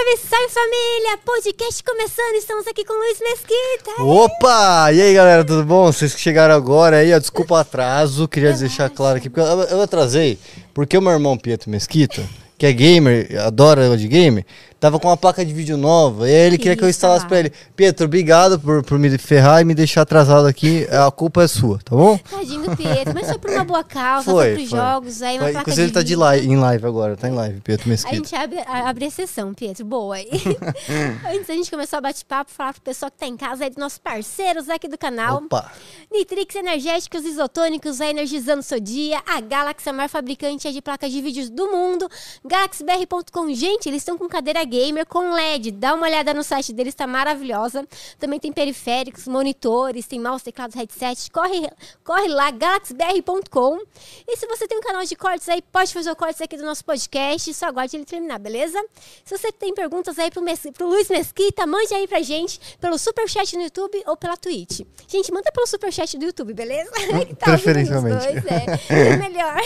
Salve, salve família! Podcast começando, estamos aqui com o Luiz Mesquita. Opa! E aí galera, tudo bom? Vocês que chegaram agora aí, ó, desculpa o atraso, queria deixar claro aqui, porque eu, eu atrasei, porque o meu irmão Pietro Mesquita, que é gamer, adora de game, tava com uma placa de vídeo nova, e aí ele queria que eu instalasse pra ele. Pietro, obrigado por, por me ferrar e me deixar atrasado aqui, a culpa é sua, tá bom? Tadinho do Pietro, mas foi por uma boa causa, Foi, foi, pros foi. jogos, aí uma Foi- placa Inclusive ele tá de live, em live agora, tá em live, Pietro A Mesquita. gente abre, a- abre a sessão, Pietro. Boa aí. Antes da gente começar o bate-papo, falar pro pessoal que tá em casa aí dos nossos parceiros aqui do canal. Opa! Nitrix Energéticos Isotônicos, aí energizando o seu dia. A Galaxy, a maior fabricante de placas de vídeos do mundo. GalaxyBR.com. Gente, eles estão com cadeira gamer com LED. Dá uma olhada no site deles, tá maravilhosa. Também tem periféricos, monitores, tem mouse, teclados, headset. Corre, corre lá, GalaxyBR.com. E se você tem um canal de cortes aí, pode fazer o cortes aqui do nosso podcast. Só aguarde ele terminar, beleza? Se você tem perguntas aí pro, Mes pro Luiz Mesquita, mande aí pra gente pelo Superchat no YouTube ou pela Twitch. Gente, manda pelo Superchat do YouTube, beleza? Que tá Preferencialmente. dois, é, é melhor.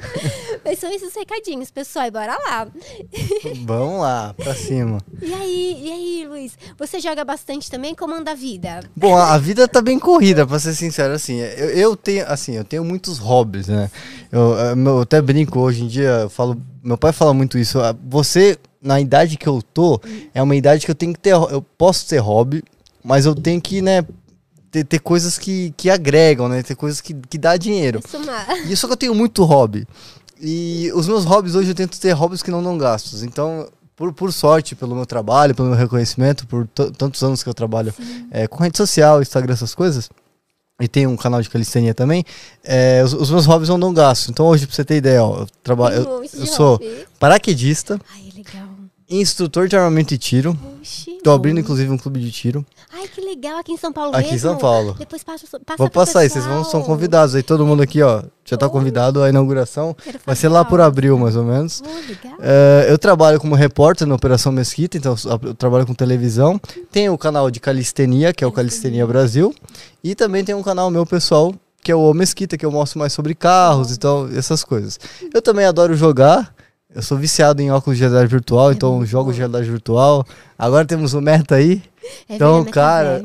Mas são esses recadinhos, pessoal, e bora lá. Vamos lá, pra cima. E aí, e aí, Luiz? Você joga bastante também? Como anda a vida? Bom, a vida tá bem corrida, pra ser sincero, assim, eu, eu tenho, assim, eu tenho muitos hobbies, né, eu, meu- eu até brinco hoje em dia, eu falo, meu pai fala muito isso, você, na idade que eu tô, é uma idade que eu tenho que ter, eu posso ter hobby, mas eu tenho que, né, ter, ter coisas que, que agregam, né, ter coisas que, que dá dinheiro, Sumar. e só que eu tenho muito hobby. E os meus hobbies hoje eu tento ter hobbies que não dão gastos. Então, por, por sorte, pelo meu trabalho, pelo meu reconhecimento, por tantos anos que eu trabalho é, com rede social, Instagram, essas coisas. E tem um canal de calistenia também. é, os, os meus hobbies não dão gasto. Então hoje, pra você ter ideia, ó, eu, trabalho, eu, eu sou paraquedista, Ai. Instrutor de armamento e tiro. Oxi, Tô abrindo, inclusive, um clube de tiro. Ai, que legal. Aqui em São Paulo Aqui em mesmo? São Paulo. Depois passa, passa Vou pro passar aí, vocês vão, são convidados aí. Todo mundo aqui, ó, já tá convidado à inauguração. Quero Vai ser lá por abril, mais ou menos. Oh, legal. É, eu trabalho como repórter na Operação Mesquita, então eu trabalho com televisão. Tem o canal de calistenia, que é o Calistenia Brasil. E também tem um canal meu pessoal, que é o O Mesquita, que eu mostro mais sobre carros e tal, essas coisas. Eu também adoro jogar. Eu sou viciado em óculos de realidade virtual, É então jogo bom. de realidade virtual. Agora temos o Meta aí. É então, cara,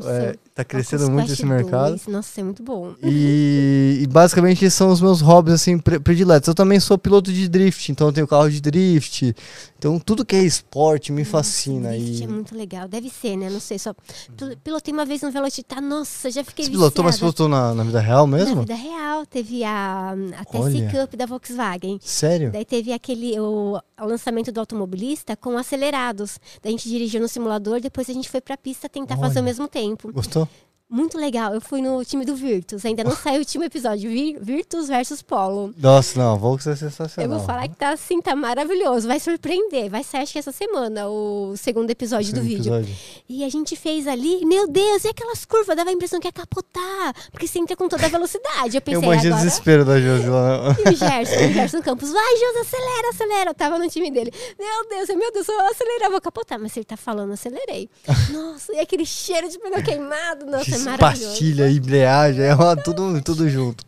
tá crescendo muito esse mercado. 2, Nossa, é muito bom. E, e basicamente esses são os meus hobbies assim pre- prediletos. Eu também sou piloto de drift, então eu tenho carro de drift. Então tudo que é esporte me fascina. Drift E é muito legal. Deve ser, né? Não sei, só pil- pilotei uma vez no Velocitar. Nossa, já fiquei você pilotou, mas pilotou na, na vida real Na mesmo? vida real, teve a, a TC. Cup da Volkswagen. Sério? Daí teve aquele o, o lançamento do automobilista com acelerados. Daí a gente dirigiu no simulador, depois a gente foi pra pista tentar fazer Olha. ao mesmo tempo. Gostou? Muito legal. Eu fui no time do Virtus. Ainda não saiu o último episódio. Vir- Virtus versus Polo. Nossa, não, a Volks é Eu sensacional. vou falar que tá assim, tá maravilhoso. Vai surpreender. Vai sair acho que essa semana o segundo episódio do Segundo vídeo. episódio. E a gente fez ali, meu Deus, e aquelas curvas? Dava a impressão que ia capotar. Porque você entra com toda a velocidade. Eu Eu pensei, imagino o agora. desespero da Josi lá. E o Gerson, o Gerson Campos, vai, Jus, acelera, acelera. Eu tava no time dele. Meu Deus, meu Deus, eu vou acelerar, vou capotar. Mas se ele tá falando, acelerei. Nossa, e aquele cheiro de pneu queimado, nossa, é. Pastilha, embreagem, é uma- tudo, tudo junto.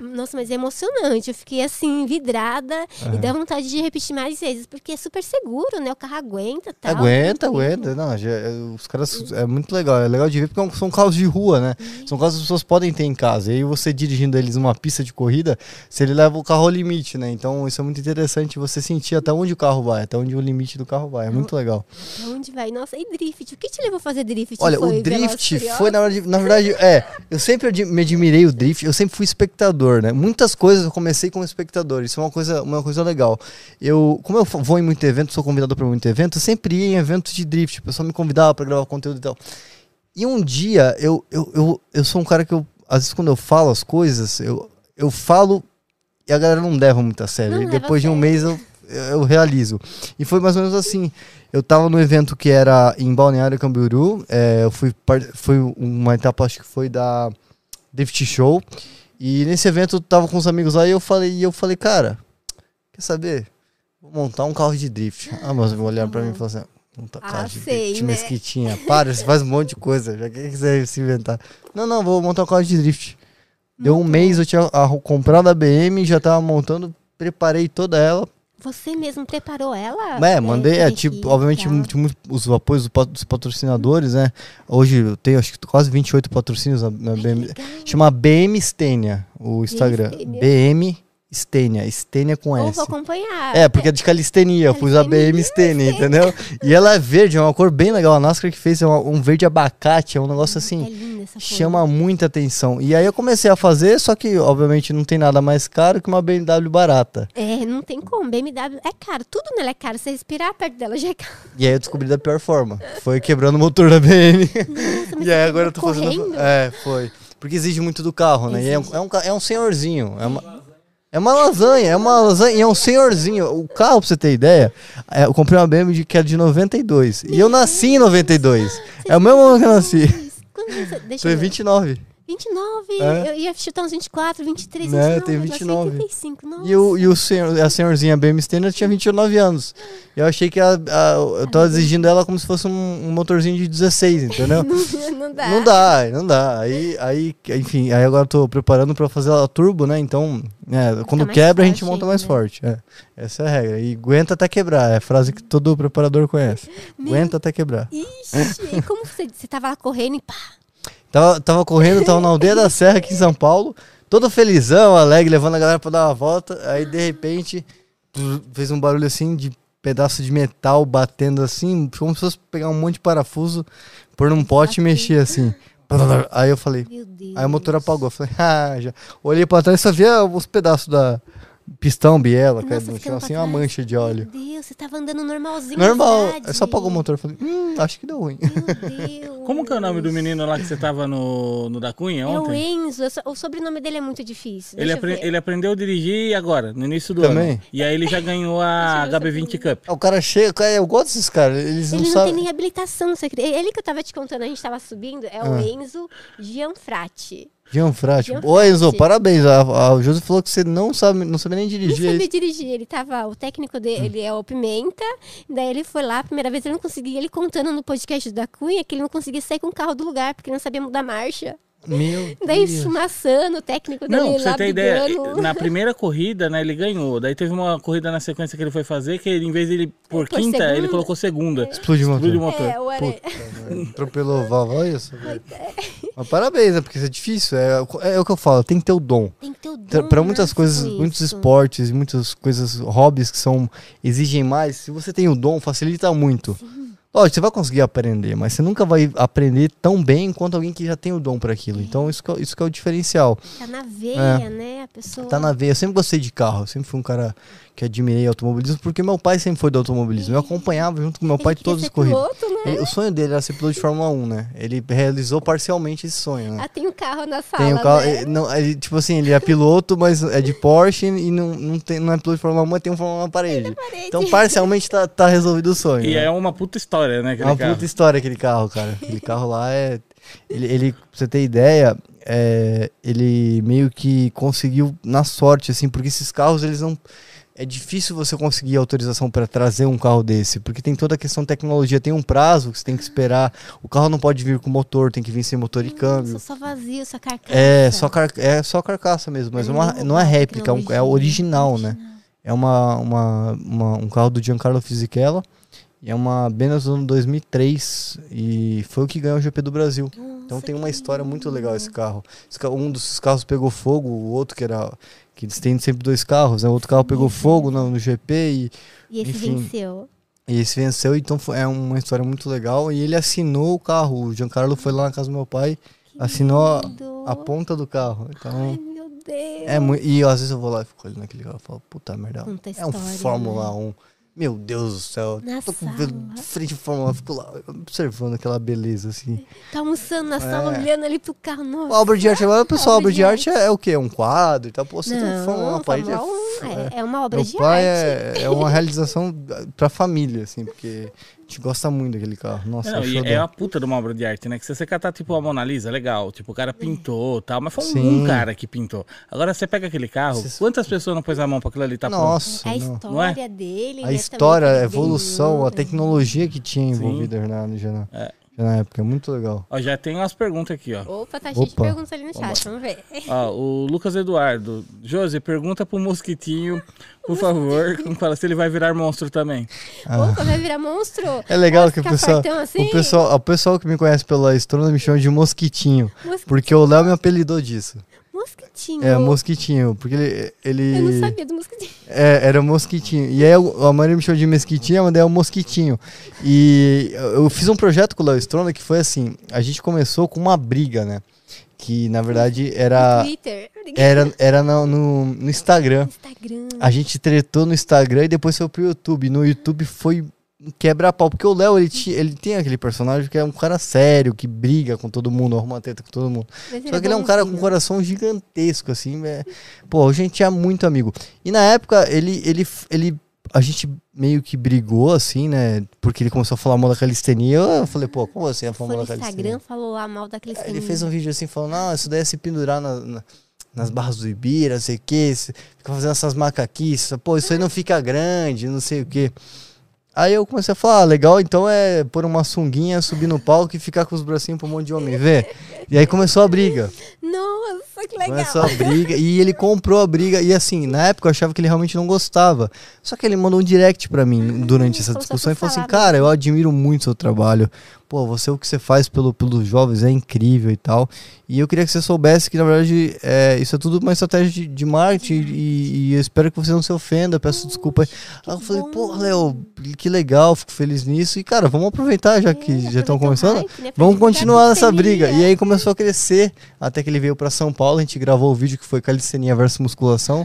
Nossa, mas é emocionante. Eu fiquei assim, vidrada e dá vontade de repetir mais vezes, porque é super seguro, né? O carro aguenta tal. Aguenta, aguenta. Não, já- é, os caras. É muito legal. É legal de ver porque são carros de rua, né? São carros que as pessoas podem ter em casa. E aí você dirigindo eles numa pista de corrida, se ele leva o carro ao limite, né? Então isso é muito interessante você sentir até onde o carro vai, até onde o limite do carro vai. É muito legal. Pra onde vai? Nossa, e drift? O que te levou a fazer drift? Olha, o drift foi, na verdade, na verdade, é. Eu sempre me admirei o drift, eu sempre fui espectador, né? Muitas coisas eu comecei como espectador, isso é uma coisa, uma coisa legal. Eu, como eu vou em muito evento, sou convidado para muito evento, eu sempre ia em eventos de drift, o pessoal me convidava para gravar conteúdo e tal. E um dia, eu, eu, eu, eu sou um cara que eu, às vezes quando eu falo as coisas, eu, eu falo e a galera não leva muito a sério. Não e depois de um mês eu, eu realizo. E foi mais ou menos assim. Eu tava no evento que era em Balneário Camboriú. é, eu fui, foi uma etapa, acho que foi da Drift Show. E nesse evento eu tava com os amigos lá e eu falei, e eu falei, cara, quer saber? Vou montar um carro de drift. Ah, mas olharam pra mim e falaram assim. Ah, carro de sei, drift, né? mesquitinha. Para, você faz um monte de coisa. Já que quiser se inventar. Não, não, vou montar um carro de drift. Deu um Muito mês, eu tinha a- comprado a BM, já tava montando, preparei toda ela. Você mesmo preparou ela? É, mandei, é, tipo, obviamente, muito os apoios dos pat- dos patrocinadores, né? Hoje eu tenho acho que quase 28 patrocínios na, BM. Chama BM Stênia, o Instagram. Stênia. BM Stênia, Stênia com Ou S. vou acompanhar. É, porque é de calistenia, eu pus a BM Stênia, entendeu? E ela é verde, é uma cor bem legal. A NASCAR que fez é uma- um verde abacate, é um negócio assim. É linda essa chama muita atenção. E aí eu comecei a fazer, só que obviamente não tem nada mais caro que uma BMW barata. É, não tem como. BMW é caro. Tudo nela é caro. Você respirar perto dela já é caro. E aí eu descobri da pior forma. Foi quebrando o motor da BM. Nossa, e aí agora eu tô fazendo. correndo? É, foi. Porque exige muito do carro, né? É, um- é um, é um senhorzinho. É uma, é uma lasanha, é uma lasanha e é um senhorzinho. O carro, pra você ter ideia, é, eu comprei uma BMW de- que é de 92. E eu nasci em 92. É o mesmo ano que eu nasci. Foi eu ver. 29. 29. É. Eu ia chutar uns 24, 23, Né, 29. tem eu nasci em 29. 85. Nossa. E, o, e o senhor, a senhorzinha BM Stênia tinha 29 anos. Eu achei que a, a- eu tava exigindo ela como se fosse um, um motorzinho de 16, entendeu? não dá. Não dá, não dá. Aí, aí, enfim, aí agora eu tô preparando pra fazer a turbo, né? Então, é, quando mais quebra, a gente monta mais ainda. forte. é. Essa é a regra. E aguenta até quebrar. É a frase que todo preparador conhece. Meu- Aguenta até quebrar. Ixi, e como você, você tava lá correndo e pá. Tava, tava correndo, tava na aldeia da Serra aqui em São Paulo, todo felizão, alegre, levando a galera pra dar uma volta. Aí de repente fez um barulho assim de pedaço de metal batendo assim, como se fosse pegar um monte de parafuso, pôr num pote e mexer assim. Aí eu falei, Meu Deus. aí o motor apagou. Eu falei, ah, já. Olhei pra trás e só via os pedaços da pistão, biela, Nossa, no chão, assim, uma mancha de óleo. Meu Deus, você tava andando normalzinho. Normal, é só apagou o motor. Eu falei, hum, acho que deu ruim. Meu Deus. Como que é o nome do menino lá que você tava no, no da Cunha É o ontem? Enzo. eu O sobrenome dele é muito difícil. Ele, eu apre- ele aprendeu a dirigir agora, no início do Também? ano. E aí ele já ganhou a Deixa eu ver HB20 se Cup. O cara chega, cara, eu gosto desses caras, eles Ele não não sabem. tem nem habilitação, você acredita? Ele que eu tava te contando, a gente tava subindo, é o Ah. Enzo Gianfrati. Gianfrati. Ô, Enzo, parabéns. A, a, o Josi falou que você não sabe, não sabe nem dirigir. sabia aí. dirigir, ele tava, o técnico dele é o Pimenta, daí ele foi lá, a primeira vez ele não conseguia, ele contando no podcast da Cunha que ele não conseguia sair com o carro do lugar, porque ele não sabia mudar marcha. Meu Daí Deus. esfumaçando, o técnico dele Não, pra lá você ter ideia, brigando. na primeira corrida, né, ele ganhou. Daí teve uma corrida na sequência que ele foi fazer, que ele, em vez de ele por Por quinta, segunda. ele colocou segunda. Explodiu o motor. Explodiu o motor. É, o Are... Atropelou o Val, olha isso. Mas parabéns, né? Porque isso é difícil. É, é o que eu falo, tem que ter o dom. Tem que ter o Tra- dom Pra muitas nasce coisas, com muitos isso. esportes, muitas coisas, hobbies que são exigem mais, se você tem o dom, facilita muito. Lógico, você vai conseguir aprender, mas você nunca vai aprender tão bem quanto alguém que já tem o dom para aquilo. Então isso que, é- isso que é o diferencial. Tá na veia, né? A pessoa. Tá na veia. Eu sempre gostei de carro. Eu sempre fui um cara que admirei automobilismo, porque meu pai sempre foi do automobilismo. Eu acompanhava junto com meu pai todas as ser corridas. piloto, né? O sonho dele era ser piloto de Fórmula 1, né? Ele realizou parcialmente esse sonho, né? Ah, tem um carro na sala, Tem o carro, né? ele- não, ele, tipo assim, ele é piloto, mas é de Porsche e não, não, tem, não é piloto de Fórmula 1, mas tem um Fórmula 1 na parede. parede. Então, parcialmente tá, tá resolvido o sonho. E né? é uma puta história, né, É uma carro. puta história aquele carro, cara. Aquele carro lá é. Ele, ele pra você ter ideia, é, ele meio que conseguiu na sorte, assim, porque esses carros, eles não. É difícil você conseguir autorização para trazer um carro desse, porque tem toda a questão de tecnologia, tem um prazo que você tem que esperar. O carro não pode vir com motor, tem que vir sem motor e câmbio. Só vazio, só carcaça. É só, car é só carcaça mesmo, mas Não uma, não é réplica, é, um- é tecnologia, original, né? É uma, uma, uma- um carro do Giancarlo Fisichella. E é uma Benz do ano 2003. E foi o que ganhou o GP do Brasil. Então Nossa, tem uma história muito legal esse carro. Esse um dos carros pegou fogo, o outro que era. Que eles têm sempre dois carros, né? O outro carro pegou fogo no, no GP e, E esse Enfim. venceu. e esse venceu. Então foi, é uma história muito legal. E ele assinou o carro. O Giancarlo foi lá na casa do meu pai, Que assinou a, a ponta do carro. Então. Ai, meu Deus. É. E às vezes eu vou lá e fico olhando aquele carro e falo, puta merda. Conta é um história, Fórmula né? 1. Meu Deus do céu. Na tô com sala. de frente à Fórmula 1, eu fico lá observando aquela beleza, assim. Tá almoçando na sala, É. olhando ali pro carro. Nossa. Obra de arte, agora pessoal, Obra obra de de arte é, é o quê? É um quadro e tal. Pô, você tem um Não, Fórmula 1 na parede. Fórmula 1 é, é, é uma obra meu de pai arte. é, é uma realização pra família, assim, porque a gente gosta muito daquele carro. Nossa, Não, e é uma puta de uma obra de arte, né? Que se você catar, tipo, a Mona Lisa, legal. Tipo, o cara pintou e tal, mas foi um, Sim. um cara que pintou. Agora você pega aquele carro, Você- quantas pessoas não pôs a mão pra aquilo ali tá pronto? Nossa, A não. história dele. a né, história, a evolução, a né? tecnologia que tinha envolvida na, já na, É. na época, é muito legal. Ó, já tem umas perguntas aqui, ó. Opa, tá cheio de Opa. perguntas ali no chat, vamos ver. Ó, o Lucas Eduardo. Josi, pergunta pro Mosquitinho, por favor, como fala, se ele vai virar monstro também. Opa, vai virar monstro? É legal Vai que o pessoal, assim? o pessoal, o pessoal que me conhece pela Estrona me chama de Mosquitinho, Mosquitinho. porque o Léo me apelidou disso. Mosquitinho. É, Mosquitinho, porque ele, ele Eu não sabia do mosquitinho. É, era Mosquitinho. E aí a maioria me chamou de Mesquitinha, mas daí é o Mosquitinho. E eu fiz um projeto com o Léo que foi assim, a gente começou com uma briga, né? Que na verdade era Twitter. era, era no, no, no Instagram. Instagram. A gente tretou no Instagram e depois foi pro YouTube. No YouTube foi quebra-pau, porque o Léo, ele, ele tem aquele personagem que é um cara sério, que briga com todo mundo, arruma treta com todo mundo. Mas Só que ele é um cara com um coração gigantesco, assim. É... Pô, a gente é muito amigo. E na época, ele, ele, ele. A gente meio que brigou, assim, né? Porque ele começou a falar mal da calistenia. Eu falei, pô, como assim a falar mal da calistenia? Instagram, falou lá mal daqueles Aí Ele fez um vídeo assim, falando, não, isso daí é se pendurar na- na- nas barras do Ibira, não sei o que, fica fazendo essas macaquices, pô, isso aí não fica grande, não sei o que. Aí eu comecei a falar, ah, legal, então é pôr uma sunguinha, subir no palco e ficar com os bracinhos pra um monte de homem ver. E aí começou a briga. Nossa, que legal. Começou a briga. E ele comprou a briga. E assim, na época eu achava que ele realmente não gostava. Só que ele mandou um direct pra mim durante essa Então, só discussão e falou assim: Cara, eu admiro muito o seu trabalho. Pô, você o que você faz pelo, pelos jovens é incrível e tal. E eu queria que você soubesse que, na verdade, é, isso é tudo uma estratégia de, de marketing. E, e eu espero que você não se ofenda. Peço desculpa. Aí eu falei. Pô, Léo, que legal, fico feliz nisso. E, cara, vamos aproveitar já que É, já estão começando. hype, né, Vamos continuar nessa briga. E aí começou a crescer até que ele veio pra São Paulo. A gente gravou o vídeo que foi Calistenia versus Musculação.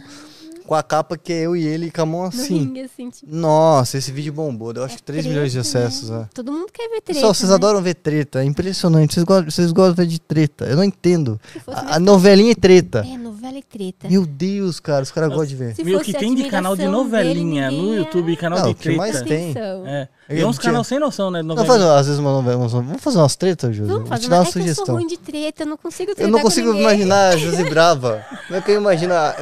Com a capa que é eu e ele com a mão No assim. ringue, assim, tipo, Nossa, esse vídeo bombou. Deu acho é que 3 milhões de treta, né? acessos. né? Todo mundo quer ver treta. Pessoal, vocês né? adoram ver treta. É impressionante. Vocês gostam, vocês gostam de treta. Eu não entendo. A, a novelinha é treta. É, novela e treta. Meu Deus, cara. Os caras gostam de ver. Meu, que tem de canal de novelinha dele, no YouTube, canal Não, de o que mais treta. tem? Atenção. É. Eu E uns tinha- canal sem noção, né? Não, Novela. faz, às vezes uma novela. Vamos, vamos fazer umas tretas, Júlio? Vamos te fazer dar uma... uma É que eu sou sugestão. ruim de treta, eu não consigo Eu tretar não consigo imaginar a Josi brava. Como é que eu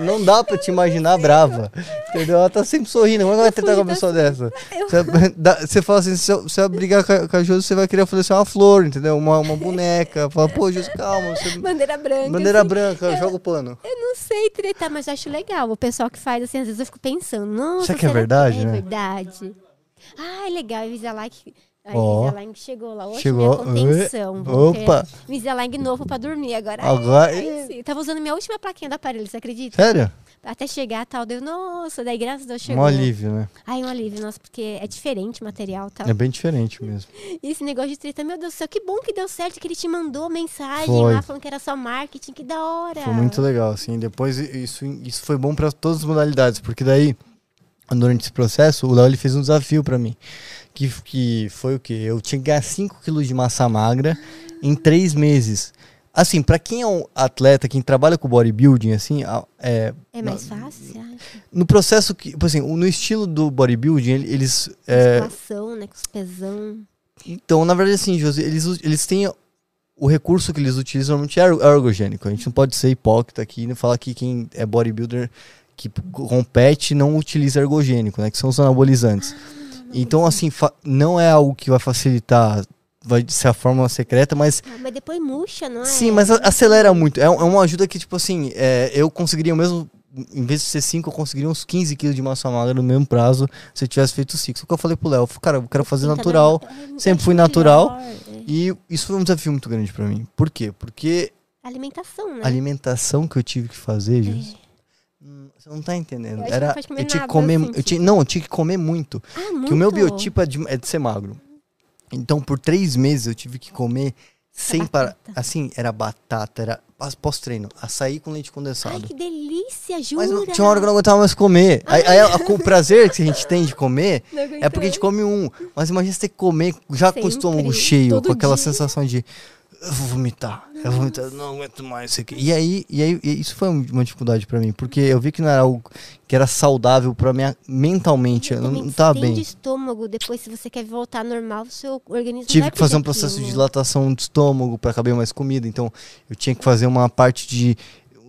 Não dá pra te imaginar brava. Entendeu? Ela tá sempre sorrindo. Como é que vai tentar com uma pessoa dessa? Eu- Você, dá- você fala assim, se eu- eu brigar com a, com a Josi, você vai querer oferecer uma flor, entendeu? Uma, uma boneca. Fala, pô, Josi, calma. Você... Bandeira branca. Bandeira assim. branca, joga o pano. Eu não sei tretar, mas eu acho legal. O pessoal que faz assim, às vezes eu fico pensando, nossa, Será que é verdade, é né? verdade. Ah, é legal. A Invisalign, a. Invisalign chegou lá hoje, Chegou. minha contenção. Opa. Invisalign novo pra dormir agora. Agora- Ai, sim. Tava usando minha última plaquinha do aparelho, você acredita? Sério? Até chegar tal, deu, nossa, daí graças a Deus chegou. Um alívio, né? Ai, um alívio, nossa, porque é diferente o material e tal. É bem diferente mesmo. E esse negócio de treta, meu Deus do céu, que bom que deu certo, que ele te mandou mensagem Foi. lá falando que era só marketing, que da hora. Foi muito legal, assim. Depois isso, isso foi bom pra todas as modalidades, porque daí, durante esse processo, o Léo ele fez um desafio pra mim. Que, que foi o quê? Eu tinha que ganhar 5 quilos de massa magra em 3 meses. Assim, pra quem é um atleta, quem trabalha com bodybuilding, assim, é, É mais fácil, no processo que, assim, no estilo do bodybuilding, ele- eles. é, Musculação, né? Com os pesão. então, na verdade, assim, José, eles, eles têm. O recurso que eles utilizam normalmente é ergo- ergogênico. A gente não pode ser hipócrita aqui e falar que quem é bodybuilder que compete não utiliza ergogênico, né? Que são os anabolizantes. Então, assim, não é algo que vai facilitar, vai ser a fórmula secreta, mas Ah, mas depois murcha, não é? Sim, mas acelera muito. É, é uma ajuda que, tipo assim, é, eu conseguiria o mesmo. Em vez de ser 5, eu conseguiria uns 15 quilos de massa magra no mesmo prazo se eu tivesse feito 5. Só que eu falei pro Léo, cara, eu quero fazer natural. é, sempre fui natural. é. E isso foi um desafio muito grande pra mim. Por quê? Porque Alimentação, né? a alimentação que eu tive que fazer, Jesus, hum, você não tá entendendo. Eu que Era, não eu tinha que comer, assim, eu tinha, não, eu tinha que comer muito. Ah, Porque o meu biotipo é de, é de ser magro. Então, por três meses eu tive que comer sem parar. Assim, era batata, era pós- pós-treino, açaí com leite condensado. Ai, que delícia, jura? Mas tinha uma hora que eu não aguentava mais comer. Aí, aí a- o prazer que a gente tem de comer é porque a gente come um. Mas imagina você ter que comer já com o Sempre, estômago cheio, todo com aquela dia. sensação de eu vou vomitar, eu vou vomitar, não aguento mais isso aqui. E aí, e aí isso foi uma dificuldade pra mim, porque eu vi que não era algo que era saudável pra minha mentalmente, eu não, Também não tava de bem. estômago, depois se você quer voltar normal, seu organismo Tive que fazer um processo de aquilo. dilatação do estômago para caber mais comida. Então, eu tinha que fazer uma parte de,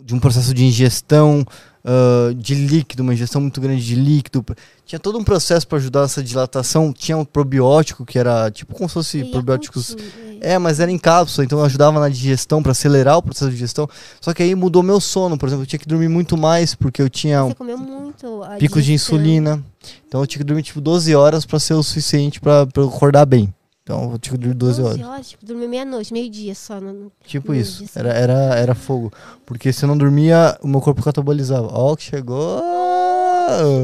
de um processo de ingestão ah, de líquido, uma ingestão muito grande de líquido. Tinha todo um processo para ajudar essa dilatação. Tinha um probiótico que era tipo como se fosse E probióticos. É, mas era em cápsula, então ajudava na digestão para acelerar o processo de digestão. Só que aí mudou meu sono, por exemplo, eu tinha que dormir muito mais porque eu tinha Você comeu muito. picos de insulina. Então eu tinha que dormir tipo 12 horas para ser o suficiente para eu acordar bem. Então eu tinha que dormir 12 horas. tipo, dormir meia-noite, meio-dia só. No... Tipo Meu isso. Deus. Era, era, era fogo. Porque se eu não dormia, o meu corpo catabolizava. Ó, que chegou!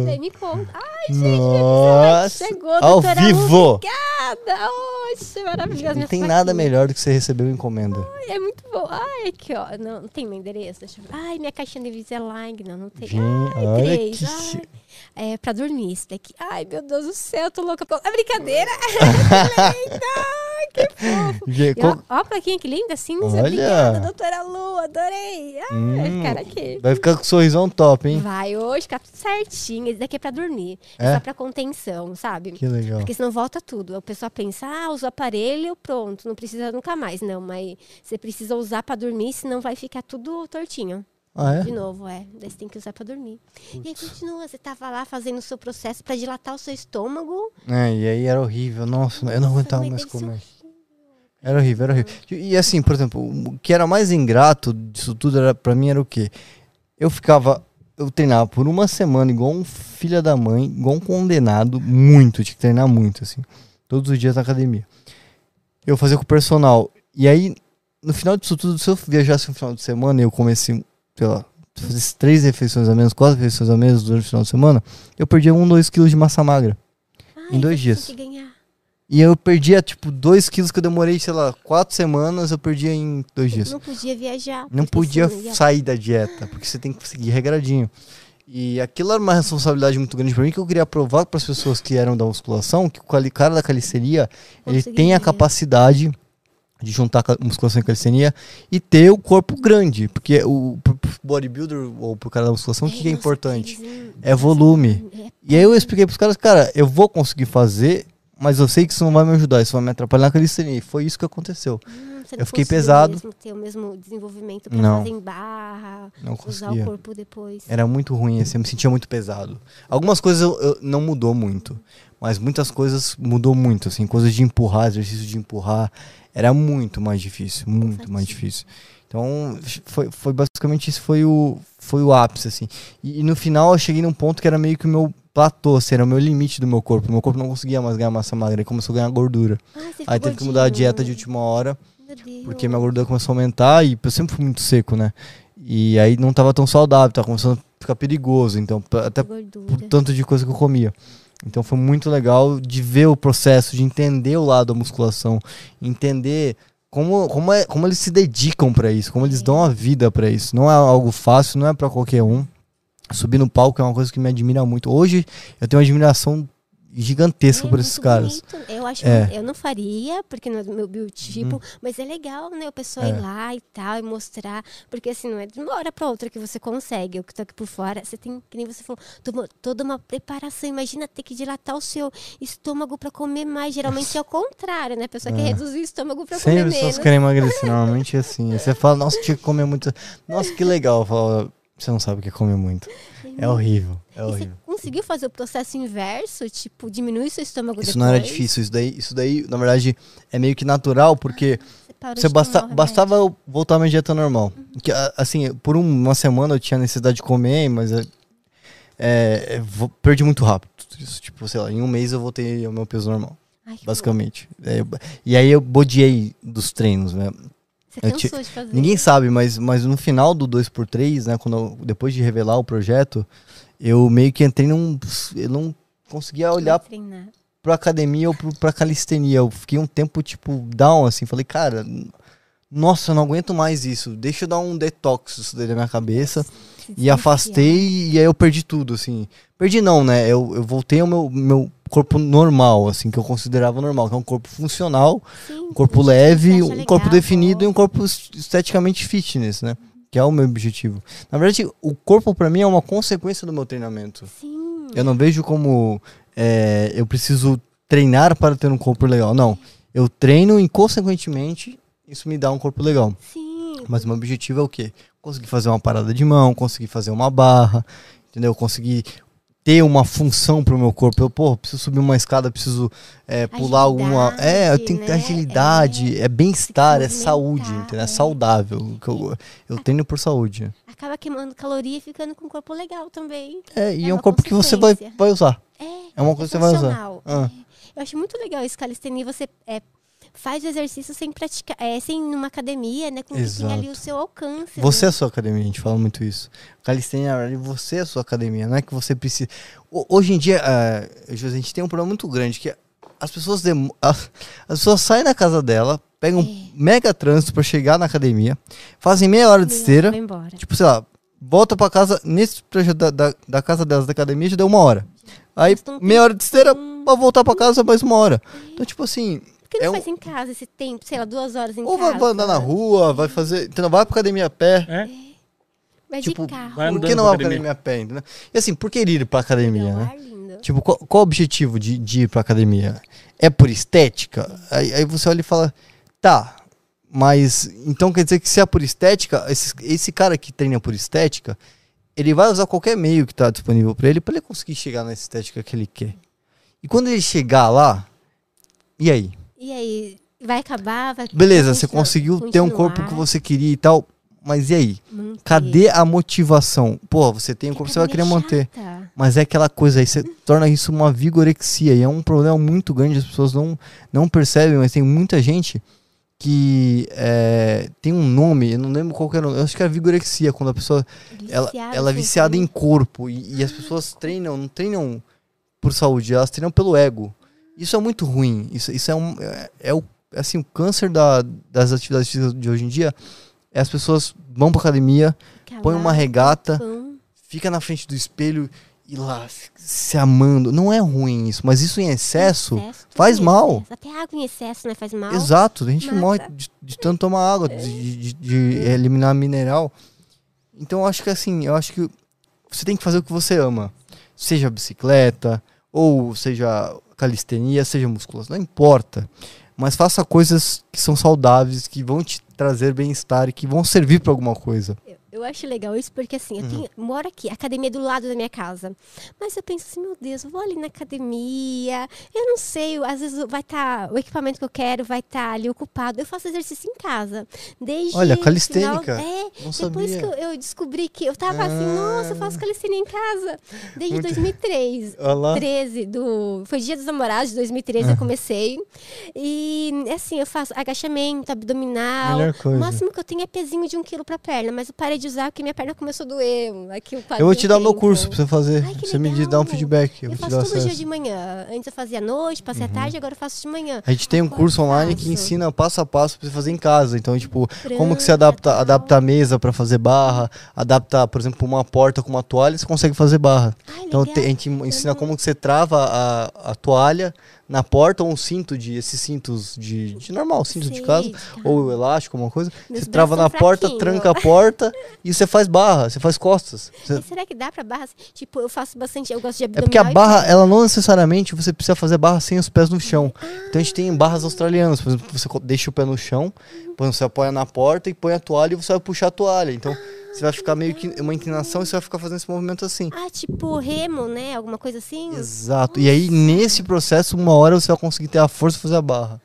Daí me conta. Ai, Nossa! chegou, Ao vivo! Obrigada! Oxe, maravilhoso. Não tem nada melhor do que você receber uma encomenda. Ai, é muito bom. Ai, aqui, ó. Não, não tem meu endereço? Deixa eu ver. Ai, minha caixinha de Invisalign. Não, não tem. Gente, Ai, olha três. que Ai, é pra dormir esse daqui. Ai, meu Deus do céu, eu tô louca. pra- É brincadeira. que fofo. Ó, plaquinha que linda, cinza. Olha. Obrigada, doutora Lu. Adorei. Ai, Hum, cara aqui. Vai ficar com um sorrisão top, hein? Vai hoje, ficar tudo certinho. Esse daqui é pra dormir. É, É? só pra contenção, sabe? Que legal. Porque senão volta tudo. A pessoa pensa, ah, usa o aparelho, pronto, não precisa nunca mais. Não, mas você precisa usar pra dormir, senão vai ficar tudo tortinho. Ah, De é? novo, é. Daí você tem que usar pra dormir. E aí continua, você tava lá fazendo o seu processo pra dilatar o seu estômago. É, e aí era horrível. Nossa, eu não aguentava mais comer. Era horrível, era horrível. E, assim, por exemplo, o que era mais ingrato disso tudo era, pra mim era o quê? Eu ficava. Eu treinava por uma semana igual um filho da mãe, igual um condenado, muito, tinha que treinar muito, assim. Todos os dias na academia. Eu fazia com o personal. E aí, no final disso tudo, se eu viajasse no final de semana e eu comecei, sei lá, fizesse três refeições a menos, quatro refeições a menos durante o final de semana, eu perdia um, dois quilos de massa magra. Ai, Em dois você dias. E eu perdia, tipo, dois quilos que eu demorei, sei lá, quatro semanas, eu perdia em dois dias. Não podia viajar. Não podia sair da dieta, porque você tem que seguir regradinho. E aquilo era uma responsabilidade muito grande pra mim, que eu queria provar para as pessoas que eram da musculação, que o cara da calistenia, ele tem a capacidade de juntar musculação e calistenia e ter o corpo grande. Porque o pro- bodybuilder ou pro cara da musculação, o que, que é importante? É volume. É, E aí eu expliquei pros caras, cara, eu vou conseguir fazer, mas eu sei que isso não vai me ajudar, isso vai me atrapalhar na calistenia. E foi isso que aconteceu. hum, eu fiquei pesado. Mesmo ter o mesmo desenvolvimento pra Não. fazer em barra, Não usar conseguia. o corpo depois. Era muito ruim, assim, eu me sentia muito pesado. Algumas coisas eu, eu- não mudou muito, mas muitas coisas mudou muito, assim, coisas de empurrar, exercício de empurrar, era muito mais difícil, muito mais difícil. Então, foi, foi basicamente isso foi o, foi o ápice, assim. E, e no final eu cheguei num ponto que era meio que o meu platô, era o meu limite do meu corpo. Meu corpo não conseguia mais ganhar massa magra, ele começou a ganhar gordura. Você Aí teve que mudar a dieta de última hora, porque minha gordura começou a aumentar e eu sempre fui muito seco, né? E aí não tava tão saudável, tava começando a ficar perigoso. Então, até Gordura. por tanto de coisa que eu comia. Então foi muito legal de ver o processo, de entender o lado da musculação, entender como, como, é, como eles se dedicam pra isso, como eles dão a vida pra isso. Não é algo fácil, não é pra qualquer um. Subir no palco é uma coisa que me admira muito. Hoje eu tenho uma admiração gigantesca É por esses caras. bonito. Eu acho É. que eu não faria, porque não é do meu biotipo, mas é legal, né? O pessoal É. ir lá e tal, e mostrar. Porque assim, não é de uma hora pra outra que você consegue. Eu que tô aqui por fora, você tem, que nem você falou, toda- toda uma preparação. Imagina ter que dilatar o seu estômago pra comer mais. Geralmente é o contrário, né? A pessoa quer É. reduzir o estômago pra Sempre comer as pessoas menos. querem emagrecer, normalmente é assim. Aí você fala, nossa, tinha que comer muito. Nossa, que legal. Eu falo, você não sabe o que é comer muito. É horrível, é E você horrível. conseguiu fazer o processo inverso? Tipo, diminuir seu estômago Isso depois? não era difícil, isso daí, isso daí, na verdade, é meio que natural, porque Você, parou você de basta, bastava eu voltar à minha dieta normal. Que, a- assim, por um- uma semana eu tinha necessidade de comer, mas é, é, é, perdi muito rápido. Isso, tipo, sei lá, em um mês eu voltei ao meu peso normal, Ai, que basicamente. É, e aí eu bodiei dos treinos, né? Você eu cansou ti- de fazer. Ninguém sabe, mas, mas no final do 2x3, né, quando eu- depois de revelar o projeto, eu meio que entrei num. Eu não conseguia olhar pra academia ou pro, pra calistenia. Eu fiquei um tempo, tipo, down, assim. Falei, cara, nossa, eu não aguento mais isso. Deixa eu dar um detox isso daí da minha cabeça. E afastei e aí eu perdi tudo, assim. Perdi não, né? Eu, eu voltei ao meu, meu corpo normal, assim, que eu considerava normal. Que é um corpo funcional, Sim, um corpo leve, um legal, corpo definido e um bom. corpo es- esteticamente fitness, né? Que é o meu objetivo. Na verdade, o corpo pra mim é uma consequência do meu treinamento. Sim. Eu não vejo como é, eu preciso treinar para ter um corpo legal. Não. Eu treino e, consequentemente, isso me dá um corpo legal. Sim. Mas o meu objetivo é o quê? Conseguir fazer uma parada de mão, conseguir fazer uma barra, entendeu? Conseguir ter uma função pro meu corpo. Eu, pô, preciso subir uma escada, preciso é, pular alguma. É, eu tenho que ter né? agilidade, é, bem-estar, é saúde, entendeu? É é. saudável. que Eu, eu treino por saúde. Acaba queimando caloria e ficando com um corpo legal também. É, e É é um corpo que você vai, vai usar. É, É uma coisa que você vai usar. Ah. É. Eu acho muito legal isso, calistenia. Você é, faz o exercício sem praticar, é, sem numa academia, né? Com o que tem ali Exato. o seu alcance. Você é né? a sua academia, a gente fala muito isso. Calistenia, você é a sua academia, não é que você precisa. Ho- Hoje em dia, uh, José, a gente tem um problema muito grande, que é as pessoas, demo... as as pessoas saem da casa dela, pegam um mega trânsito pra chegar na academia, fazem meia hora de esteira, tipo, sei lá, volta pra casa, nesse trajeto da, da, da casa delas, da academia, já deu uma hora. Aí, meia hora de esteira, pra voltar pra casa, mais uma hora. Então, tipo assim, que não é um- faz em casa esse tempo? Sei lá, duas horas em ou casa. vai, vai andar na rua, vai fazer. Entendeu? Vai pra academia a pé. É? Vai tipo, de carro. vai Por que não vai pra academia? a pé, entendeu? E assim, por que ir pra academia, É um né? Tipo, qual, qual o objetivo de, de ir pra academia? É por estética? Aí, aí você olha e fala, tá, mas então quer dizer que se é por estética, esse, esse cara que treina por estética, ele vai usar qualquer meio que tá disponível pra ele pra ele conseguir chegar na estética que ele quer. E quando ele chegar lá, e aí? E aí, vai acabar? Vai Beleza, você continuar- conseguiu ter um corpo que continuar? você queria e tal, mas e aí? Manter. Cadê a motivação? Pô, você tem um Porque corpo, você vai querer é manter. chata. Mas é aquela coisa aí, você torna isso uma vigorexia. E é um problema muito grande, as pessoas não, não percebem, mas tem muita gente que é, tem um nome, eu não lembro qual que era, o nome, eu acho que é vigorexia, quando a pessoa ela, ela é viciada em corpo. E, e as pessoas treinam, não treinam por saúde, elas treinam pelo ego. Isso é muito ruim. Isso, isso é, um, é, é o, assim, o câncer da, das atividades físicas de hoje em dia. É as pessoas vão pra academia, Fica põem uma regata, pão. fica na frente do espelho e lá se- amando. Não é ruim isso, mas isso em excesso, Excesso, tudo faz em mal. excesso. Até água em excesso, né? Faz mal. Exato, a gente Mata. morre de, de tanto tomar água, de, de- de eliminar mineral. Então eu acho que assim, eu acho que você tem que fazer o que você ama. Seja bicicleta, ou seja calistenia, seja musculação, não importa. Mas faça coisas que são saudáveis, que vão te trazer bem-estar e que vão servir para alguma coisa. Eu, eu acho legal isso porque assim, eu Uhum. tenho, moro aqui, a academia é do lado da minha casa. Mas eu penso assim, meu Deus, eu vou ali na academia. Eu não sei, às vezes vai estar o equipamento que eu quero vai estar ali ocupado. Eu faço exercício em casa. Desde Olha, final- calistênica. é, Não depois sabia. que eu, eu descobri que eu tava assim, nossa, eu faço calistenia em casa desde Muito- 2003. Olha lá. 13 do foi Dia dos Namorados de 2013 Ah. eu comecei. E assim, eu faço agachamento, abdominal. O máximo que eu tenho é pezinho de um quilo pra perna, mas eu parei de usar porque minha perna começou a doer. Aqui o Eu vou te dar o meu curso pra você fazer. Ai, você me diz, dá um legal. feedback. Eu, Eu faço todo dia. Uhum. de manhã. Antes eu fazia à noite, passei à tarde, agora eu faço de manhã. A gente tem um Agora curso online que ensina passo a passo pra você fazer em casa. Então, tipo, como que você adapta, tal. adapta a mesa pra fazer barra, adapta, por exemplo, uma porta com uma toalha, você consegue fazer barra. Ai, Então legal. a gente ensina como que você trava a, a toalha na porta ou um cinto de esses cintos de, de normal, de Sei, casa, de casa. ou elástico, alguma coisa. Meus você trava na porta, fraquinhos. tranca a porta e você faz barra, você faz costas. Você- será que dá pra barra? Tipo, eu faço bastante, eu gosto de É abdominal. porque a barra, ela não necessariamente você precisa fazer barra sem os pés no chão. Então a gente tem barras australianas, por exemplo, você deixa o pé no chão, exemplo, você apoia na porta e põe a toalha e você vai puxar a toalha. Então você vai ficar meio que uma inclinação e você vai ficar fazendo esse movimento assim. Ah, tipo remo, né? Alguma coisa assim? Exato. E aí nesse processo, uma hora você vai conseguir ter a força de fazer a barra.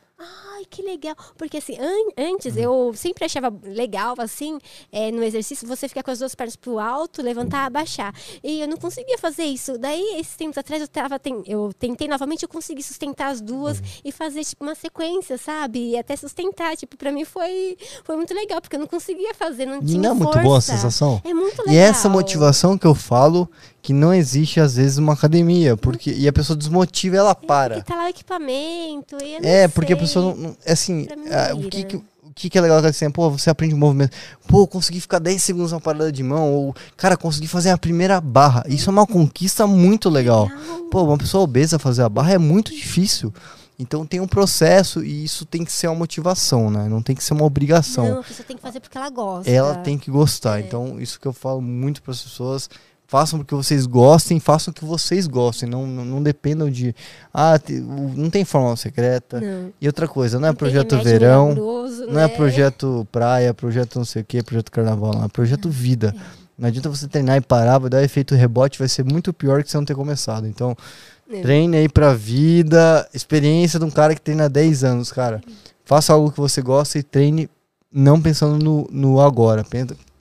Ai, que legal. Porque assim, an- antes eu sempre achava legal, assim, é, no exercício, você ficar com as duas pernas pro alto, levantar, abaixar. E eu não conseguia fazer isso. Daí, esses tempos atrás, eu, tava, ten- eu tentei novamente, eu consegui sustentar as duas e fazer, tipo, uma sequência, sabe? E até sustentar. Tipo, pra mim foi, foi muito legal, porque eu não conseguia fazer, não tinha não é muito força. boa a sensação? É muito legal. E essa motivação que eu falo que não existe às vezes uma academia, porque e a pessoa desmotiva e ela para. E tá lá o equipamento. E É, porque a sei. pessoa não. é assim, mim ah, o, que, que, o que que é legal assim, pô, você aprende um movimento. Pô, consegui ficar 10 segundos na parada de mão, ou, cara, consegui fazer a primeira barra. Isso é uma conquista muito legal. Pô, uma pessoa obesa fazer a barra é muito difícil. Então tem um processo e isso tem que ser uma motivação, né? Não tem que ser uma obrigação. Não, a pessoa tem que fazer porque ela gosta. Ela tem que gostar. Então, isso que eu falo muito para as pessoas. Façam porque vocês gostem, façam o que vocês gostem. Não, não, não dependam de. Ah, não tem fórmula secreta. Não. E outra coisa, não é Não projeto verão, milagroso, não é né? projeto praia, projeto não sei o que, projeto carnaval, não. É projeto vida. Não adianta você treinar e parar, vai dar efeito rebote, vai ser muito pior que você não ter começado. Então, É. treine aí pra vida, experiência de um cara que treina há 10 anos, cara. Faça algo que você gosta e treine não pensando no, no agora.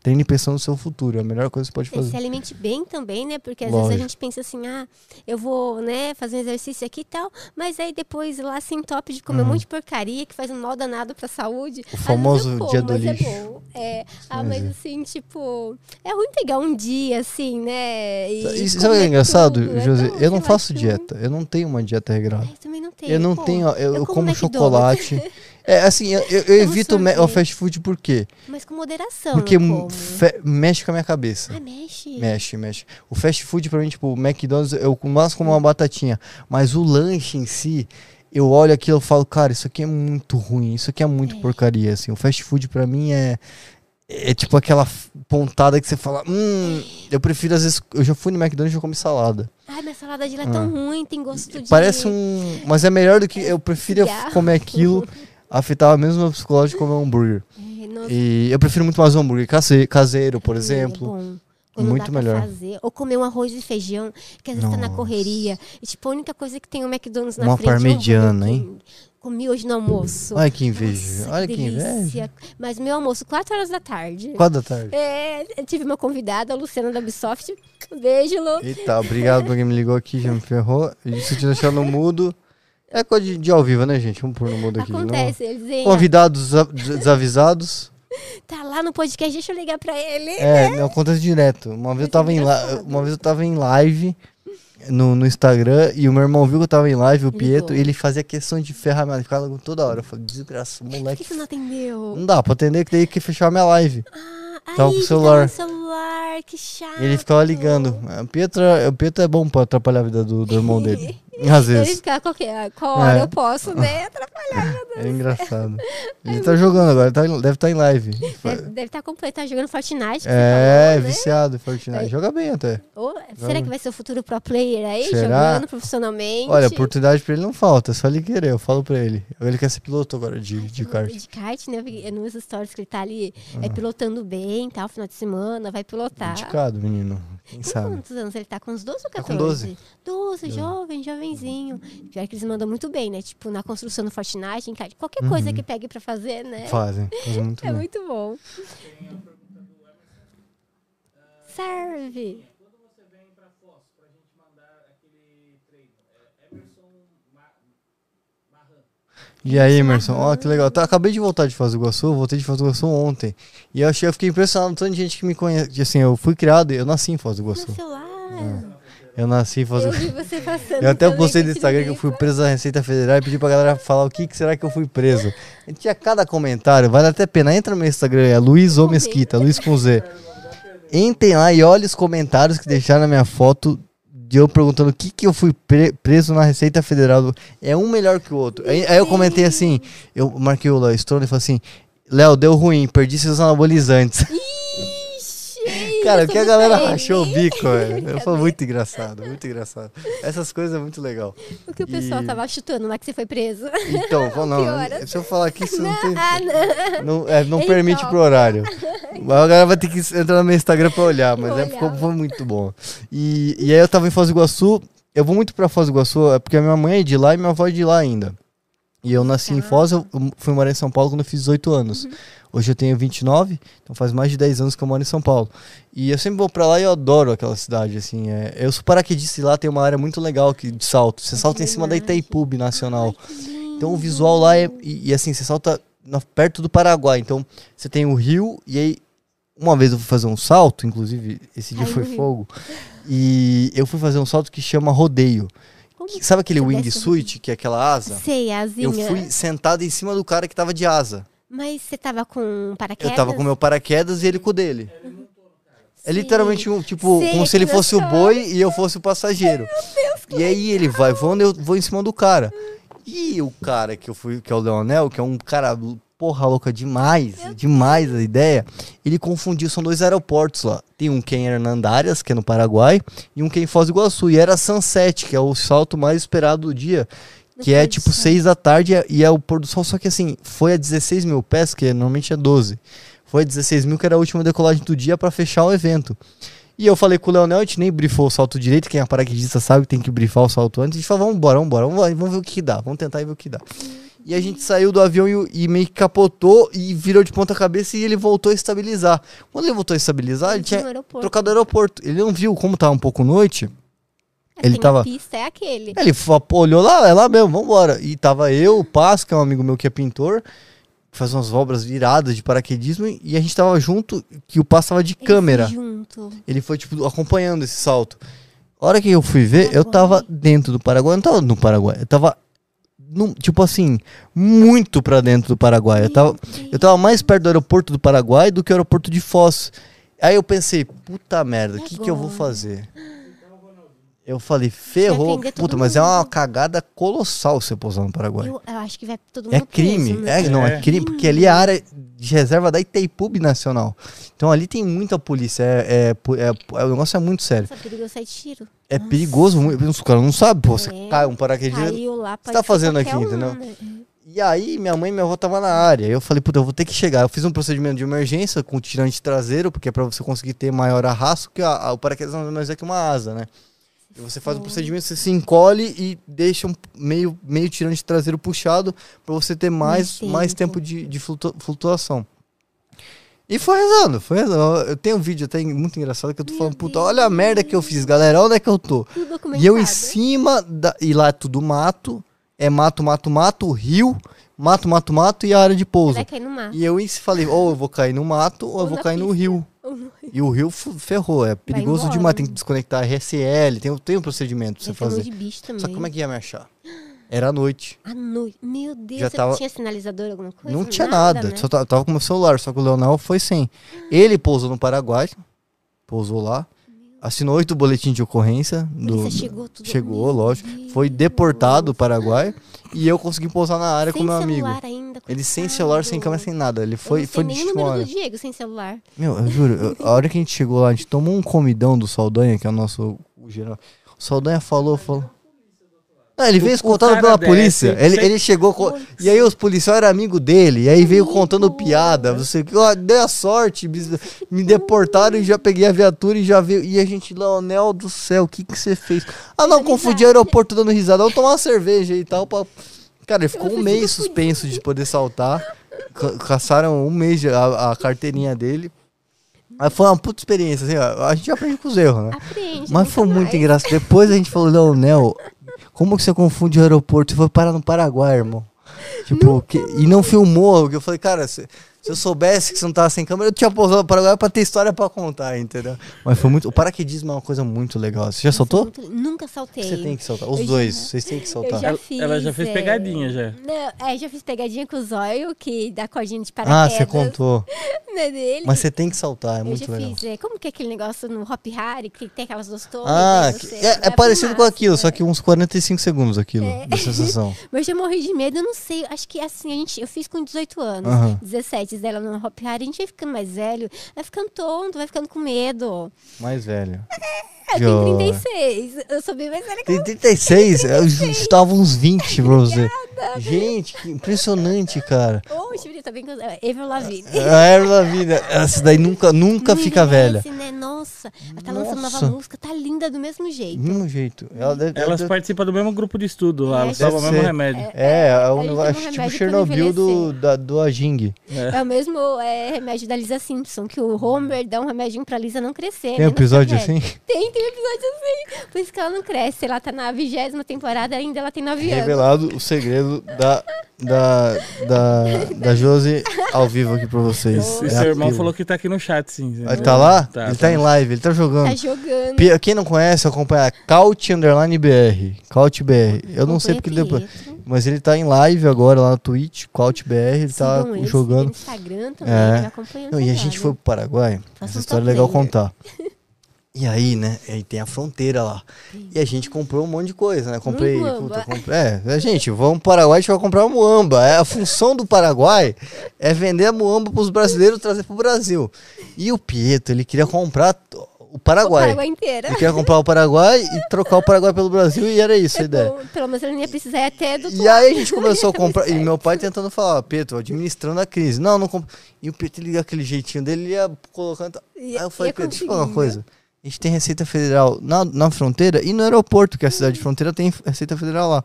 Treine pensando no seu futuro. É a melhor coisa que você pode É, fazer. se alimente bem também, né? Porque às vezes a Lógico. gente pensa assim, ah, eu vou, né, fazer um exercício aqui e tal, mas aí depois lá se entope de comer um monte de porcaria que faz um mal danado pra saúde. Uhum. famoso como, dia do mas lixo. É bom. É, ah, mas sim. assim, tipo, é ruim pegar um dia assim, né? E, sabe o que comer é engraçado, tudo, é José? Eu não faço dieta. Eu não tenho uma dieta regrada. Eu também não tenho. Eu não pô. tenho. Eu, eu como como chocolate. É assim, eu, eu- eu evito o fast food por quê? Mas com moderação. Porque mexe com a minha cabeça. Ah, mexe. Mexe, mexe. O fast food, pra mim, tipo, o McDonald's, eu mais como uma batatinha. Mas o lanche em si, eu olho aquilo e falo, cara, isso aqui é muito ruim, isso aqui é muito É. porcaria, assim. O fast food pra mim é. É tipo aquela pontada que você fala, hum, eu prefiro às vezes. Eu já fui no McDonald's e já comi salada. Ai, minha salada de lá é tão ruim, tem gosto de. Parece um. Mas é melhor do que. Eu prefiro Cigarro. comer aquilo, afetar mesmo o meu psicológico de comer um hambúrguer. É, E eu prefiro muito mais um hambúrguer case- caseiro, por É exemplo. bom. Quando Muito melhor. fazer. Ou comer um arroz e feijão, que às vezes tá na correria. E tipo, a única coisa que tem o McDonald's na Uma frente é um parmegiana, hein? Comi hoje no almoço. Olha que inveja. Nossa, Olha que inveja. delícia. Mas meu almoço, 4 horas da tarde. Quatro da tarde. É, eu tive uma convidada, a Luciana da Ubisoft. Beijo, Lu. Eita, obrigado pra quem me ligou aqui, já me ferrou. Se te deixar no mudo. É coisa de, de ao vivo, né, gente? Vamos pôr no mudo aqui. Acontece, eles dizem, Convidados desa- desavisados. tá lá no podcast, deixa eu ligar pra ele. É, não acontece direto. Uma vez eu tava em, uma vez eu tava em live no, no Instagram e o meu irmão viu que eu tava em live, o. Pietro, e ele fazia questão de live. Ficava toda hora. Eu falei, desgraça, Por que moleque. você não atendeu? Não dá pra atender que daí que fechar minha live. Ah, Tava aí, com o que celular. no celular, que chato. Ele ficava ligando. O Pietro, o Pietro é bom pra atrapalhar a vida do, do irmão dele. Às Ele vezes. fica a qualquer qual hora É. eu posso, né? Atrapalhar. É engraçado. Ele tá jogando agora, tá deve estar em live. Deve, estar completo, tá jogando Fortnite. É, falou, né? viciado em Fortnite. É. Joga bem até. Será que vai ser o futuro pro player aí, Será? jogando profissionalmente? Olha, oportunidade pra ele não falta, é só ele querer, eu falo pra ele. Ele quer ser piloto agora de, de kart. De kart, né? Eu vi Nos stories que ele tá ali é, Ah. pilotando bem, tal, final de semana, vai pilotar. Indicado, menino. Quem sabe? quantos anos ele tá? Com uns 12 ou Tá 14? com 12. 12, jovem, jovenzinho. Pior que eles mandam muito bem, né? Tipo, na construção do Fortnite, em qualquer coisa que pegue pra fazer, né? Uhum. Fazem, muito É bem. muito bom. Serve. E aí, Emerson? Ó, que legal. Tá, acabei de voltar de Foz do Iguaçu, voltei de Foz do Iguaçu ontem. E eu achei, eu fiquei impressionado, tanto de gente que me conhece. Assim, eu fui criado, eu nasci em Foz do Iguaçu. Nasceu lá. Eu nasci em Foz do Eu Iguaçu. Eu até postei no Instagram que eu fui preso da Receita Federal e pedi pra galera falar o que, que será que eu fui preso. E tinha cada comentário, vale até a pena. Entra no meu Instagram, é Luiz O Mesquita, Luiz com Z. Entrem lá e olhem os comentários que deixaram na minha foto de eu perguntando o que, que eu fui pre- preso na Receita Federal. É um melhor que o outro. Aí, aí eu comentei assim, eu marquei o Léo Stone e falei assim, Léo, deu ruim, perdi seus anabolizantes. Cara, que a galera rachou o bico, velho. Foi muito engraçado, muito engraçado. Essas coisas é muito legal. O que o pessoal E- tava chutando lá que você foi preso. Então, não, Piora. se eu falar aqui, você não tem. Ah, não. Não, é, não Então. permite pro horário. Mas a galera vai ter que entrar no meu Instagram pra olhar, mas é, ficou, foi muito bom. E, e aí eu tava em Foz do Iguaçu, eu vou muito pra Foz do Iguaçu, é porque a minha mãe é de lá e minha avó é de lá ainda. E eu nasci em. Foz, eu fui morar em São Paulo quando eu fiz 18 anos. Hoje eu tenho 29, então faz mais de 10 anos que eu moro em São Paulo. E eu sempre vou pra lá e eu adoro aquela cidade, assim. É, eu sou paraquedista e lá tem uma área muito legal que, de salto. Você salta em cima da Itaipu Nacional. Então o visual lá é. E, e assim, você salta na- perto do Paraguai. Então você tem o rio, e aí. Uma vez eu fui fazer um salto, inclusive esse dia Caiu foi fogo. E eu fui fazer um salto que chama rodeio. Como Que- sabe aquele wingsuit, que é aquela asa? Sei, asinha. Eu fui sentado em cima do cara que tava de asa. Mas você tava com paraquedas? Eu tava com meu paraquedas e ele com o dele. É literalmente um, tipo, Sei, como se ele fosse o boi e eu fosse o passageiro. e aí ele vai voando, eu vou em cima do cara. E o cara que eu fui, que é o Leonel, que é um cara porra louca demais, demais a ideia, ele confundiu, são dois aeroportos lá. Tem um que é em Hernandárias, que é no Paraguai, e um que é em Foz do Iguaçu. E era Sunset, que é o salto mais esperado do dia. Que é tipo sol. 6 da tarde e é o pôr do sol, só que assim, foi a 16 mil pés, que normalmente é 12. Foi 16 mil, que era a última decolagem do dia pra fechar o evento. E eu falei com o Leonel, a gente nem brifou o salto direito, quem é paraquedista sabe que tem que brifar o salto antes. A gente falou, vamos embora, vamos embora, vamos, vamos ver o que dá, vamos tentar e ver o que dá. E a gente saiu do avião e, e meio que capotou e virou de ponta cabeça e ele voltou a estabilizar. Quando ele voltou a estabilizar, ele tinha tinha trocado o aeroporto. Ele não viu como tava um pouco noite. É, ele tava- pista é aquele. Ele olhou lá, é lá mesmo, vambora. E tava eu, o Passo, que é um amigo meu que é pintor, que faz umas obras viradas de paraquedismo, e a gente tava junto, que o Passo tava de Eles câmera. Junto. Ele foi, tipo, acompanhando esse salto. A hora que eu fui ver, eu tava dentro do Paraguai. Eu não tava no Paraguai. Eu tava, num- tipo assim, muito pra dentro do Paraguai. Eu tava, eu tava mais perto do aeroporto do Paraguai do que o aeroporto de Foz. Aí eu pensei, puta merda, o que, que eu vou fazer? Eu falei, ferrou. Puta, mas é uma mundo. cagada colossal você pousar no Paraguai. Eu, eu acho que vai todo mundo É crime. preso? É, não, é É. crime, porque ali é a área de reserva da Itaipubi Nacional. Então ali tem muita polícia. É, é, é- é- o negócio é muito sério. Só perigoso sair de tiro. É Nossa. perigoso, muito- os caras não sabem, pô, você É. cai um paraquedista. Caiu lá, pode tá fazendo aqui, um, entendeu? né? E aí, minha mãe e minha avó estavam na área. Eu falei, puta, eu vou ter que chegar. Eu fiz um procedimento de emergência com tirante traseiro, porque é pra você conseguir ter maior arrasto, que a, a- o paraquedas nada mais é que uma asa, né? Você faz o procedimento, você se encolhe e deixa um meio, meio tirante traseiro puxado pra você ter mais, Mais mais tempo. de, de flutua- flutuação. E foi rezando, foi rezando. Eu tenho um vídeo até muito engraçado que eu tô Meu falando, puta, olha a merda que eu fiz, galera, onde é que eu tô? E eu em cima, da, e lá é tudo mato, é mato, mato, mato, rio, mato, mato, mato e a área de pouso. Vai cair no mar. E eu falei, ou eu vou cair no mato, ou eu Ou vou na cair no pista. rio. E o rio ferrou, é perigoso demais, tem que desconectar RSL, tem, tem um procedimento pra você fazer. de bicho também. Só que como é que ia me achar? Era à noite. À noite. Meu Deus, Já você tava- tinha sinalizador, alguma coisa? não tinha nada, né? só ta- tava com meu celular, só que o Leonel foi sem. Ele pousou no Paraguai, pousou lá, assinou oito boletins de ocorrência. Do, chegou tudo. chegou, lógico. Deus. Foi deportado do Paraguai e eu consegui pousar na área sem com meu amigo. ainda. Ele sem celular, sem câmera, sem nada. Ele Eu foi, sei foi nem de última hora. do Diego sem celular. Meu, eu juro, eu- a hora que a gente chegou lá, a gente tomou um comidão do Saldanha, que é o nosso o geral. O Saldanha falou, falou. Não, ele veio escoltado pela polícia. Ele, ele chegou. co- E aí os policiais eram amigo dele. E aí veio contando piada. Você que, ó, dei a sorte. Me, deportaram e já peguei a viatura e já veio. E a gente, Leonel do céu, o que que você fez? Ah, não, confundi aeroporto dando risada. Vou tomar uma cerveja e tal. Pra... Cara, ele ficou um mês suspenso de poder saltar. Ca- Caçaram um mês a, a carteirinha dele. Foi uma puta experiência, assim, ó, a gente aprende com os erros, né? Aprende. Mas foi muito engraçado. Depois a gente falou, Leonel, como que você confunde o aeroporto? Você foi parar no Paraguai, irmão. Tipo, que- e não filmou. que Eu falei, cara, se, se eu soubesse que você não tava sem câmera, eu tinha pousado no Paraguai pra ter história pra contar, entendeu? Mas foi muito. O paraquedismo é uma coisa muito legal. Você já soltou? Muito- Nunca saltei. Você tem que soltar. Os Eu dois, já- vocês têm que Eu soltar. já Ela- fiz. ela já fez é, pegadinha, já. Não, é, já fiz pegadinha com o zóio, que dá cordinha de Ah, paraquedas. você contou. Né, dele. Mas você tem que saltar, é eu muito já legal. fiz, é, como que é aquele negócio no Hop Harry, que tem aquelas duas torres? Ah, você é, é parecido com máximo, aquilo, é. só que uns 45 segundos aquilo, da sensação. Mas eu já morri de medo, eu não sei. Acho que assim, a gente, eu fiz com 18 anos, Aham. 17 dela no Hop Harry, a gente vai ficando mais velho, vai ficando tonto, vai ficando com medo. Mais velho. Eu tenho 36, eu sou bem mais velha que Tem 36? Eu estava uns 20 pra você. Gente, que impressionante, cara. Oxe, Brito, tá bem com Ever Lavigne. A Erva Vida, essa daí nunca, nunca fica velha. Né? Nossa, ela tá lançando Nossa. nova música, tá linda do mesmo Do jeito. mesmo jeito. Ela deve, Elas deve- participam do mesmo grupo de estudo lá, É, elas tomam o mesmo remédio. É, é um gente negócio toma tipo Chernobyl do, da, do Ajing. É o mesmo é, remédio da Lisa Simpson, que o Homer dá um remedinho pra Lisa não crescer. Tem né, um episódio assim? Tem, tem um episódio assim. Por isso que ela não cresce. Ela tá na vigésima temporada, ainda ela tem nove anos. Revelado o segredo da, da, da, da Josi ao vivo aqui pra vocês. E É seu irmão pílula. falou que tá aqui no chat, sim. Ele tá lá? Tá, ele tá. tá em live, ele tá jogando. Tá jogando. Quem não conhece, acompanha Caut Underline BR. Caut BR. Eu não sei porque depois. Mas ele tá em live agora lá no Twitch, Caut BR, ele tá ele, jogando. No Instagram também, É. já acompanhando Não, e a gente foi pro Paraguai. Faça Essa um história é legal contar. E aí, né? Aí tem a fronteira lá. E a gente comprou um monte de coisa, né? Comprei. Puta, comprei é, é, gente, vamos pro Paraguai, a gente vai comprar uma muamba. É, a função do Paraguai é vender a muamba pros brasileiros trazer pro Brasil. E o Pietro, ele queria comprar o O Paraguai. Paraguai inteira. Ele queria comprar o Paraguai e trocar o Paraguai pelo Brasil e era isso a É ideia. bom, pelo menos ele não ia precisar ir até do E aí a gente começou a comprar. E meu pai tentando falar, Pedro, administrando a crise. Não, não compra. E o Pedro liga aquele jeitinho dele, ele ia colocando. Aí eu falei, Pedro, deixa eu falar uma coisa. A gente tem Receita Federal na, na fronteira e no aeroporto, que é a cidade de fronteira, tem Receita Federal lá.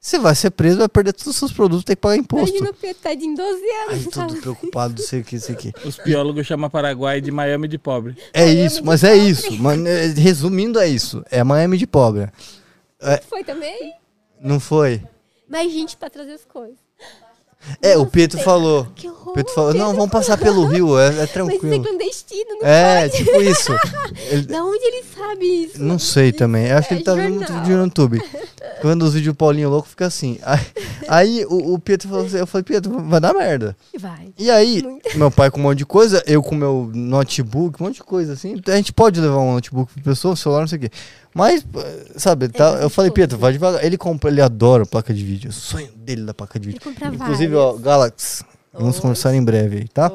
Você vai ser preso, vai perder todos os seus produtos, tem que pagar imposto. Imagina o Pedro tadinho, 12 Aí anos. todo falando. preocupado, não sei o que, sei o que. Os biólogos chamam Paraguai de Miami de pobre. É Miami isso, mas é pobre. isso. Mano, é- resumindo, é isso. É Miami de pobre. Foi também? Não foi? Mais gente pra trazer as coisas. É, o Nossa, Pedro Pedro. falou. Que horror. O Pedro falou, não, vamos passar pelo rio, é, é Mas é tranquilo. clandestino, não É, pode. tipo isso. Ele- Da onde ele sabe isso? não sei também. Eu acho que É ele tá vendo muito vídeo no YouTube. Quando os vídeos do Paulinho louco fica assim. Aí, aí o, o Pedro falou assim, eu falei, Pedro, vai dar merda. Vai. E aí, Muito. meu pai com um monte de coisa, eu com meu notebook, um monte de coisa assim. A gente pode levar um notebook pra pessoa, um celular, não sei o quê. Mas, sabe, tá, mas eu é falei. Pedro, vai devagar. Ele compra, ele adora placa de vídeo. É o sonho dele da placa de Ele vídeo. Inclusive, várias. ó, Galaxy. Vamos Oi. conversar em breve aí, tá?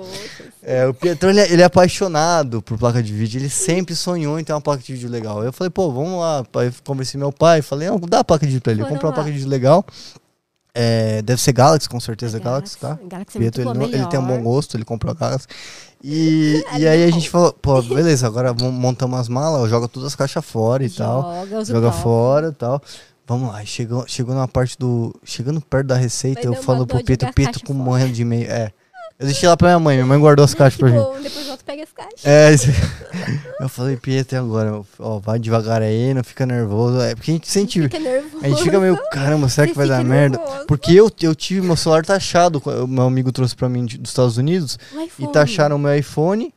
É, o Pietro, ele, é- ele é apaixonado por placa de vídeo. Ele sempre sonhou em ter uma placa de vídeo legal. Eu falei, pô, vamos lá. Aí conversei com meu pai. Falei, não, dá a placa de vídeo pra ele. Comprou uma placa de vídeo legal. É, deve ser Galaxy, com certeza Galaxy, tá? Galaxy é Pietro, ele, boa, não- ele tem um bom gosto, ele comprou a Galaxy. E, e aí a gente falou, pô, beleza, agora montar umas malas, joga todas as caixas fora e tal. Joga, o Joga fora e tal. Vamos lá, chegou, chegou na parte do. Chegando perto da receita, Vai eu falo pro Pietro caixa com morrendo de meio. É. Eu deixei lá pra minha mãe, minha mãe guardou as caixas pra mim. depois volta pega as caixas. É, eu falei, Pietro, agora? Ó, vai devagar aí, não fica nervoso. É porque a gente sente. Fica nervoso. A gente fica meio, caramba, será que vai dar fica merda? nervoso. Porque eu, eu tive meu celular taxado, meu amigo trouxe pra mim de- dos Estados Unidos, e taxaram o meu iPhone,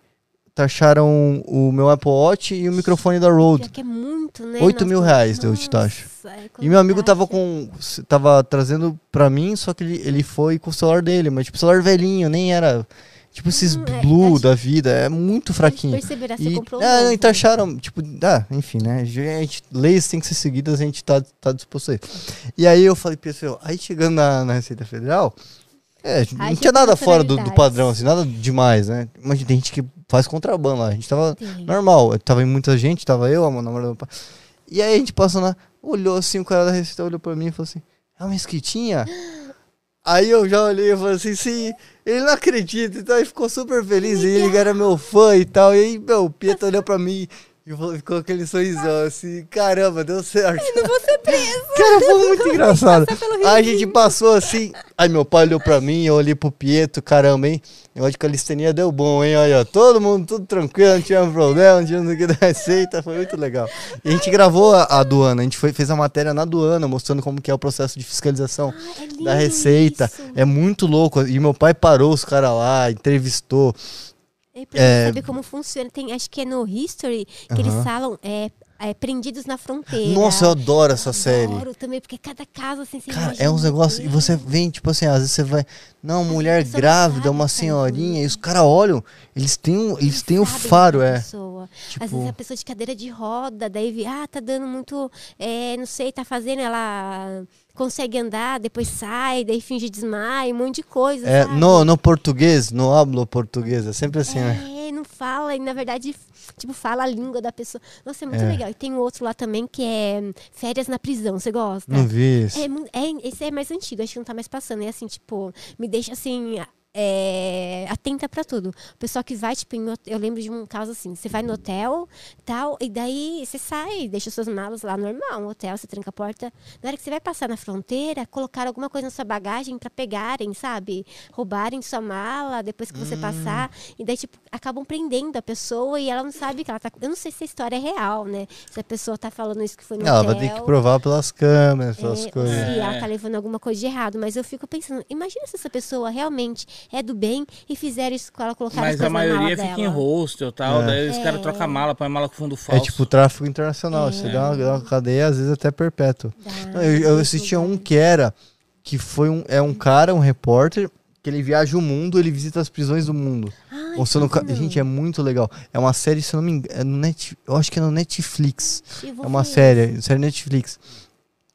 taxaram o meu Apple Watch e o microfone da Rode. Que é muito, né? Oito Nossa, mil reais deu de taxa. é E meu amigo tava com. tava trazendo pra mim, só que ele, ele foi com o celular dele, mas tipo, celular velhinho, nem era. Tipo esses Hum, é, blue acho- da vida, é muito fraquinho. Perceberá, você E, comprou um ah, novo. e taxaram, tipo, ah, enfim, né? Gente, leis têm que ser seguidas, a gente tá, tá disposto a isso. E aí eu falei, pessoal, aí chegando na, na Receita Federal, é, não Aí tinha nada fora do, do padrão, assim, nada demais, né? Mas tem gente que faz contrabando lá, a gente tava Tem. normal, tava em muita gente, tava eu, a namorada do meu pai. E aí a gente passou na, olhou assim, o cara da Receita olhou pra mim e falou assim, é uma mesquitinha? Aí eu já olhei e falei assim, sim, ele não acredita, então aí ficou super feliz, e ele era meu fã e tal, e aí, meu, o Pietro olhou pra mim e falou- ficou aquele sorrisão assim, caramba, deu certo. Não vou ser preso. Cara, foi muito engraçado. Aí a gente passou assim, aí meu pai olhou pra mim, eu olhei pro Pietro, caramba, hein, negócio de calistenia deu bom, hein, olha, todo mundo tudo tranquilo, não tinha problema, não tinha no que da receita, foi muito legal. E a gente gravou a, a aduana, a gente foi, fez a matéria na aduana, mostrando como que é o processo de fiscalização Ah, é da receita. isso. É muito louco. E meu pai parou os caras lá, entrevistou. É pra É. saber como funciona. Tem, acho que é no History que eles Aham. falam é, é, prendidos na fronteira. Nossa, eu adoro essa série. Adoro também, porque cada caso assim, você Cara, é uns negócios. E você vem, tipo assim, às vezes você vai. Não, mulher pessoa não grávida, sabe uma senhorinha, e os caras olham, eles têm, um, eles têm o sabem faro, da é. pessoa. Tipo- Às vezes a pessoa de cadeira de roda, daí vê, ah, tá dando muito, é, não sei, tá fazendo, ela consegue andar, depois sai, daí finge desmaio, um monte de coisa, É, sabe? no, no português, no hablo português, é sempre assim, né? É, não fala, e na verdade, tipo, fala a língua da pessoa. Nossa, é muito É. legal. E tem outro lá também que é hum, Férias na Prisão, você gosta? Não vi isso. É, é, esse é mais antigo, acho que não tá mais passando. É assim, tipo, me deixa assim. É, atenta pra tudo. O pessoal que vai, tipo, em eu lembro de um caso assim: você vai no hotel, tal, e daí você sai, deixa suas malas lá normal, no hotel, você tranca a porta. Na hora que você vai passar na fronteira, colocar alguma coisa na sua bagagem pra pegarem, sabe? Roubarem sua mala depois que Hum. você passar. E daí, tipo, acabam prendendo a pessoa e ela não sabe que ela tá. Eu não sei se a história é real, né? Se a pessoa tá falando isso que foi no Ela hotel. vai ter que provar pelas câmeras, pelas É, coisas. se ela tá levando alguma coisa de errado, mas eu fico pensando, imagina se essa pessoa realmente é do bem e fizeram isso com ela colocar as Mas a na mala maioria fica em dela. hostel e tal, É. daí os caras É. trocam a mala, põe mala com fundo É falso. tipo tráfico internacional, É. você dá uma, dá uma cadeia, às vezes até perpétua. Não, eu, eu assistia um que era que foi um é um cara, um repórter que ele viaja o mundo, ele visita as prisões do mundo. Ai, Mostrando, ca- gente, é muito legal. É uma série, se eu não me engano, é no Net, eu acho que é no Netflix. É uma série, série Netflix.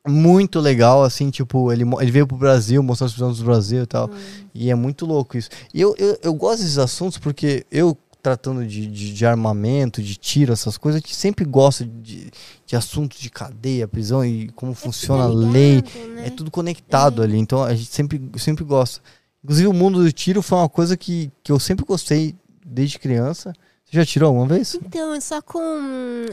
Muito legal, assim, tipo, ele, ele veio pro Brasil, mostrou as prisões do Brasil e tal. Hum. E é muito louco isso. E eu, eu, eu gosto desses assuntos porque eu tratando de, de, de armamento, de tiro, essas coisas, a gente sempre gosta de, de assuntos de cadeia, prisão e como funciona a tudo lei. ligado, né? É tudo conectado ali, então a gente sempre, sempre gosta. Inclusive o mundo do tiro foi uma coisa que, que eu sempre gostei desde criança. Já tirou alguma vez? Então, só com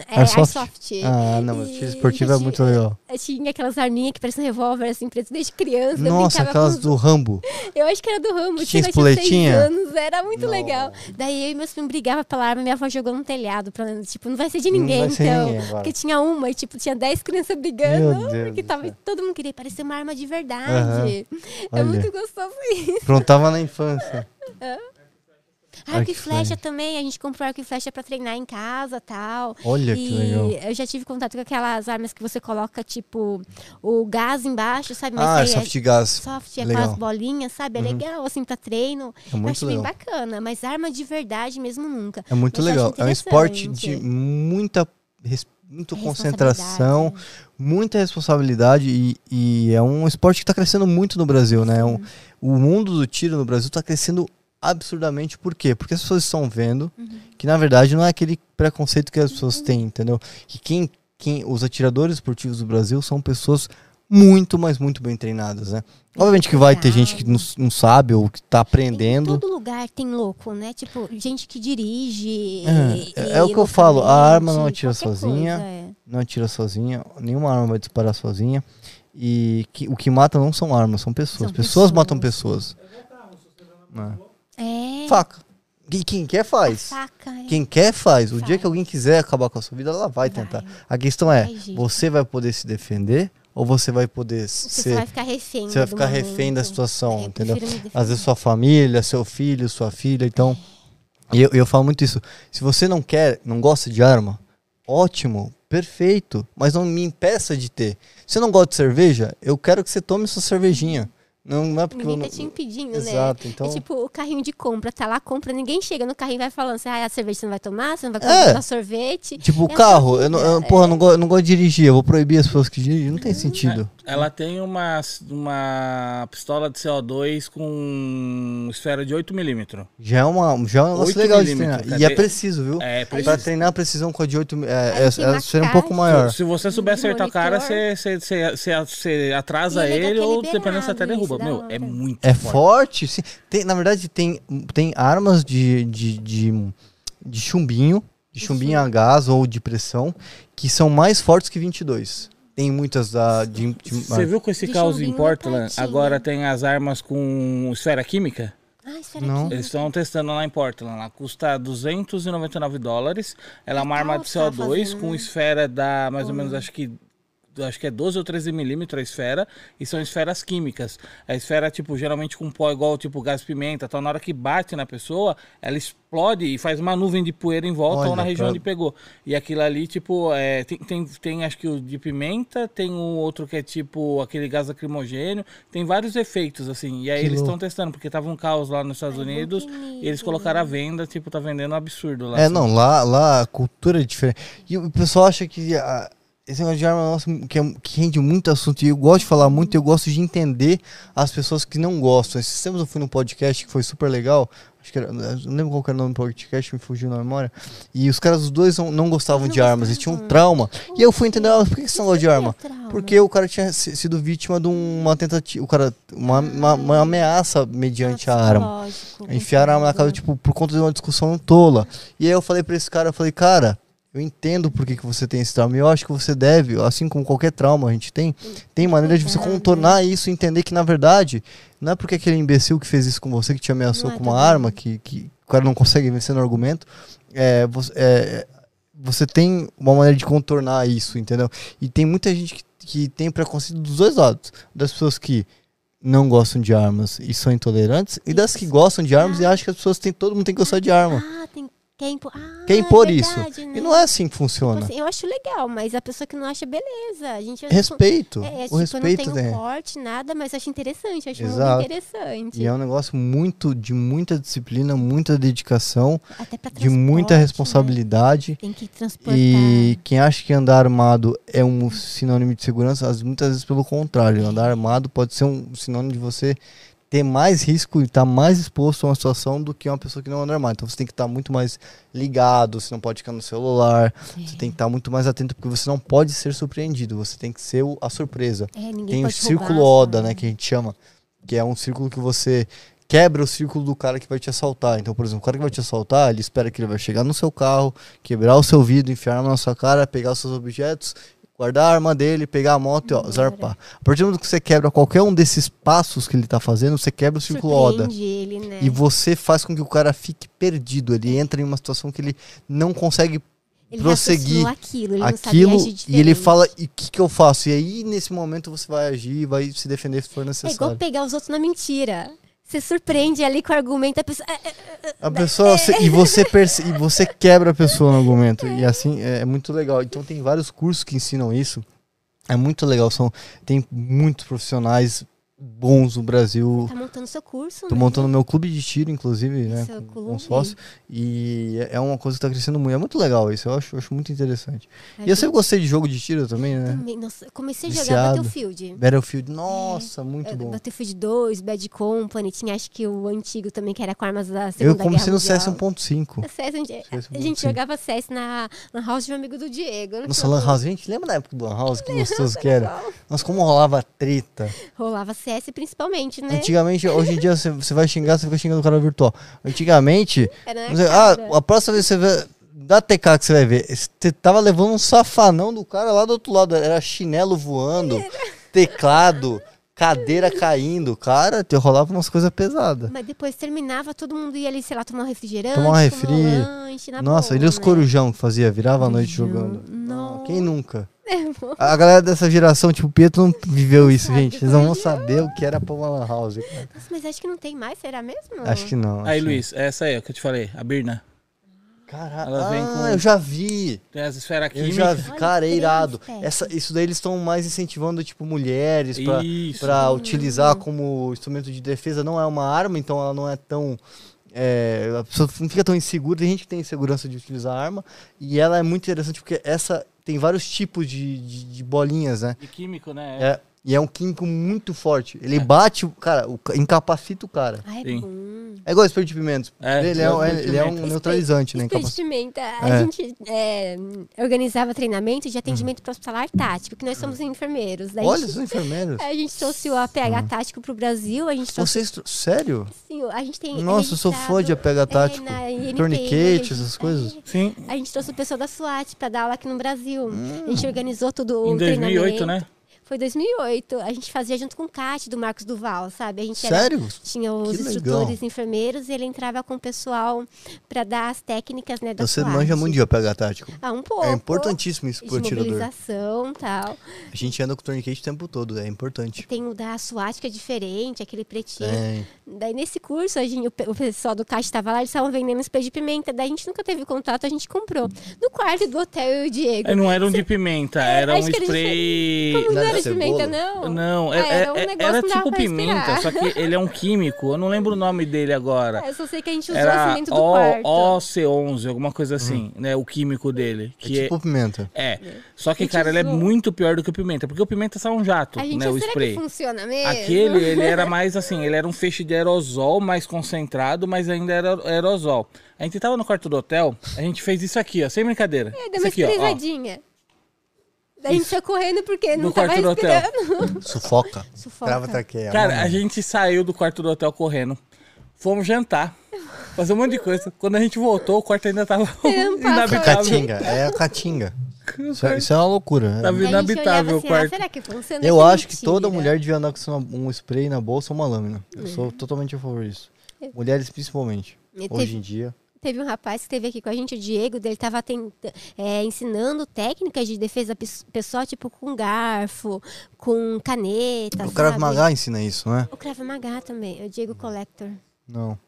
é, Airsoft? Airsoft. Ah, não, mas E tiro esportivo é muito legal. Eu tinha aquelas arminhas que parecem revólver, assim, preto desde criança. Nossa, aquelas com... do Rambo. Eu acho que era do Rambo. Que tinha, espoletinha? anos, era muito legal. Daí eu e meus primos brigavam pela arma, minha avó jogou no telhado. Pra, tipo, não vai ser de Não ninguém, vai ser então. ninguém. Porque tinha uma e, tipo, tinha 10 crianças brigando. Porque tava, todo mundo queria parecer uma arma de verdade. É Olha. muito gostoso isso. Aprontava na infância. Arco e flecha também, a gente comprou arco e flecha pra treinar em casa tal. Olha e que legal. eu já tive contato com aquelas armas que você coloca, tipo, o gás embaixo, sabe? Mas Ah, aí Airsoft de gás. soft, é com Legal. Uhum. as bolinhas, sabe? É legal, assim, pra treino. É eu muito acho bem legal. bacana, mas arma de verdade mesmo nunca. É muito Mas eu acho legal. É um esporte de muita, É concentração, muita responsabilidade e, e é um esporte que está crescendo muito no Brasil, né? Um- o mundo do tiro no Brasil está crescendo absurdamente. Por quê? Porque as pessoas estão vendo Uhum. que na verdade não é aquele preconceito que as pessoas têm, entendeu? Que quem, quem os atiradores esportivos do Brasil são pessoas muito, mas muito bem treinadas, né? Obviamente que vai ter gente que não, não sabe ou que está Em aprendendo. todo lugar tem louco, né? Tipo, gente que dirige. É, e- é o que eu falo, a arma não atira sozinha. coisa, é. não atira sozinha, nenhuma arma vai disparar sozinha. E que- o que mata não são armas, são pessoas. São pessoas, pessoas. matam pessoas. É. Faca. E quem quer faz. Faca, é. Quem quer faz. O dia Faz. que alguém quiser acabar com a sua vida, ela vai tentar. A questão é, Vai, você vai poder se defender ou você vai poder Você ser vai ficar refém. você vai ficar refém da momento. situação, É, eu entendeu? Às vezes sua família, seu filho, sua filha, então. E eu, eu falo muito isso. Se você não quer, não gosta de arma, ótimo, perfeito. Mas não me impeça de ter. Se você não gosta de cerveja, eu quero que você tome sua cervejinha. Não, não é porque Ninguém eu tá não... te impedindo, Exato, né? então. É tipo o carrinho de compra, tá lá, compra, ninguém chega no carrinho e vai falando assim, ah, a cerveja você não vai tomar, você não vai É. comprar sorvete. Tipo, o É carro, sua eu não, vida, eu, porra, é. eu não, gosto, não gosto de dirigir, eu vou proibir as pessoas que dirigem, não tem sentido. Ela tem uma, uma pistola de CO2 com esfera de 8mm. Já é, uma, já é um negócio 8 legal de treinar. E é cadê? preciso, viu? É, Pra precisa. treinar a precisão com a de 8 é, é, é, ser um pouco maior. Se você souber acertar o cara, você, você, você, você, você atrasa é ele é ou dependendo você até derruba. Isso Meu, é muito É forte. forte, sim. Tem, na verdade, tem, tem armas de, de, de, de chumbinho, de chumbinho a gás ou de pressão, que são mais fortes que 22. Tem muitas da. De, de- Você viu com esse De caos em chumbinho Portland? Agora tem as armas com esfera química? Ah, Não. Eles estão testando lá em Portland. Ela custa 299 dólares. Ela é uma arma de tá CO2 fazendo, com esfera da mais ou menos, acho que acho que é 12 ou 13 milímetros a esfera, e são esferas químicas. A esfera, tipo, geralmente com pó igual, tipo, gás pimenta, então na hora que bate na pessoa, ela explode e faz uma nuvem de poeira em volta Olha, ou na região pra- onde pegou. E aquilo ali, tipo, é, tem, tem, tem acho que o de pimenta, tem o outro que é tipo aquele gás lacrimogênio, tem vários efeitos, assim. E aí Que eles estão testando, porque tava um caos lá nos Estados Unidos, e eles colocaram a venda, tipo, tá vendendo um absurdo lá. É, assim. não, lá, lá a cultura é diferente. E o pessoal acha que ah, esse negócio de arma nossa, que, é- que rende muito assunto. E eu gosto de falar muito, eu gosto de entender as pessoas que não gostam. Esses tempos eu fui num podcast que foi super legal. Acho que era, não lembro qual era o nome do podcast, me fugiu na memória. E os caras, os dois, não, não gostavam Não de armas, eles tinham um trauma. E eu fui entender, ah, por que que você não gosta de arma? Porque o cara tinha si- sido vítima de uma tentativa, o cara, uma, uma, uma ameaça mediante a arma. Psicológico, Enfiaram a arma na confuso. tipo, por conta de uma discussão tola. E aí eu falei pra esse cara, eu falei, cara, eu entendo por que, que você tem esse trauma. E eu acho que você deve, assim como qualquer trauma a gente tem, tem maneira de você contornar isso e entender que, na verdade, não é porque aquele imbecil que fez isso com você, que te ameaçou é com uma arma, que, que o cara não consegue vencer no argumento, é, você, é, você tem uma maneira de contornar isso, entendeu? E tem muita gente que, que tem preconceito dos dois lados. Das pessoas que não gostam de armas e são intolerantes, e das que gostam de armas e acham que as pessoas têm, todo mundo tem que gostar de arma. Ah, tem, quer impor, ah, Quer impor é isso. verdade, E né? não é assim que Tipo funciona. assim, eu acho legal, mas a pessoa que não acha, beleza. A gente Respeito. É, é, o tipo, respeito eu não tem. tenho corte, nada, mas acho interessante, acho Exato. muito interessante. E é um negócio muito de muita disciplina, muita dedicação, de muita né? responsabilidade. Tem que transportar. E quem acha que andar armado é um sinônimo de segurança, as- muitas vezes pelo contrário. Andar armado pode ser um sinônimo de você ter mais risco e estar mais exposto a uma situação do que uma pessoa que não anda armada. Então você tem que estar muito mais ligado, você não pode ficar no celular, você tem que estar muito mais atento porque você não pode ser surpreendido, você tem que ser o- a surpresa. É, Tem o círculo ODA, né, que a gente chama, que é um círculo que você quebra o círculo do cara que vai te assaltar. Então, por exemplo, o cara que vai te assaltar, ele espera que ele vai chegar no seu carro, quebrar o seu vidro, enfiar a arma na sua cara, pegar os seus objetos, guardar a arma dele, pegar a moto e ó, zarpar. A partir do momento que você quebra qualquer um desses passos que ele tá fazendo, você quebra o círculo ODA. Ele, né? E você faz com que o cara fique perdido. Ele entra em uma situação que ele não consegue ele prosseguir aquilo, ele aquilo e ele fala e o que, que eu faço? E aí, nesse momento, você vai agir, vai se defender se for É igual necessário. pegar os outros na mentira. Você surpreende ali com o argumento, a pessoa. "É, é, é, A pessoa, você- e, você perce, e você quebra a pessoa no argumento. E assim, é, é muito legal. Então tem vários cursos que ensinam isso. É muito legal. São, tem muitos profissionais bons no Brasil. Tá montando seu curso, Tô né? montando meu clube de tiro, inclusive, né? Seu Com, com sócio. E é- é uma coisa que tá crescendo muito. É muito legal isso. Eu acho, eu acho muito interessante. A E eu gente sempre gostei de jogo de tiro também, né? também- nossa, eu comecei a jogar. Battlefield. Battlefield, nossa, muito É, bom. Battlefield 2, Bad Company, tinha acho que o antigo também, que era com armas da Segunda Eu comecei no. CS 1.5. CS, a gente, CS a gente 1.5. jogava CS na, na house de um amigo do Diego. não Nossa, Lan como. House, gente, lembra da época do Lan House? Que gostoso que era. Nossa, como rolava treta. Rolava CS principalmente, né? Antigamente, hoje em dia você, você vai xingar, você fica xingando o cara virtual. Antigamente, você- ah, a próxima vez que você vê. Da TK que você vai ver, você tava levando um safanão do cara lá do outro lado. Era chinelo voando, teclado, cadeira caindo. Cara, te rolava umas coisas pesadas. Mas depois terminava, todo mundo ia ali, sei lá, tomar um refrigerante, Tomar um refri. um lanche, Nossa, boa, e os né? corujão que fazia? Virava a noite Corujão, jogando. não. Quem nunca? É, A galera dessa geração, tipo, o Pietro não viveu isso, sabe gente. Eles não vão saber o que era pra uma lan house. cara. Nossa, mas acho que não tem mais, será mesmo? Acho que não. Aí, acho que Luiz, essa aí, ó, que eu te falei, a Birna. não. Caralho. ah, com- eu já vi. Tem as esferas Eu químicas. já vi. Cara, é irado. Essa, isso daí eles estão mais incentivando, tipo, mulheres pra, Isso. pra utilizar como instrumento de defesa. Não é uma arma, então ela não é tão. é, a pessoa não fica tão insegura. Tem gente que tem insegurança de utilizar a arma. E ela é muito interessante porque essa tem vários tipos de, de, de bolinhas, né? De químico, né? É, e é um químico muito forte. Ele bate, o cara, o, ca- incapacita o cara. Ai, Sim. bom. É igual spray de pimentos. É, ele, é, um- de ele é um pimenta. neutralizante, né? Spray de Incapacita. pimenta. A É. gente é, organizava treinamento de atendimento para hospitalar tático, que nós somos enfermeiros. Daí a Uhum. Olha, gente- são enfermeiros. a gente trouxe o APH tático pro Brasil, a gente trouxe Vocês. tro- Sério? Sim, a gente tem. Nossa, eu sou fã de APH tático. É, na INPI, Torniquete, a gente- essas coisas. Sim. A gente trouxe o pessoal da SWAT para dar aula aqui no Brasil. A gente organizou tudo o Em 2008, treinamento. né? Foi 2008. A gente fazia junto com o CAT do Marcos Duval, sabe? A gente era- Sério? tinha os Que legal. instrutores enfermeiros e ele entrava com o pessoal para dar as técnicas, né, da Você SWAT. manja muito de APH tático. Ah, um pouco. É importantíssimo isso pro de atirador. mobilização e tal. A gente anda com torniquete o tempo todo, é importante. Tem o da SWAT que é diferente, aquele pretinho. Tem. Daí nesse curso, a gente, o, pe- o pessoal do CAT estava lá, eles estavam vendendo spray de pimenta. Daí a gente nunca teve contato, a gente comprou. No quarto do hotel, eu e o Diego. É, não era um de pimenta, É, era um que era spray. Era era de pimenta, cebola? não? Não, Ah, é- era um é- negócio era tipo pimenta, só que ele é um químico, eu não lembro o nome dele agora. É, Eu só sei que a gente usou Era dentro do quarto. O- OC11, alguma coisa assim, né? O químico dele. É Que é, tipo pimenta. é. Só que, cara, ele é usou. muito pior do que o pimenta, porque o pimenta é só um jato, a gente, né? O será spray. que funciona mesmo? Aquele, ele era mais assim, ele era um feixe de aerosol mais concentrado, mas ainda era aerosol. A gente tava no quarto do hotel, a gente fez isso aqui, ó, sem brincadeira. É, deu uma aqui, ó, ó. Daí a gente saiu correndo porque não tava quarto do hotel. respirando. Sufoca. Sufoca. Trava a traqueia. Cara, mano. a gente saiu do quarto do hotel correndo. Fomos jantar. Fazer um monte de coisa. Quando a gente voltou, o quarto ainda tava Tampado. inabitável. Caatinga, é a caatinga. Isso, é- isso é uma loucura. né? Daí a gente inabitável olhava o assim, ah, quarto. será que funciona? Eu Isso é acho que toda mentira. mulher devia andar com uma- um spray na bolsa ou uma lâmina. Eu Uhum. sou totalmente a favor disso. Mulheres principalmente. E Hoje teve- em dia. Teve um rapaz que esteve aqui com a gente, o Diego, dele estava ensinando técnicas de defesa pes- pessoal, tipo com garfo, com caneta. O Krav? Maga ensina isso, não é? O Krav Maga também, o Diego Collector. Não.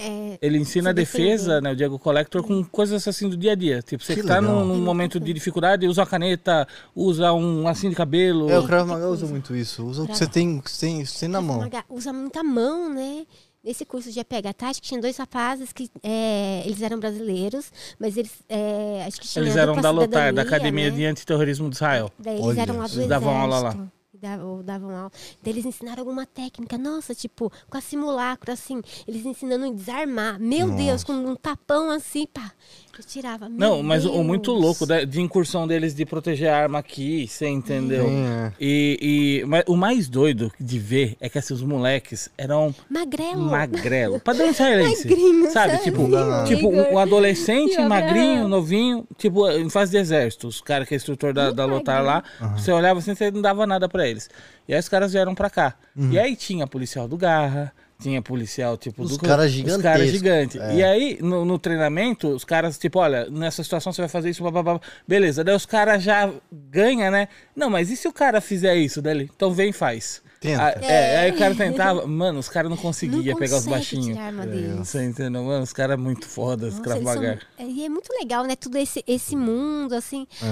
É, Ele ensina a defesa, defender. né, o Diego Collector, com coisas assim do dia a dia. Tipo, você Que tá legal. num, momento de dificuldade, usa a caneta, usa um lacinho de cabelo. É, o Krav Maga usa muito isso. Usa o que você tem, você tem, você tem na mão. Usa muita mão, né? Nesse curso de APH tático, tinha dois rapazes que é, eles eram brasileiros, mas eles é, acho que tinham Eles eram da LOTAR, da Academia né? de Antiterrorismo de Israel. Daí eles Olha, eram lá do davam aula lá. davam, ou davam aula. Daí eles ensinaram alguma técnica. Nossa, tipo, com a simulacro, assim. Eles ensinando a desarmar. Meu Deus, com um tapão assim, pá. Eu tirava. Meu Não, mas o Deus. muito louco da- de incursão deles de proteger a arma aqui, você entendeu? Sim, é. E, e mas o mais doido de ver é que os moleques eram Magrelo. magrelo, padrão israelense. Magrinho, sabe? sabe? Tipo, Não. tipo um, um adolescente, o magrinho, novinho, tipo, em fase de exército. Os caras que é instrutor da, da Lotar lá, você olhava assim, você não dava nada pra eles. E aí os caras vieram pra cá. E aí tinha policial do Garra, tinha policial, tipo, Os caras Os gigantescos. caras gigantes. É. E aí, no, no treinamento, os caras, tipo, olha, nessa situação você vai fazer isso, bababá. beleza. Daí os caras já ganham, né? Não, mas e se o cara fizer isso dele? Então vem e faz. Tenta. Ah, é, aí o cara tentava. Mano, os caras não Não conseguiam pegar os baixinhos. tirar deles. Você entendeu? Mano, os caras muito fodas, Krav eles são- é, E é muito legal, né? Tudo esse, esse mundo, assim. É.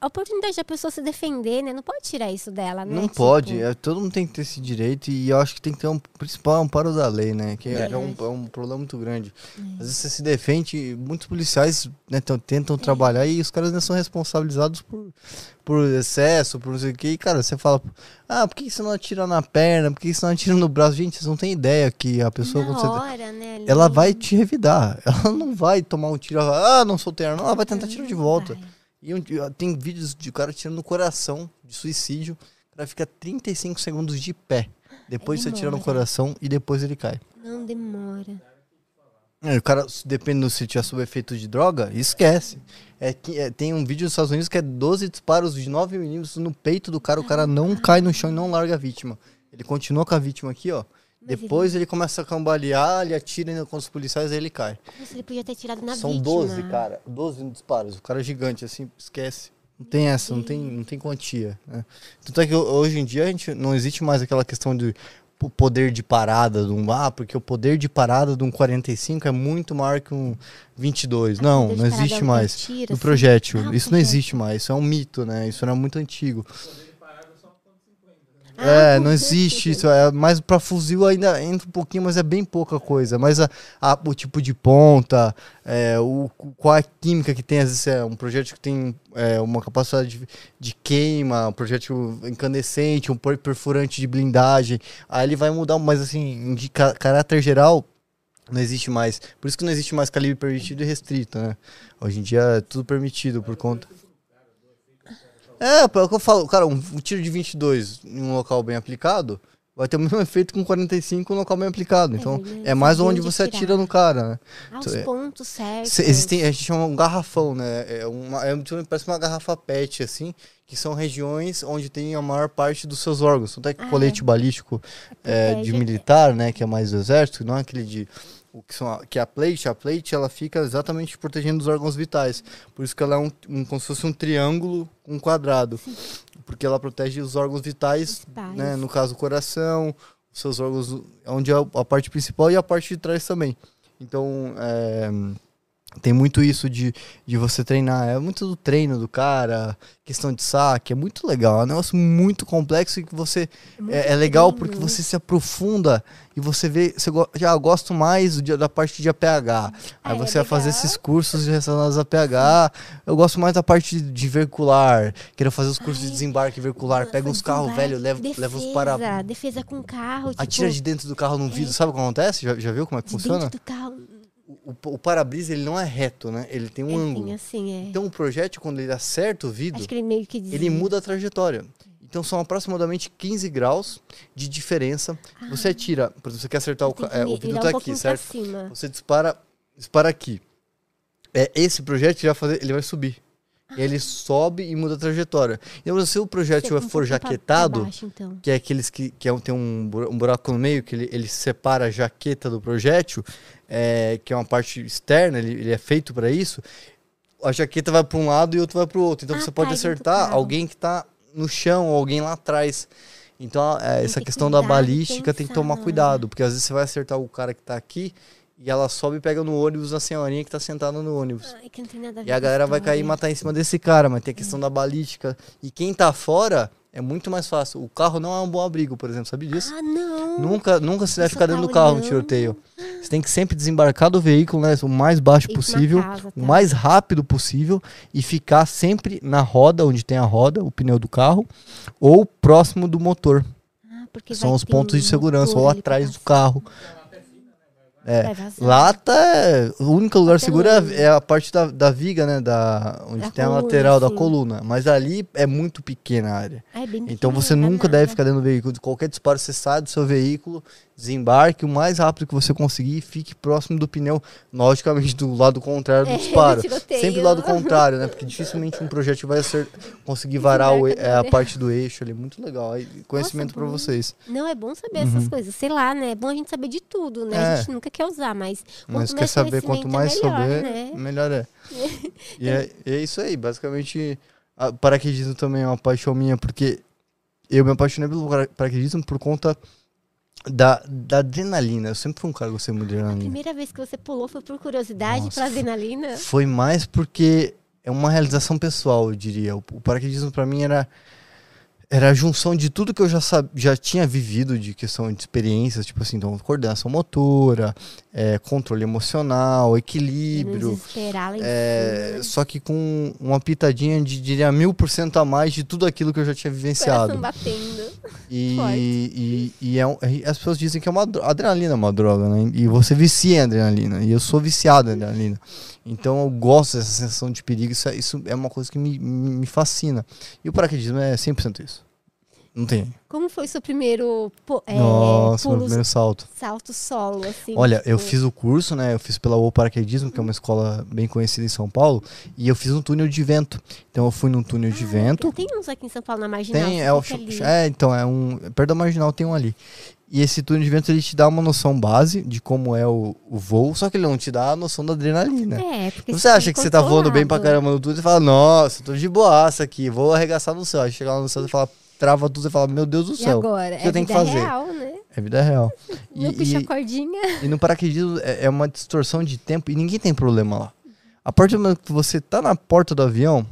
A, oportunidade da pessoa se defender, né? Não pode tirar isso dela, né? Não Tipo, pode, é, todo mundo tem que ter esse direito e eu acho que tem que ter um principal amparo da lei, né? Que é, É. um, é um problema muito grande. Às vezes você se defende, muitos policiais né, tentam trabalhar e os caras ainda são responsabilizados por, por excesso, por não sei o que. E, cara, você fala, ah, por que você não atira na perna? Por que você não atira no braço? Gente, vocês não têm ideia que a pessoa, na quando você hora, né? ela vai te revidar. Ela não vai tomar um tiro, ah, não soltei arma. Não, ela vai tentar tirar de volta. vai. E um- tem vídeos de cara tirando no coração de suicídio. O cara fica 35 segundos de pé. Depois você tira no coração e depois ele cai. Não demora. É, O cara, dependendo se tiver sob efeito de droga, esquece. É que, é, tem um vídeo nos Estados Unidos que é 12 disparos de 9 milímetros no peito do cara. O cara não cai no chão e não larga a vítima. Ele continua com a vítima aqui, ó. Depois ele começa a cambalear, ele atira contra os policiais, aí ele cai. Nossa, ele podia ter tirado na São vítima. 12, cara. 12 disparos. O cara é gigante, assim, esquece. Não tem essa, não tem, não tem quantia. Né? Tanto é que hoje em dia a gente não existe mais aquela questão de o poder de parada de um ah, porque o poder de parada de um 45 é muito maior que um 22. Ah, não, não existe é um mais. tiro, No assim. projétil. O isso não existe mais. Isso é um mito, né? Isso era muito antigo. Ah, É, não existe isso. É mais para fuzil ainda entra um pouquinho, mas é bem pouca coisa. Mas a, a- o tipo de ponta, é, o, qual a química que tem, às vezes é um projétil que tem é, uma capacidade de, de queima, um projétil incandescente, um per- perfurante de blindagem. Aí ele vai mudar, mas assim, de ca- caráter geral, não existe mais. Por isso que não existe mais calibre permitido e restrito, né? Hoje em dia é tudo permitido por conta. É, pelo que eu falo, cara, um, um tiro de 22 em um local bem aplicado vai ter o mesmo efeito com 45 em um local bem aplicado. Então, verdade, é mais onde você tirar. atira no cara, né? Aos é- pontos certos. Existem, a gente chama um garrafão, né? É uma, é, um- parece uma garrafa PET, assim, que são regiões onde tem a maior parte dos seus órgãos. Tanto é que Ah, colete balístico é, de Protege- militar, né? Que é mais do exército, não é aquele de. O que, são, a- que é a plate, a plate ela fica exatamente protegendo os órgãos vitais. Por isso que ela é um, um- como se fosse um triângulo com um quadrado. Porque ela protege os órgãos vitais, Vitais. né? No caso, o coração, os seus órgãos, onde é a parte principal e a parte de trás também. Então, é, tem muito isso de, de você treinar. É muito do treino do cara, questão de saque. É muito legal. É um negócio muito complexo e que você. muito É, é legal porque você se aprofunda e você vê. Você go- já gosto mais da parte de APH. Aí Ah, é você vai fazer esses cursos relacionados a APH. Eu gosto mais da parte de veicular. Quero fazer os cursos de desembarque veicular. Pega uns carros velhos, leva, leva os para. Defesa com carro, tipo, Atira de dentro do carro num vidro. Sabe o que acontece? Já, já viu como é que de funciona? dentro do carro. O, o para-brisa ele não é reto, né? Ele tem um Ele ângulo. tem assim, é. Então o projétil, quando ele acerta o vidro, ele ele muda a trajetória. Então são aproximadamente 15 graus de diferença. Você atira, por exemplo, você quer acertar o, é, o vidro tá um aqui, certo? cima. Você dispara, dispara aqui. É, esse projétil vai fazer, ele vai subir. Ele sobe e muda a trajetória. Então, se o projétil for pra- jaquetado, pra baixo, então. que é aqueles que, que é um- tem um um buraco no meio, que ele, ele separa a jaqueta do projétil, é, que é uma parte externa, ele, ele é feito para isso. A jaqueta vai para um lado e outro vai para o outro. Então Ah, você tá, pode do acertar alguém que está no chão ou alguém lá atrás. Então, é, essa que questão da cuidar e balística tem que tomar cuidado, porque às vezes você vai acertar o cara que está aqui e ela sobe e pega no ônibus a senhorinha que está sentada no ônibus. Ai, a E a galera vai cair e história. matar em cima desse cara, mas tem a questão da balística. E quem tá fora é muito mais fácil. O carro não é um bom abrigo, por exemplo, sabe disso? Ah, não. Nunca, nunca se deve ficar dentro do carro no tiroteio. Você tem que sempre desembarcar do veículo, né? O mais baixo possível, casa, tá? o mais rápido possível e ficar sempre na roda, onde tem a roda, o pneu do carro, ou próximo do motor. Ah, porque São vai os pontos de segurança, ou atrás do carro. É. Vai vazar. Lata é. O único lugar Até seguro é a, é a parte da, da viga, né? Da, onde Da tem a coluna, lateral da sim. coluna. Mas ali é muito pequena a área. Ah, é bem Então você pequenininho, nunca deve ficar dentro do veículo. De qualquer disparo, você sai do seu veículo, desembarque o mais rápido que você conseguir e fique próximo do pneu, logicamente do lado contrário do É, disparo. tiroteio. Sempre do lado contrário, né? Porque dificilmente um projétil vai acer- conseguir varar o Desembarca é, a no parte do eixo ali. Muito legal. Aí, Conhecimento bom. vocês. Não, é bom saber essas coisas. Sei lá, né? É bom a gente saber de tudo, né? A Uhum. É. gente nunca quer usar, mas Mas quer saber quanto mais é melhor, souber, né? melhor é. e é, é isso aí, basicamente. A paraquedismo também é uma paixão minha, porque eu me apaixonei pelo para- paraquedismo por conta da, da adrenalina. Eu sempre fui um cara que gostei muito de A adrenalina. primeira vez que você pulou foi por curiosidade, Nossa, pela adrenalina. Foi mais porque é uma realização pessoal, eu diria. O, o paraquedismo pra mim era era a junção de tudo que eu já, sab, já tinha vivido de questão de experiências, tipo assim, então, coordenação motora, é, controle emocional, equilíbrio, É, cima. só que com uma pitadinha de, diria, mil por cento a mais de tudo aquilo que eu já tinha vivenciado. Coração batendo. E, e, e é e as pessoas dizem que é uma adrenalina é uma droga, né? E você vicia em adrenalina. E eu sou viciado em adrenalina. Então eu gosto dessa sensação de perigo. Isso é, isso é uma coisa que me, me me fascina. E o paraquedismo é 100% isso. Não tem. Como foi seu primeiro é, Nossa, meu pulo, primeiro salto. salto solo, assim? Olha, eu tipo, fiz o curso, né? Eu fiz pela O Paraquedismo, que é uma escola bem conhecida em São Paulo, e eu fiz um túnel de vento. Então eu fui num túnel de vento. Tem uns aqui em São Paulo, na Marginal. Tem, é, o, é, então, é um. Perto da marginal tem um ali. E esse túnel de vento ele te dá uma noção base de como é o, o voo, só que ele não te dá a noção da adrenalina. É, porque Você acha que você tá voando bem pra caramba no túnel e fala, nossa, tô de boaça aqui, vou arregaçar no céu. Aí chega lá no céu e fala, trava tudo e fala, meu Deus do E céu. agora? o que eu é tenho que vida fazer? real, né? É vida real. Não E, puxa a e, cordinha. e no paraquedismo é, é uma distorção de tempo e ninguém tem problema lá. A partir do momento que você tá na porta do avião,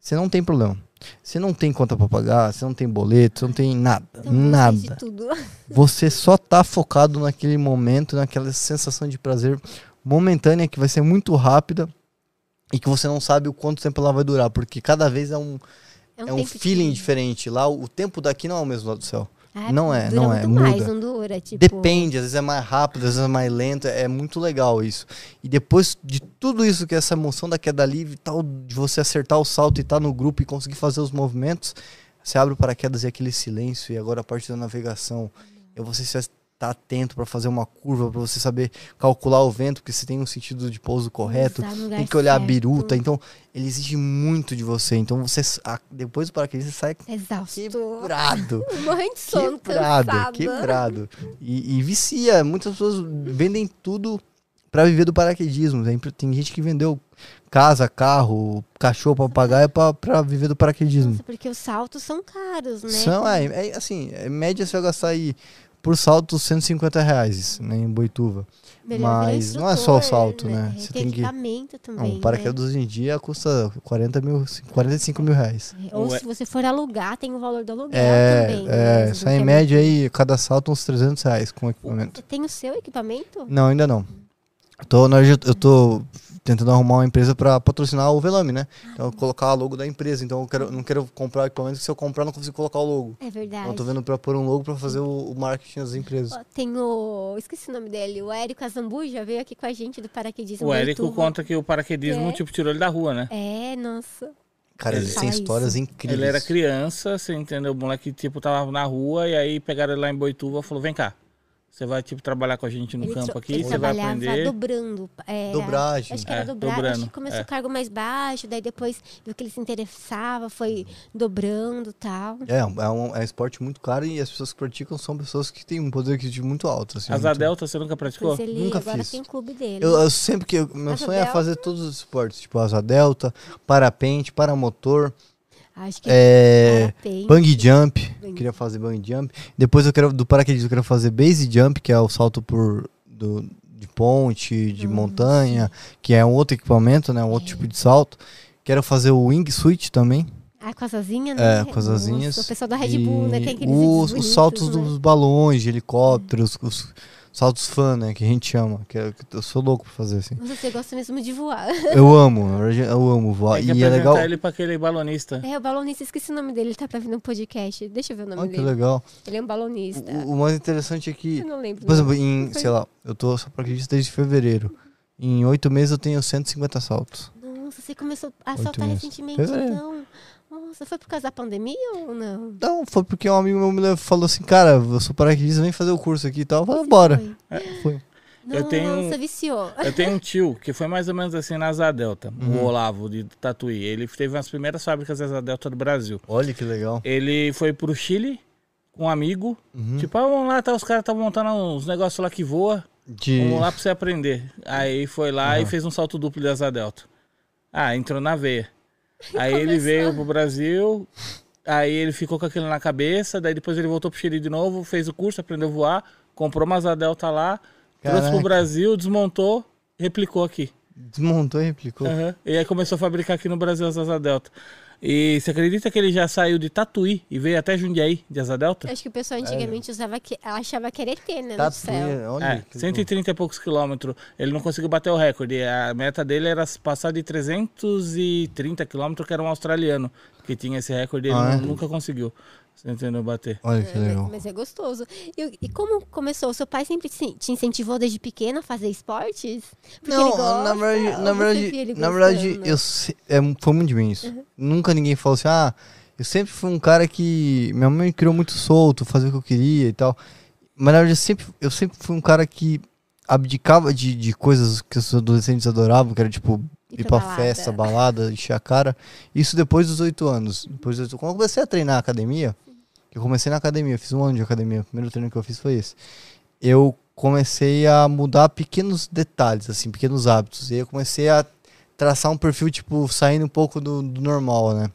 você não tem problema. Você não tem conta pra pagar, você não tem boleto, você não tem nada. Então, você nada. Você só tá focado naquele momento, naquela sensação de prazer momentânea que vai ser muito rápida e que você não sabe o quanto tempo ela vai durar, porque cada vez é um, é um tempo feeling de- diferente. Lá o tempo daqui não é o mesmo lá do céu. Ah, não é, não é, muito mais, muda. não dura, tipo... Depende, às vezes é mais rápido, às vezes é mais lento, é muito legal isso. E depois de tudo isso, que é essa emoção da queda livre e tal, de você acertar o salto e estar no grupo e conseguir fazer os movimentos, você abre o paraquedas e aquele silêncio, e agora a parte da navegação, é você se estar atento para fazer uma curva, para você saber calcular o vento, porque você tem um sentido de pouso correto, tem que olhar a certo. biruta, então ele exige muito de você. Então você, a- depois do paraquedas, você sai Exausto. quebrado. Morrendo de sono, Quebrado, cansada. quebrado. E, e vicia. Muitas pessoas vendem tudo pra viver do paraquedismo. Tem, gente que vendeu casa, carro, cachorro, papagaio pra viver do paraquedismo. Nossa, porque os saltos são caros, né? São, é, é assim, em média você vai gastar aí por salto 150 reais né, em Boituva. Melhor mas não é só o salto, né? Você Tem tem que- equipamento também, Não, né? o paraquedas hoje em dia custa 40 mil, 45 mil reais. É, Ou Ué. se você for alugar, tem o valor do aluguel É, também. é, né? sai em é média muito- aí, cada salto uns 300 reais com equipamento. Você tem o seu equipamento? Não, ainda não. Tô, eu tô tentando arrumar uma empresa para patrocinar o Velame, né? Então, eu colocar a logo da empresa. Então, eu quero, não quero comprar equipamento que se eu comprar, eu não consigo colocar o logo. É verdade. Então, eu tô vendo para pôr um logo para fazer o, o marketing das empresas. Ó, Tem o. Esqueci o nome dele. O Érico Azambuja veio aqui com a gente do paraquedismo. O Érico conta que o paraquedismo, É. tipo, tirou ele da rua, né? É, nossa. Cara, Ele eles têm histórias isso. incríveis. Ele era criança, você entendeu? O moleque, tipo, tava na rua e aí pegaram ele lá em Boituva e falou, vem cá. Você vai, tipo, trabalhar com a gente no ele campo aqui, ele você vai trabalhava aprender. dobrando. é, Dobragem. Acho que era É, dobrado. Acho dobrando, que começou é. cargo mais baixo, daí depois viu que ele se interessava, foi dobrando e tal. É, é um, é um esporte muito caro e as pessoas que praticam são pessoas que têm um poder aquisitivo muito alto. Assim, Asa muito- Delta, você nunca praticou? Ele Nunca agora fiz. tem clube dele. Eu, eu sempre que. eu- meu Asa sonho é delta. fazer todos os esportes, tipo asa delta, parapente, paramotor, Acho que é, parapente. bang jump. Bang. Queria fazer bang jump. Depois eu quero do paraquedismo eu quero fazer base jump, que é o salto por do, de ponte, de Hum, montanha, que é um outro equipamento, né, um outro tipo de salto. Quero fazer o wing switch também. Ah, com as asinhas, né? É, com as asinhas. Nossa, o pessoal da Red Bull, né? Tem E aqueles os, vídeos os bonitos, saltos né? dos balões, de helicópteros, os saltos fã, né? Que a gente chama. Que é- que eu sou louco pra fazer assim. Mas você gosta mesmo de voar. Eu amo, eu amo voar. Tem que E é apresentar legal. ele pra aquele balonista. É, o balonista, esqueci o nome dele, ele tá pra vir no podcast. Deixa eu ver o nome que dele. legal. Ele é um balonista. O, o mais interessante é que, Eu não lembro. por exemplo, em, sei lá, eu tô só pra acreditar desde fevereiro. Em oito meses eu tenho 150 saltos. Nossa, você começou a saltar meses. recentemente, é. Nossa, foi por causa da pandemia ou não? Não, foi porque um amigo meu me levou- falou assim, cara, eu sou paraquedista, vem fazer o curso aqui e tal. Eu falei, bora. foi? Foi. Eu Nossa, tenho- viciou. Eu tenho um tio que foi mais ou menos assim na Asa Delta, Uhum. o Olavo de Tatuí. Ele teve as primeiras fábricas da Asa Delta do Brasil. Olha que legal. Ele foi pro Chile com um amigo. Uhum. Tipo, ah, vamos lá, tá, os caras estavam montando uns negócios lá que voa. De... Vamos lá pra você aprender. Aí foi lá e fez um salto duplo de Asa Delta. Ah, entrou na veia. Aí ele veio pro Brasil, aí ele ficou com aquilo na cabeça, daí depois ele voltou pro Chile de novo, fez o curso, aprendeu a voar, comprou uma Asa Delta lá, trouxe Caraca. pro Brasil, desmontou, replicou aqui. Desmontou e replicou. Aham. E aí começou a fabricar aqui no Brasil as Asa Delta. E você acredita que ele já saiu de Tatuí e veio até Jundiaí de Asa Delta? Acho que o pessoal antigamente usava que, achava que era ET, né? No céu. olha. É, que 130 e poucos quilômetros. Ele não conseguiu bater o recorde. A meta dele era passar de 330 quilômetros, que era um australiano que tinha esse recorde. Ele Ah, é? nu- nunca conseguiu. Você entendeu? Bater. Olha que É, legal. mas, é gostoso. E, e como começou? O seu pai sempre te incentivou desde pequena a fazer esportes? Porque Não, ele gosta, na verdade, na verdade, na verdade eu é, foi muito de mim isso. Uhum. Nunca ninguém falou assim, ah, eu sempre fui um cara que minha mãe me criou muito solto, fazer o que eu queria e tal. Mas na verdade eu sempre, eu sempre fui um cara que abdicava de, de coisas que os adolescentes adoravam, que era tipo Ir ir pra pra balada. festa, balada, encher a cara. Isso depois dos oito anos. Depois dos 8, quando eu comecei a treinar na academia, eu comecei na academia, fiz um ano de academia, o primeiro treino que eu fiz foi esse. Eu comecei a mudar pequenos detalhes, assim, pequenos hábitos. E aí eu comecei a traçar um perfil, tipo, saindo um pouco do, do normal, né?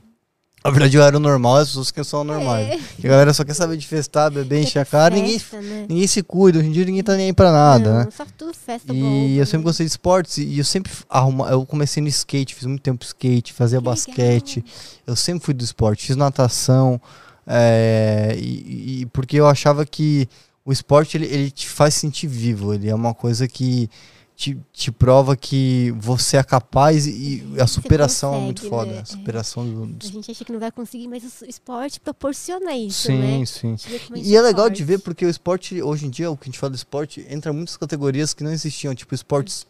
Na verdade, eu era o normal, as pessoas que são normais. É. Que a galera só quer saber de festar, beber, encher a cara. Ninguém, Festa, né? ninguém se cuida, hoje em dia ninguém tá nem aí pra nada, Não, né? Só tudo festa E eu sempre né? gostei de esportes e eu sempre arruma, eu comecei no skate, fiz muito tempo skate, fazia Que basquete. legal. Eu sempre fui do esporte, fiz natação, é, e, e porque eu achava que o esporte ele, ele te faz sentir vivo, ele é uma coisa que te, te prova que você é capaz e, a superação é muito consegue, foda. né? A superação do, do A gente acha que não vai conseguir, mas o esporte proporciona isso, Sim, né? sim. Gente E é legal de ver porque o esporte, hoje em dia, o que a gente fala do esporte, entra em muitas categorias que não existiam, tipo esportes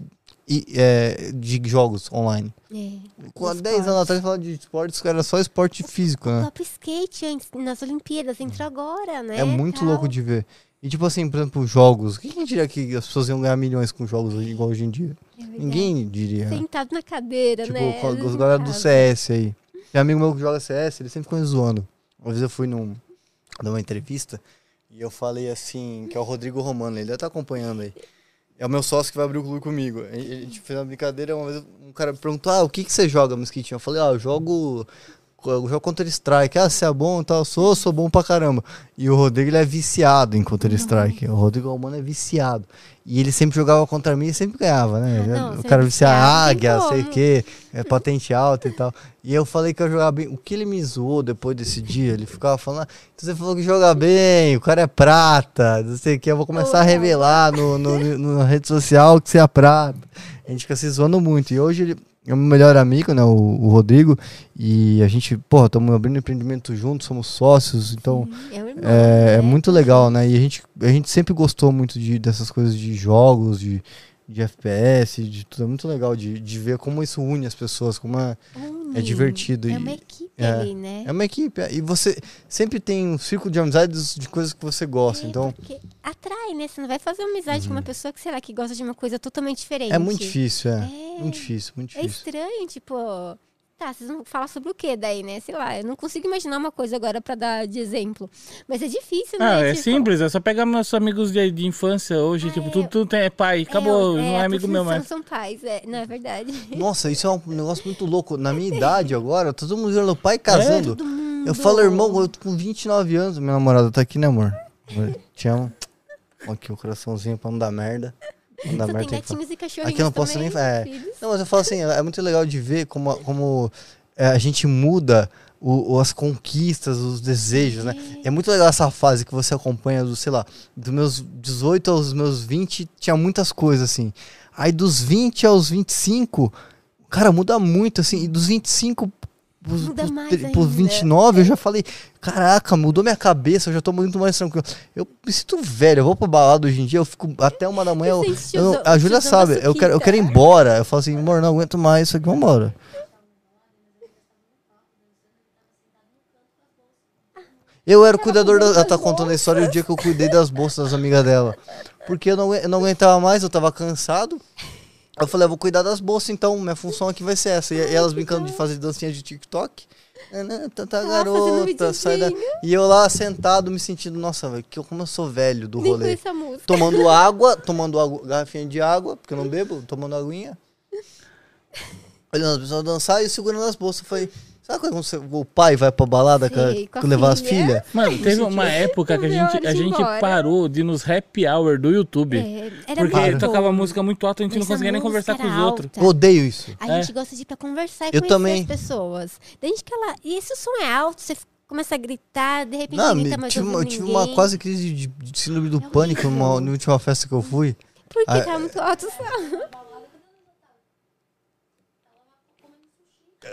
e, é, de jogos online. É, Com há do 10 anos atrás, falar de esportes era só esporte físico, O né? próprio skate antes, nas Olimpíadas entrou agora, né? É muito Tal. louco de ver. E tipo assim, por exemplo, jogos. Quem diria que as pessoas iam ganhar milhões com jogos igual hoje em dia? É. Ninguém diria. Sentado na cadeira, Tipo, né? vezes os galera do. CS aí. Tem amigo meu que joga CS, ele sempre ficou zoando. Uma vez eu fui num, numa entrevista e eu falei assim, que é o Rodrigo Romano, ele deve estar acompanhando aí. É o meu sócio que vai abrir o clube comigo. A gente fez uma brincadeira, uma vez um cara me perguntou, ah, o que, que você joga, Mosquitinho? Eu falei, ah, eu jogo. Eu jogo Counter-Strike. Ah, você é bom e tal? Sou, sou bom pra caramba. E o Rodrigo, ele é viciado em Counter-Strike. O Rodrigo Romano é viciado. E ele sempre jogava contra mim e sempre ganhava, né? Ah, não, o cara viciado, viciado, águia, sei o quê, é patente alta e tal. E eu falei que eu jogava bem. O que ele me zoou depois desse dia, ele ficava falando, ah, então você falou que joga bem, o cara é prata, não sei o que, eu vou começar a revelar no, no, no- na rede social que você é prata. A gente fica se zoando muito. E hoje ele é o meu melhor amigo, né, o, o Rodrigo, e a gente, porra, estamos abrindo empreendimento juntos, somos sócios, então É, um irmão, é, é né? muito legal, né? E a gente, a gente sempre gostou muito de, dessas coisas de jogos, de, de FPS, de tudo. É muito legal de, de ver como isso une as pessoas, como é, Une. é divertido. É e- uma equipe é, ali, né? é uma equipe. é. E você sempre tem um círculo de amizades de coisas que você gosta. É, Então, porque atrai, né? Você não vai fazer uma amizade com uma pessoa que, sei lá, que gosta de uma coisa totalmente diferente. é muito difícil, é. É. Muito difícil, muito É difícil. estranho, tipo. Tá, vocês vão falar sobre o que daí, né? Sei lá, eu não consigo imaginar uma coisa agora pra dar de exemplo. Mas é difícil, Ah, né? é Tipo, simples, é só pegar meus amigos de, de infância hoje, Ah, tipo, é. tudo, tudo tem, é pai, acabou, não é amigo meu mais. são pais, é, não é verdade? Nossa, isso é um negócio muito louco. Na minha idade agora, todo mundo virando pai casando. Todo mundo. Eu falo, irmão, eu tô com 29 anos. Minha namorada tá aqui, né, amor? Eu Te amo. Aqui o coraçãozinho pra não dar merda. Só tem gatinhos e cachorrinhos Aqui eu não posso também, nem- é. Não, mas eu falo assim, é muito legal de ver como, como é, a gente muda o, o- as conquistas, os desejos, né? É muito legal essa fase que você acompanha, do, sei lá, dos meus 18 aos meus 20, tinha muitas coisas, assim. Aí dos 20 aos 25, cara, muda muito, assim. E dos 25 pros, Muda pros, mais ainda. pros 29, eu já falei, caraca, mudou minha cabeça, eu já tô muito mais tranquilo. Eu me sinto velho, eu vou pra balada hoje em dia, eu fico até uma da manhã. Eu, eu tiozão- a Júlia sabe, eu quero, eu quero ir embora. Eu falo assim, amor, não aguento mais isso aqui, vambora. Eu era o cuidador da. Ela tá contando a história do dia que eu cuidei das bolsas das amigas dela. Porque eu não, eu não aguentava mais, eu tava cansado. Eu falei, eu vou cuidar das bolsas, então minha função aqui vai ser essa. E, e elas brincando de fazer dancinha de TikTok. Ah, não, Tanta garota, sai da... E eu lá sentado me sentindo, nossa, velho, como eu sou velho do rolê. Tomando água, tomando água, garrafinha de água, porque eu não bebo, tomando aguinha. Olhando as pessoas dançar e segurando as bolsas. Eu falei, sabe quando você- o pai vai pra balada Sei, com, a com levar as filha. filhas? Mano, teve uma época que a gente, a de gente embora. parou de ir nos happy hour do YouTube. É, era porque muito tocava bom. música muito alta, a gente não conseguia nem conversar com os era outros. alta. Eu odeio isso. A É. gente gosta de ir pra conversar e Eu conhecer também. as pessoas. Desde que ela. E se o som é alto, você começa a gritar, de repente Não, me- tá mais tive, uma, eu tive ninguém. uma quase crise de, de síndrome do É pânico numa, na última festa que eu fui. Porque Ah, tá muito alto o som.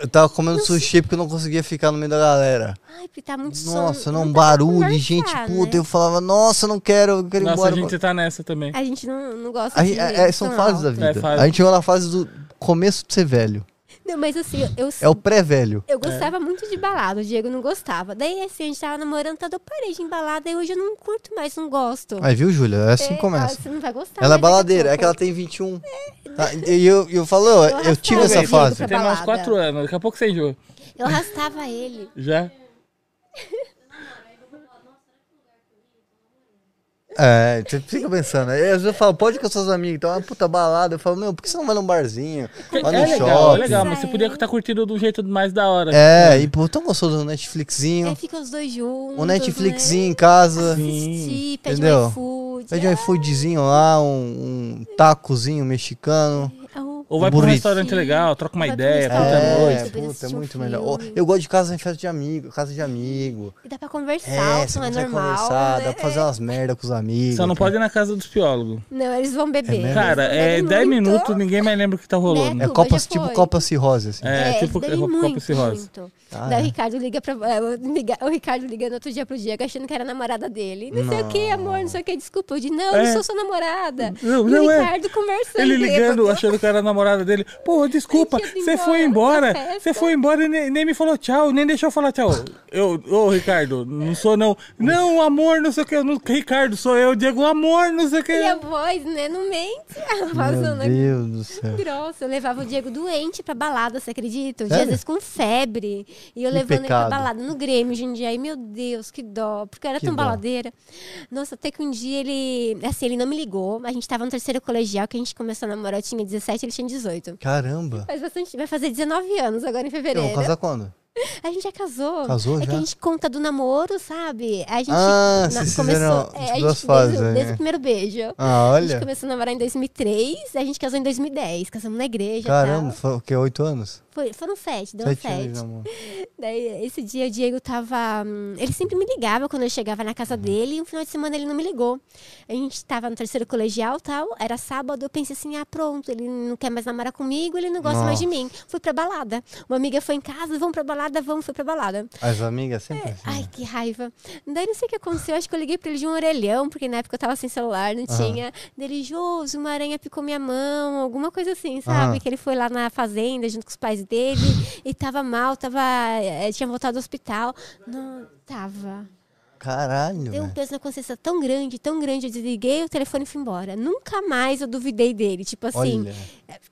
Eu tava comendo sushi porque eu não conseguia ficar no meio da galera. Ai, porque tá muito. Nossa, não, pra barulho, gente, puta. né? Eu falava, nossa, eu não quero, eu quero ir Nossa, embora. a gente tá nessa também. A gente não, não gosta A de. gente- é- é- são fases da vida. É, fase. A gente chegou na fase do começo de ser velho. Não, mas assim, eu, É o pré-velho. eu gostava muito de balada, o Diego não gostava. Daí assim, a gente tava namorando, tá, eu parei de ir em balada e hoje eu não curto mais, não gosto. Aí, viu, Júlia? É assim que É, começa. Você não vai gostar. Ela é baladeira, é que ela tem 21. Tá? E eu, eu falo, eu, eu arrastava tive essa fase. pra Tem mais balada. quatro anos, daqui a pouco você enjoa. Eu arrastava ele. Já? É, você fica pensando. Aí, às vezes eu falo, pode ir com seus amigos, então é uma puta balada. Eu falo, meu, por que você não vai num barzinho? É, Vai no legal, é shopping. legal, mas você podia estar curtindo de um jeito mais da hora. É, e pô, tão gostoso no Netflixinho. Aí fica os dois juntos. Um Netflixinho né? em casa. Assistir, pede Entendeu? um iFood. Pede um iFoodzinho lá, um, um tacozinho mexicano. É Ou vai pra um restaurante legal, troca uma Vai pra um ideia, puta. É, noite. puta, é um muito melhor. Filme. Eu gosto de casa em festa de amigo, casa de amigo. E dá pra conversar, É, o você som é normal. conversar, né? dá pra fazer umas merda com os amigos. Só não pode ir na casa dos piólogos. Não, eles vão beber. mesmo? Cara, é bebem 10 muito. minutos, ninguém mais lembra o que tá rolando. É Tuba, copa, tipo foi. copa cirrose, assim. É, É, tipo copa muito, cirrose. Ah, Daí é. o Ricardo liga pra. é, o liga- O Ricardo liga no outro dia pro Diego achando que era a namorada dele. Não, sei o que, amor, não sei o que. Desculpa. Eu disse, não, eu É. não sou sua namorada. Não, não o é. Ricardo conversando. Ele ligando, achando que era a namorada dele. Pô, desculpa, você foi embora festa. Você foi embora e nem, nem me falou tchau, nem deixou eu falar tchau. Eu, ô Ricardo, não sou não. Não, amor, não sei o que. Não, Ricardo, sou eu, Diego, amor, não sei o que. E a voz, né? Não mente. A voz Meu não é Deus do céu. grossa. Eu levava o Diego doente pra balada, você acredita? Às vezes com febre. E eu Que levando ele pra balada no Grêmio, Jundiaí. Meu Deus, que dó. Porque eu era Que tão dó. baladeira. Nossa, até que um dia ele... Assim, ele não me ligou. A gente tava no terceiro colegial, que a gente começou a namorar. Eu tinha 17, ele tinha 18. Caramba. Faz bastante... Vai fazer 19 anos agora em fevereiro. vou casar quando? A gente já casou. Casou é que já? a gente conta do namoro, sabe? A gente Ah, vocês fizeram, é, a gente, fases, desde, o- desde o primeiro beijo. Ah, A gente olha. começou a namorar em 2003, a gente casou em 2010. Casamos na igreja. Caramba, que? Oito anos? Foi, foram sete, deu Sete sete. anos de namoro. Daí, esse dia, o Diego tava. hum, Ele sempre me ligava quando eu chegava na Uhum. casa dele e um final de semana ele não me ligou. A gente tava no terceiro colegial tal, era sábado, eu pensei assim: ah, pronto, ele não quer mais namorar comigo, ele não gosta mais de mim. Fui pra balada. Uma amiga foi em casa, vamos pra balada, vamos, fui pra balada. As amigas sempre assim. Ai, né? que raiva. Daí não sei o que aconteceu, acho que eu liguei pra ele de um orelhão, porque na época eu tava sem celular, não tinha. Dele, uma aranha picou minha mão, alguma coisa assim, sabe? Aham. Que ele foi lá na fazenda junto com os pais dele e tava mal, tava. eh, tinha voltado do hospital. Não, tava. Caralho, Deu um peso na consciência tão grande, tão grande, eu desliguei o telefone e fui embora. Nunca mais eu duvidei dele. Tipo assim, Olha.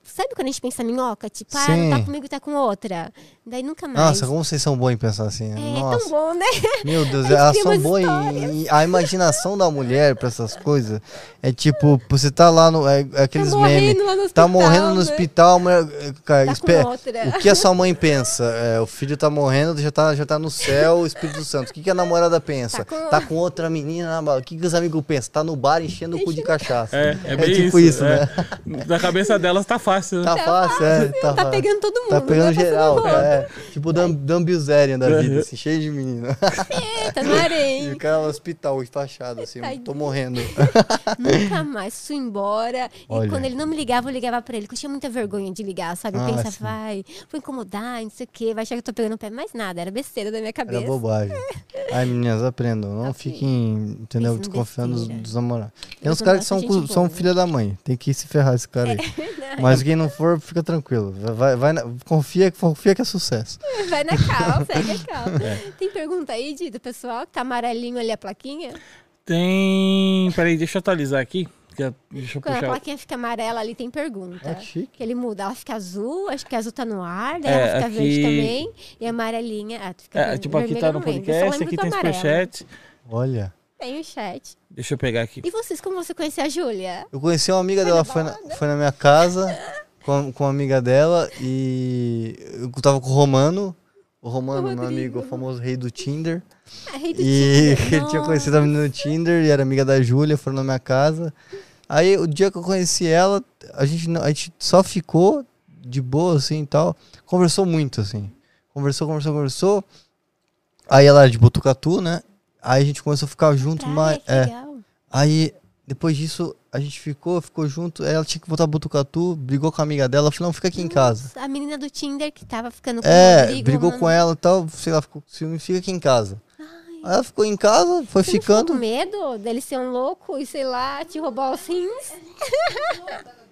sabe quando a gente pensa minhoca? Tipo, ah, Sim. não tá comigo, tá com outra. Daí nunca mais. Nossa, como vocês são bons em pensar assim. né? é Nossa. tão bom, né? Meu Deus, elas são boas em, em- A imaginação da mulher pra essas coisas é tipo, você tá lá no. É, é aqueles tá memes. morrendo lá no Tá hospital, morrendo no né? hospital, a mulher. é, Cara, Tá espera. O que a sua mãe pensa? É, o filho tá morrendo, já tá, já tá no céu, o Espírito Santo. O que, que a namorada pensa? Tá Tá com- com, outra menina na bala. O que, que os amigos pensam? Tá no bar enchendo o cu de cachaça. É, é bem tipo isso. isso, é. né? Na cabeça delas tá fácil. fácil. Tá fácil, é. Tá, Tá pegando todo mundo. Tá pegando geral. É. Tipo o Dan, Dan Bilzerian da vida, assim, cheio de menino. Tá no E harém. o cara no hospital, fachado, assim, tô morrendo. Nunca mais fui embora. Olha. E quando ele não me ligava, eu ligava pra ele, que eu tinha muita vergonha de ligar, sabe? Eu Ah, pensava, vai, vou incomodar, não sei o quê, vai achar que eu tô pegando o pé. Mas nada, era besteira da minha Era cabeça. bobagem. Ai, meninas, aprendam. Não Assim, fiquem, entendeu? Desconfiando dos, dos namorados. Tem uns caras que são, cu- são filha da mãe. Tem que se ferrar esse cara aí. Mas quem não for, fica tranquilo. Vai, vai na- confia, confia que é sucesso. Vai na cal, segue a cal. É. Tem pergunta aí, Di, do pessoal que tá amarelinho ali a plaquinha? Tem. Peraí, deixa eu atualizar aqui. Eu- Deixa eu Quando a puxar. plaquinha fica amarela ali, tem pergunta. Ah, que ele muda, ela fica azul, acho que azul tá no ar, daí É, ela fica aqui- verde também, e amarelinha. Ah, fica É, tipo, aqui tá no podcast, aqui tem superchat. Olha. Tem o chat. Deixa eu pegar aqui. E vocês, como você conheceu a Júlia? Eu conheci uma amiga dela, foi na, foi na minha casa com, com uma amiga dela e eu tava com o Romano. O Romano, meu Rodrigo. amigo, o famoso rei do Tinder. A rei do E Tinder. ele tinha conhecido a menina no Tinder e era amiga da Júlia, foram na minha casa. Aí o dia que eu conheci ela, a gente, não- a gente só ficou de boa, assim e tal. Conversou muito, assim. Conversou, conversou, conversou. Aí ela era de Botucatu, né? Aí a gente começou a ficar junto, Praia, mas. É. Aí, depois disso, a gente ficou, ficou junto. Ela tinha que voltar pra Botucatu, brigou com a amiga dela. Falei, não, fica aqui em casa. A menina do Tinder que tava ficando com É, Rodrigo, brigou mano. com ela e tal, sei lá, ficou ciúme, fica aqui em casa. Aí ela ficou em casa, foi Você não ficou ficando. com medo dele ser um louco e, sei lá, te roubar os rins?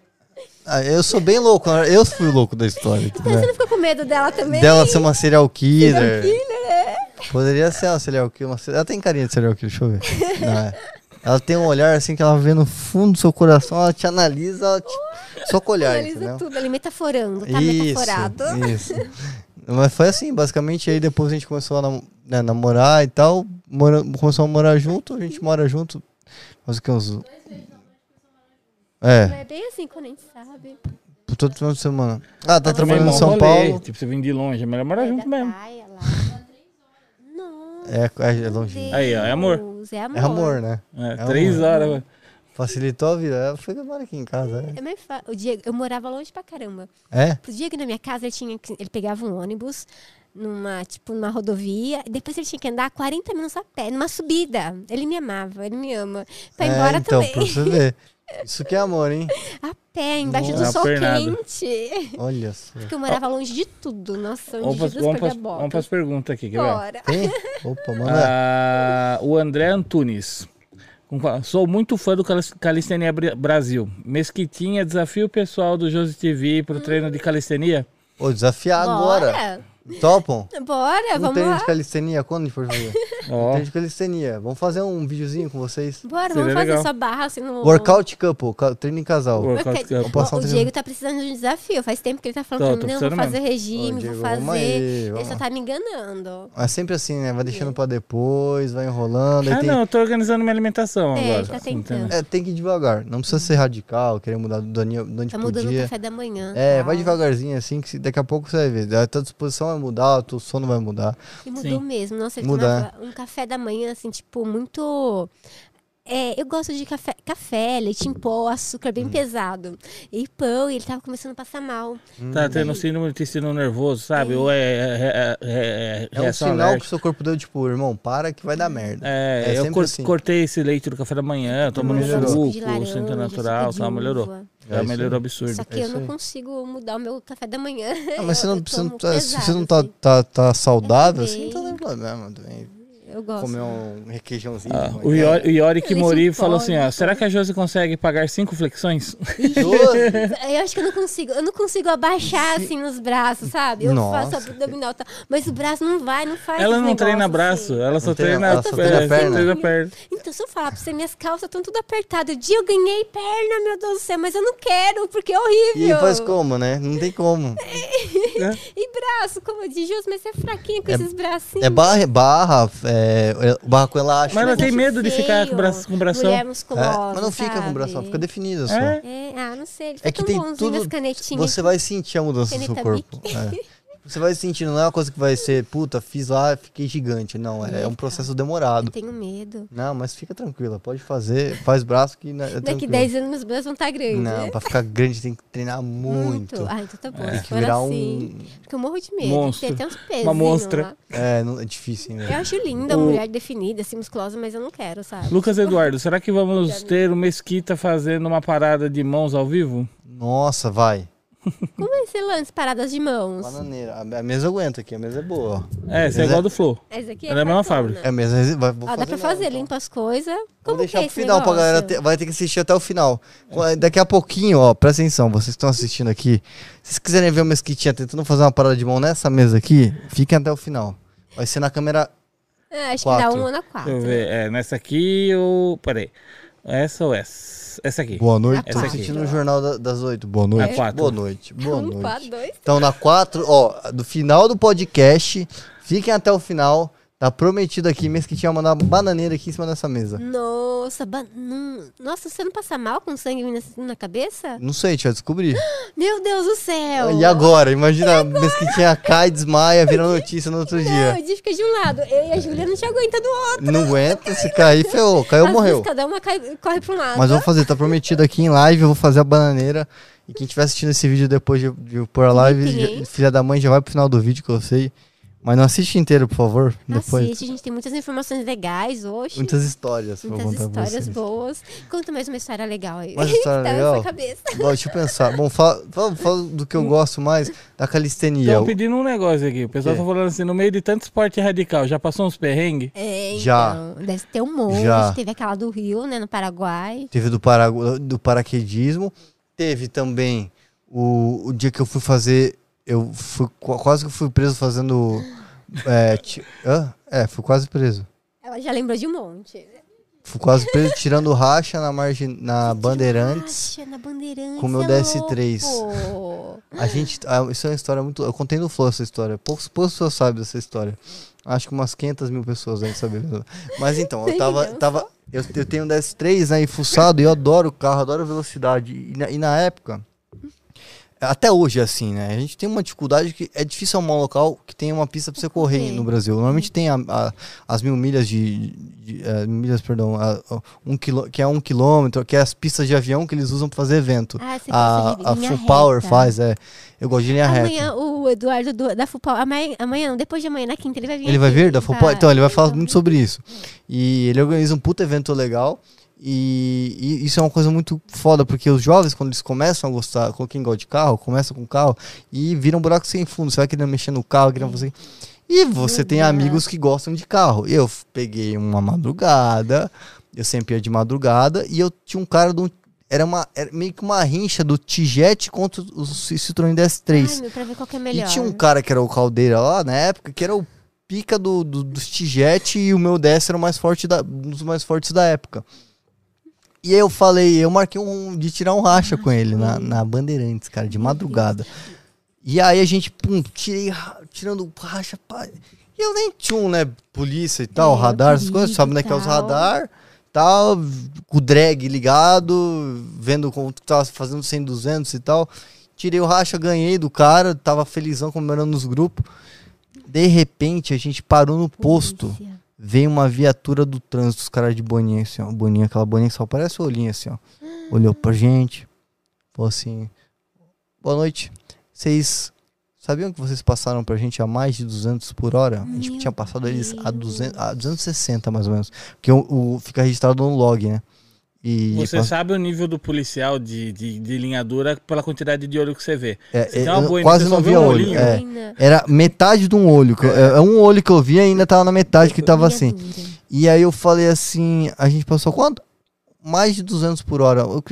Ah, eu sou bem louco, eu fui o louco da história. Mas você entendeu? não ficou com medo dela também? Dela ser uma serial killer. Killer, é. Poderia ser uma serial killer. uma Ela tem carinha de serial killer, deixa eu ver. Não, é. Ela tem um olhar assim que ela vê no fundo do seu coração, ela te analisa, ela te... só com o olhar, Analisa entendeu? tudo, ele metaforando, tá Isso, metaforado. isso. Mas foi assim, basicamente, aí depois a gente começou a nam- né, namorar e tal, mora, começou a morar junto, a gente mora junto, faz o que, uns... É, É bem assim quando a gente sabe. por todo final de semana. Ah, tá Mas trabalhando em São rolê, Paulo. Tipo, você vem de longe, é melhor morar junto mesmo. praia lá. É, é, é longe. Aí, ó, é amor. É amor. É amor, né? É, É três amor. horas. mano. Facilitou a vida. Ela foi mora aqui em casa, É mais fa- O Diego, eu morava longe pra caramba. é? É? O Diego na minha casa, ele, tinha que- ele pegava um ônibus numa, tipo, numa rodovia, e depois ele tinha que andar 40 minutos a pé, numa subida. Ele me amava, ele me ama. Pra ir É, embora então, também. pra você ver. Isso que é amor, hein? A pé, embaixo Nossa. do sol Pernada. quente. Olha só. Porque eu morava longe de tudo. Nossa, onde Vamos para Jesus a vamos bota. as perguntas aqui, quer? Bora. Opa, manda. Ah, o André Antunes. Sou muito fã do Calis- Calistenia Bra- Brasil. Mesquitinha, desafio pessoal do Josi TV pro treino de calistenia. Ô, desafiar agora. Topam? Bora, Um vamos treino lá. de calistenia, quando a gente for fazer? Ó, treino de calistenia. Vamos fazer um videozinho com vocês? Bora, Seria vamos fazer legal. essa barra assim no... Workout couple, treino em casal. Workout couple. Passar o, um o treino. Diego tá precisando de um desafio. Faz tempo que ele tá falando Tô, pra tô mim, não, vou fazer regime, Ô, Diego, vou fazer. vamos aí, ele só tá me enganando. É sempre assim, né? Vai deixando pra depois, vai enrolando. Ah, tem... não, eu tô organizando minha alimentação É, agora. ele tá tentando. É, tem que ir devagar. Não precisa ser radical, querer mudar do Daniel durante Tá mudando o dia. café da manhã. É, vai devagarzinho assim, que daqui a pouco você vai ver. A tua disposição vai mudar, o teu sono vai mudar. E mudou Sim. mesmo. Nossa, ele Muda, tomava um café da manhã, assim, tipo, muito. É, eu gosto de café, café, leite em pó, açúcar Hum. bem pesado. E pão, e ele tava começando a passar mal. Tá tendo síndrome de intestino nervoso, sabe? Ou é, é, é, é, É um sinal que o seu corpo deu, tipo, irmão, para que vai dar merda. É, É eu cor- assim. cortei esse leite do café da manhã, tomando um Melhorou. suco, de laranja, natural, suco de melhorou. É isso melhorou aí. absurdo. Só que É eu não aí. consigo mudar o meu café da manhã. Ah, mas você não, você não tá, se pesado, você não tá, assim. tá, tá saudável, assim, não tem problema também. Eu gosto. Comer um requeijãozinho. Ah, o. Iori, o Iori Kimori em falou assim, ó, né? será que a Josi consegue pagar cinco flexões? Eu acho que eu não consigo. Eu não consigo abaixar assim nos braços, sabe? Eu Nossa. faço abdominal, tá? mas o braço não vai, não faz. ela não treina negócio, braço, assim. ela só treina- treina, ela só é, treina só perna. treina perna. Então, se eu falar pra você, minhas calças estão tudo apertadas. O dia eu ganhei perna, meu Deus do céu, mas eu não quero, porque é horrível. E faz como, né? Não tem como. E braço, como eu disse, mas você é fraquinha com É- esses bracinhos. É barra, barra, é, barra com elástico. Mas ela tem medo de ficar com o braço- com o bração. Mulher É, mas não fica com o sabe? bração, fica definido só. É? É, ah, não sei. Ele É é que tão tem bonzinho tudo. as canetinhas. Você vai sentir a mudança do seu Caneta corpo. É. Você vai sentindo, não é uma coisa que vai ser, puta, fiz lá, fiquei gigante. Não, é, é um processo demorado. Eu tenho medo. Não, mas fica tranquila, pode fazer, faz braço que né, é Daqui tranquilo. 10 anos meus braços vão estar grandes. Não, pra ficar grande tem que treinar muito. Ah, então tá bom. É. Se Tem que for virar assim. um. Porque eu morro de medo. Monstro. Tem até uns pesos. Uma monstra. É, não, é difícil, hein, Eu acho linda a O- mulher definida, assim, musculosa, mas eu não quero, sabe? Lucas Eduardo, será que vamos ter o Mesquita fazendo uma parada de mãos ao vivo? Nossa, vai. Como é esse lance paradas de mãos? Bananeira. A a mesa aguenta aqui, a mesa é boa. ó. É, esse é igual é- do Flow. Essa aqui É da mesma cartona. fábrica. É a mesa, vai, vou Ó, dá pra fazer, então. limpa as coisas. Vou Como deixar que é pro final pra galera negócio? ter, vai ter que assistir até o final. Qu- Daqui a pouquinho, ó, presta atenção, vocês que estão assistindo aqui. Se vocês quiserem ver o Mesquitinha tentando fazer uma parada de mão nessa mesa aqui, fiquem até o final. Vai ser na câmera. É, acho que dá Quatro. um ou na Deixa quatro. eu ver. É, nessa aqui ou. Peraí. Essa ou essa? Essa aqui. Boa noite. Essa Tô aqui. assistindo o jornal da- das oito. Boa noite. É quatro. Boa noite. Boa Um, noite. quatro, dois. Então, na 4, ó, do final do podcast, fiquem até o final. Tá prometido aqui, mês que tinha mandar bananeira aqui em cima dessa mesa. Nossa, ba- não- Nossa, você não passa mal com sangue assim na cabeça? Não sei, a gente vai descobrir. Meu Deus do céu! E agora? Imagina, mês que tinha cai, desmaia, vira notícia no outro Não, dia. a gente fica de um lado. Eu e a Júlia não te aguenta do outro. Não aguenta, se cair, ferrou. Caiu, Às morreu. cada uma cai- corre pra um lado. Mas vou fazer, tá prometido aqui em live, eu vou fazer a bananeira. E quem estiver assistindo esse vídeo depois de, de pôr a live, já- filha da mãe já vai pro final do vídeo que eu sei. Mas não assiste inteiro, por favor. Depois. Assiste, a gente tem muitas informações legais hoje. Muitas histórias Muitas histórias vocês. boas. Conta mais uma história legal aí. Mais história que tá legal? Na sua cabeça. Bom, deixa eu pensar. Bom, fala, fala- fala do que eu gosto mais, da calistenia. Estão pedindo um negócio aqui. O pessoal Quê? tá falando assim, no meio de tanto esporte radical, já passou uns perrengues? É, Já. então, Deve ter um monte. Já. Teve aquela do Rio, né? No Paraguai. Teve do, paragu- do paraquedismo. Teve também o, o dia que eu fui fazer. Eu fui qu- quase que fui preso fazendo. É, ti- hã? é, fui quase preso. Ela já lembrou de um monte. Fui quase preso tirando racha na margem na Bandeirantes. Acha, na Bandeirantes. com o meu é DS3. louco. A gente. ah, Isso é uma história muito. Eu contei no Flow essa história. Poucas, poucas pessoas sabem dessa história. Acho que umas 500 mil pessoas devem saber. Mas então, eu tava. Tava eu, eu tenho um DS3, né? E fuçado, e eu adoro o carro, adoro velocidade. E na, e na época. Até hoje é assim, né? A gente tem uma dificuldade que é difícil arrumar um local que tenha uma pista pra você correr Sim. no Brasil. Normalmente tem a- a- as mil milhas de. de- eh, milhas, perdão, um quilô, que é um quilômetro, que é as pistas de avião que eles usam pra fazer evento. Ah, você A, a Full Power reta. faz, é. Eu gosto de linha reta. Amanhã o Eduardo do- da Fupal. Amanhã, amanhã, não, depois de amanhã, na quinta, ele vai vir. Ele vai vir da Full Power? Então, ele vai falar muito sobre isso. E ele organiza um puta evento legal. E, e isso é uma coisa muito foda, porque os jovens, quando eles começam a gostar, com quem gosta de carro, começam com carro e viram um buraco sem fundo. Você vai querendo mexer no carro, querendo fazer. E você tem amigos que gostam de carro. Eu peguei uma madrugada, eu sempre ia de madrugada, e eu tinha um cara do. Era, uma, era meio que uma rincha do Tijet contra o Citroën DS3. Ai, pra ver qual que é melhor. E tinha um cara que era o Caldeira lá na época, que era o pica do, do, dos Tijet e o meu DS era o mais forte da, um dos mais fortes da época. E aí eu falei, eu marquei um de tirar um racha com ele na, na Bandeirantes, cara, de madrugada. E aí a gente, pum, tirei, ra- tirando racha, pá. E eu nem tinha um, né, polícia e tal, É, radar, essas coisas, sabe, né, que é os radar, tal, com o drag ligado, vendo como tu tava fazendo 100, 200 e tal. Tirei o racha, ganhei do cara, tava felizão comemorando nos grupos. De repente, a gente parou no posto. Polícia. Veio uma viatura do trânsito, os caras de boninha, assim, ó. Boninha, aquela boninha que só parece o olhinho, assim, ó. Olhou pra gente, falou assim: Boa noite. Vocês sabiam que vocês passaram pra gente a mais de 200 por hora? A gente tinha passado eles a, 200, Deus. a 260, mais ou menos. Porque o, o- fica registrado no log, né? E Você sabe o nível do policial de, de, de linha dura pela quantidade de olho que você vê. é, se é, boina, quase você só não vê via um olho. olhinho. é. Era metade de um olho. É, é um olho que eu vi ainda tava na metade que tava assim. E aí eu falei assim, a gente passou quanto? Mais de 200 por hora. Eu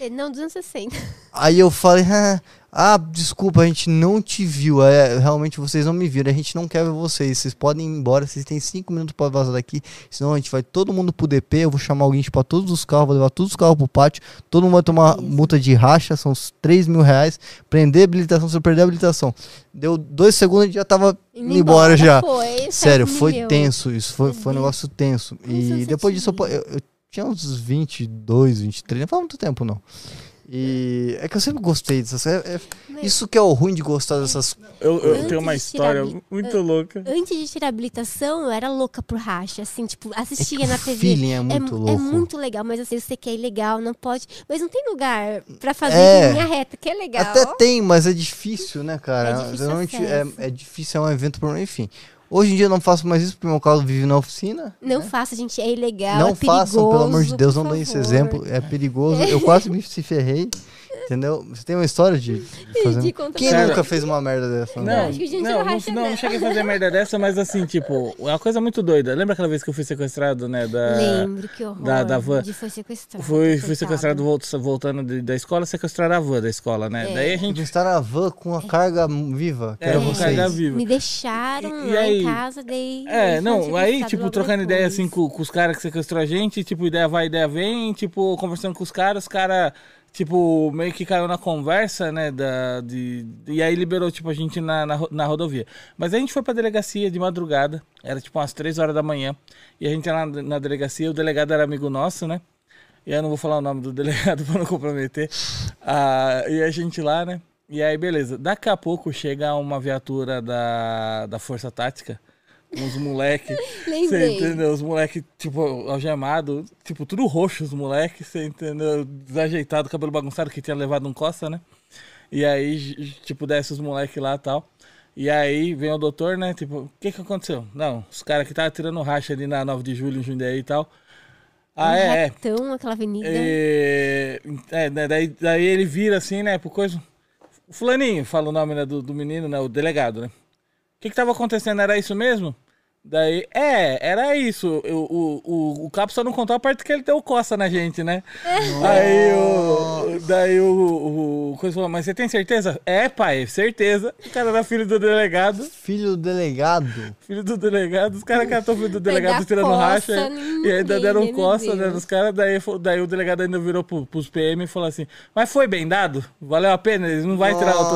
É, Não, 260. Aí eu falei, ah, ah, desculpa, a gente não te viu. É, realmente vocês não me viram. A gente não quer ver vocês. Vocês podem ir embora. Vocês têm cinco minutos para vazar daqui. Senão a gente vai todo mundo pro DP. Eu vou chamar alguém para todos os carros. Vou levar todos os carros pro pátio. Todo mundo vai tomar Isso. multa de racha. São uns 3 mil reais. Prender a habilitação se eu perder a habilitação. Deu dois segundos e já tava indo embora já. Foi, Sério, foi tenso. Isso foi, foi um Deus. negócio tenso. E depois disso eu, eu tinha uns 22, 23. Não faz muito tempo, não. E é que eu sempre gostei dessas. É, é- isso que é o ruim de gostar dessas. Eu, eu tenho uma história tirar- muito louca. Antes de tirar a habilitação, eu era louca por racha, assim, tipo, assistia que na TV. feeling é muito é, louco. muito legal, mas assim, você quer ir legal, não pode. Mas não tem lugar pra fazer É. linha reta, que é legal. Até tem, mas é difícil, né, cara? É difícil é, é difícil, é um evento por enfim. Hoje em dia eu não faço mais isso porque meu carro vive na oficina. Não faça, gente, é ilegal, não é façam, pelo amor de Deus, não deem esse exemplo. É perigoso. Eu quase me se ferrei. Entendeu? Você tem uma história de, de fazer. Quem pra- nunca fez uma merda dessa? né? Não, acho que a gente não, não não, não, cheguei a fazer merda dessa, mas assim, tipo, é uma coisa muito doida. Lembra aquela vez que eu fui sequestrado, né? Da, Lembro, que horror. da- da van. De foi sequestrado. Fui, fui sequestrado volt- voltando de- da escola, sequestraram a van da escola, né? É. Daí a gente. estar na van com a carga viva, que É, era vocês. carga viva. Me deixaram E- e lá aí? em casa, daí. É, não, aí, tipo, trocando ideia assim com, com os caras que sequestrou a gente, tipo, ideia vai, ideia vem, tipo, conversando com os caras, os caras, tipo, meio que caiu na conversa, né, da, de, e aí liberou, tipo, a gente na, na, na rodovia. Mas a gente foi pra delegacia de madrugada, era tipo umas 3 horas da manhã, e a gente lá na, na delegacia, o delegado era amigo nosso, né, e eu não vou falar o nome do delegado pra não comprometer, ah, e a gente lá, né, e aí beleza, daqui a pouco chega uma viatura da, da Força Tática, uns moleque, você entendeu? Os moleque, tipo, algemado, tipo, tudo roxo os moleque, você entendeu? Desajeitado, cabelo bagunçado, que tinha levado um coça, né? E aí, tipo, desce os moleque lá e tal. E aí vem o doutor, né? Tipo, o que que aconteceu? Não, os caras que estavam tirando racha ali na 9 de julho, em Jundiaí e tal. Ah, um é, é. retão, aquela avenida. É, é, né, daí, daí ele vira assim, né, pro coisa. O fulaninho, fala o nome né, do, do menino, né, o delegado, né. O que que tava acontecendo? Era isso mesmo? Daí, é, era isso. Eu- O, o, o Capo só não contou a parte que ele deu coça na gente, né? Aí o. Daí o, o, o coisa falou, mas você tem certeza? É, pai, certeza. O cara era filho do delegado. Filho do delegado. Filho do delegado, os caras catou o filho do delegado tirando coça racha em e ainda ninguém, deram coça né, nos caras. Daí, daí o delegado ainda virou pro, pros PM e falou assim: Mas foi bem dado? Valeu a pena? Eles não vai tirar Nossa.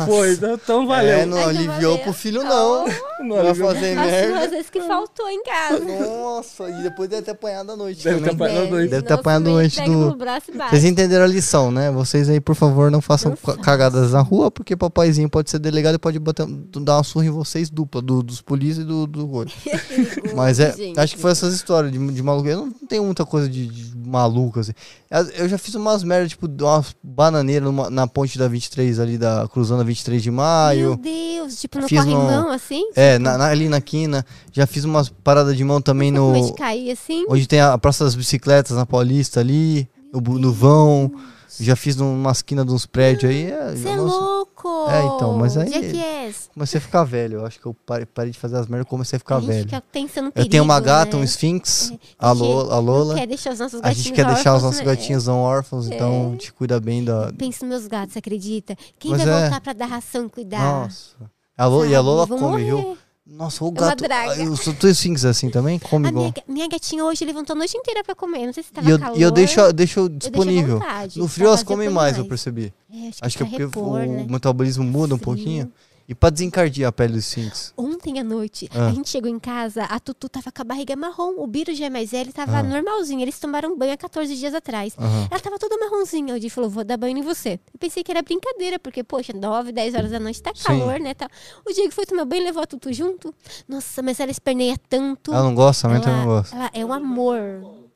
outro. Foi, então, então valeu. É, não aliviou valeu. pro filho, não. Não Não aliviou. fazer merda. Duas vezes que faltou em casa. Nossa, e depois deve ter apanhado à noite Deve ter apanhado à noite. Deve ter apanhado à noite do- e. Vocês entenderam a lição, né? Vocês aí, por favor, não façam Não cagadas na rua, porque papaizinho pode ser delegado e pode bater, dar uma surra em vocês dupla, do- dos polícia e do, do Mas é, gente. acho que foi essas histórias de, de maluco. Eu não tenho muita coisa de, de maluco, assim. As- Eu já fiz umas merdas, tipo, uma bananeira numa- na ponte da 23 ali, da, cruzando a 23 de Meu maio. Deus, tipo no Fiz corrimão, assim? É, na- na- ali na quina. Já fiz umas paradas de mão também no... de cair, assim? Onde tem a Praça das Bicicletas, na Paulista ali, no, no vão. Já fiz numa esquina de uns prédios aí. É, Você é louco! É, então, mas aí- Jackass. comecei a ficar velho. Eu acho que eu parei, parei de fazer as merdas e comecei a A ficar gente velho. fica pensando Eu perigo, tenho uma gata, né? um Sphinx, É, a, gente, Lo- a Lola. quer deixar os nossos A gente quer deixar os órfãos, nossos né? gatinhos não órfãos, então te cuida bem da. Pensa nos meus gatos, acredita? Quem Mas vai é. voltar pra dar ração e cuidar? Nossa. A Lo- e a? Lola come, viu? Nossa, o uma gato. draga. Ah, Os teus Sphinx assim também? Come A minha, igual. ga- minha gatinha hoje levantou a noite inteira pra comer. Não sei se tava E eu, calor. e eu deixo, eu deixo eu disponível. vontade, No frio elas comem põe mais, eu percebi. É, acho, Acho que é pra porque repor, o né? metabolismo muda um pouquinho. E pra desencardir a pele dos Sphinx. Ontem à noite, Ah. a gente chegou em casa, a Tutu tava com a barriga marrom. O Biro já é mais velho, tava Ah. normalzinho. Eles tomaram banho há 14 dias atrás. Ela tava toda marronzinha. O Di falou, vou dar banho em você. Eu pensei que era brincadeira, porque, poxa, 9, 10 horas da noite tá Sim. calor, né? Tal. O Diego foi tomar banho e levou a Tutu junto. Nossa, mas ela esperneia tanto. Ela não gosta, a ela, também não gosta. ela é um amor,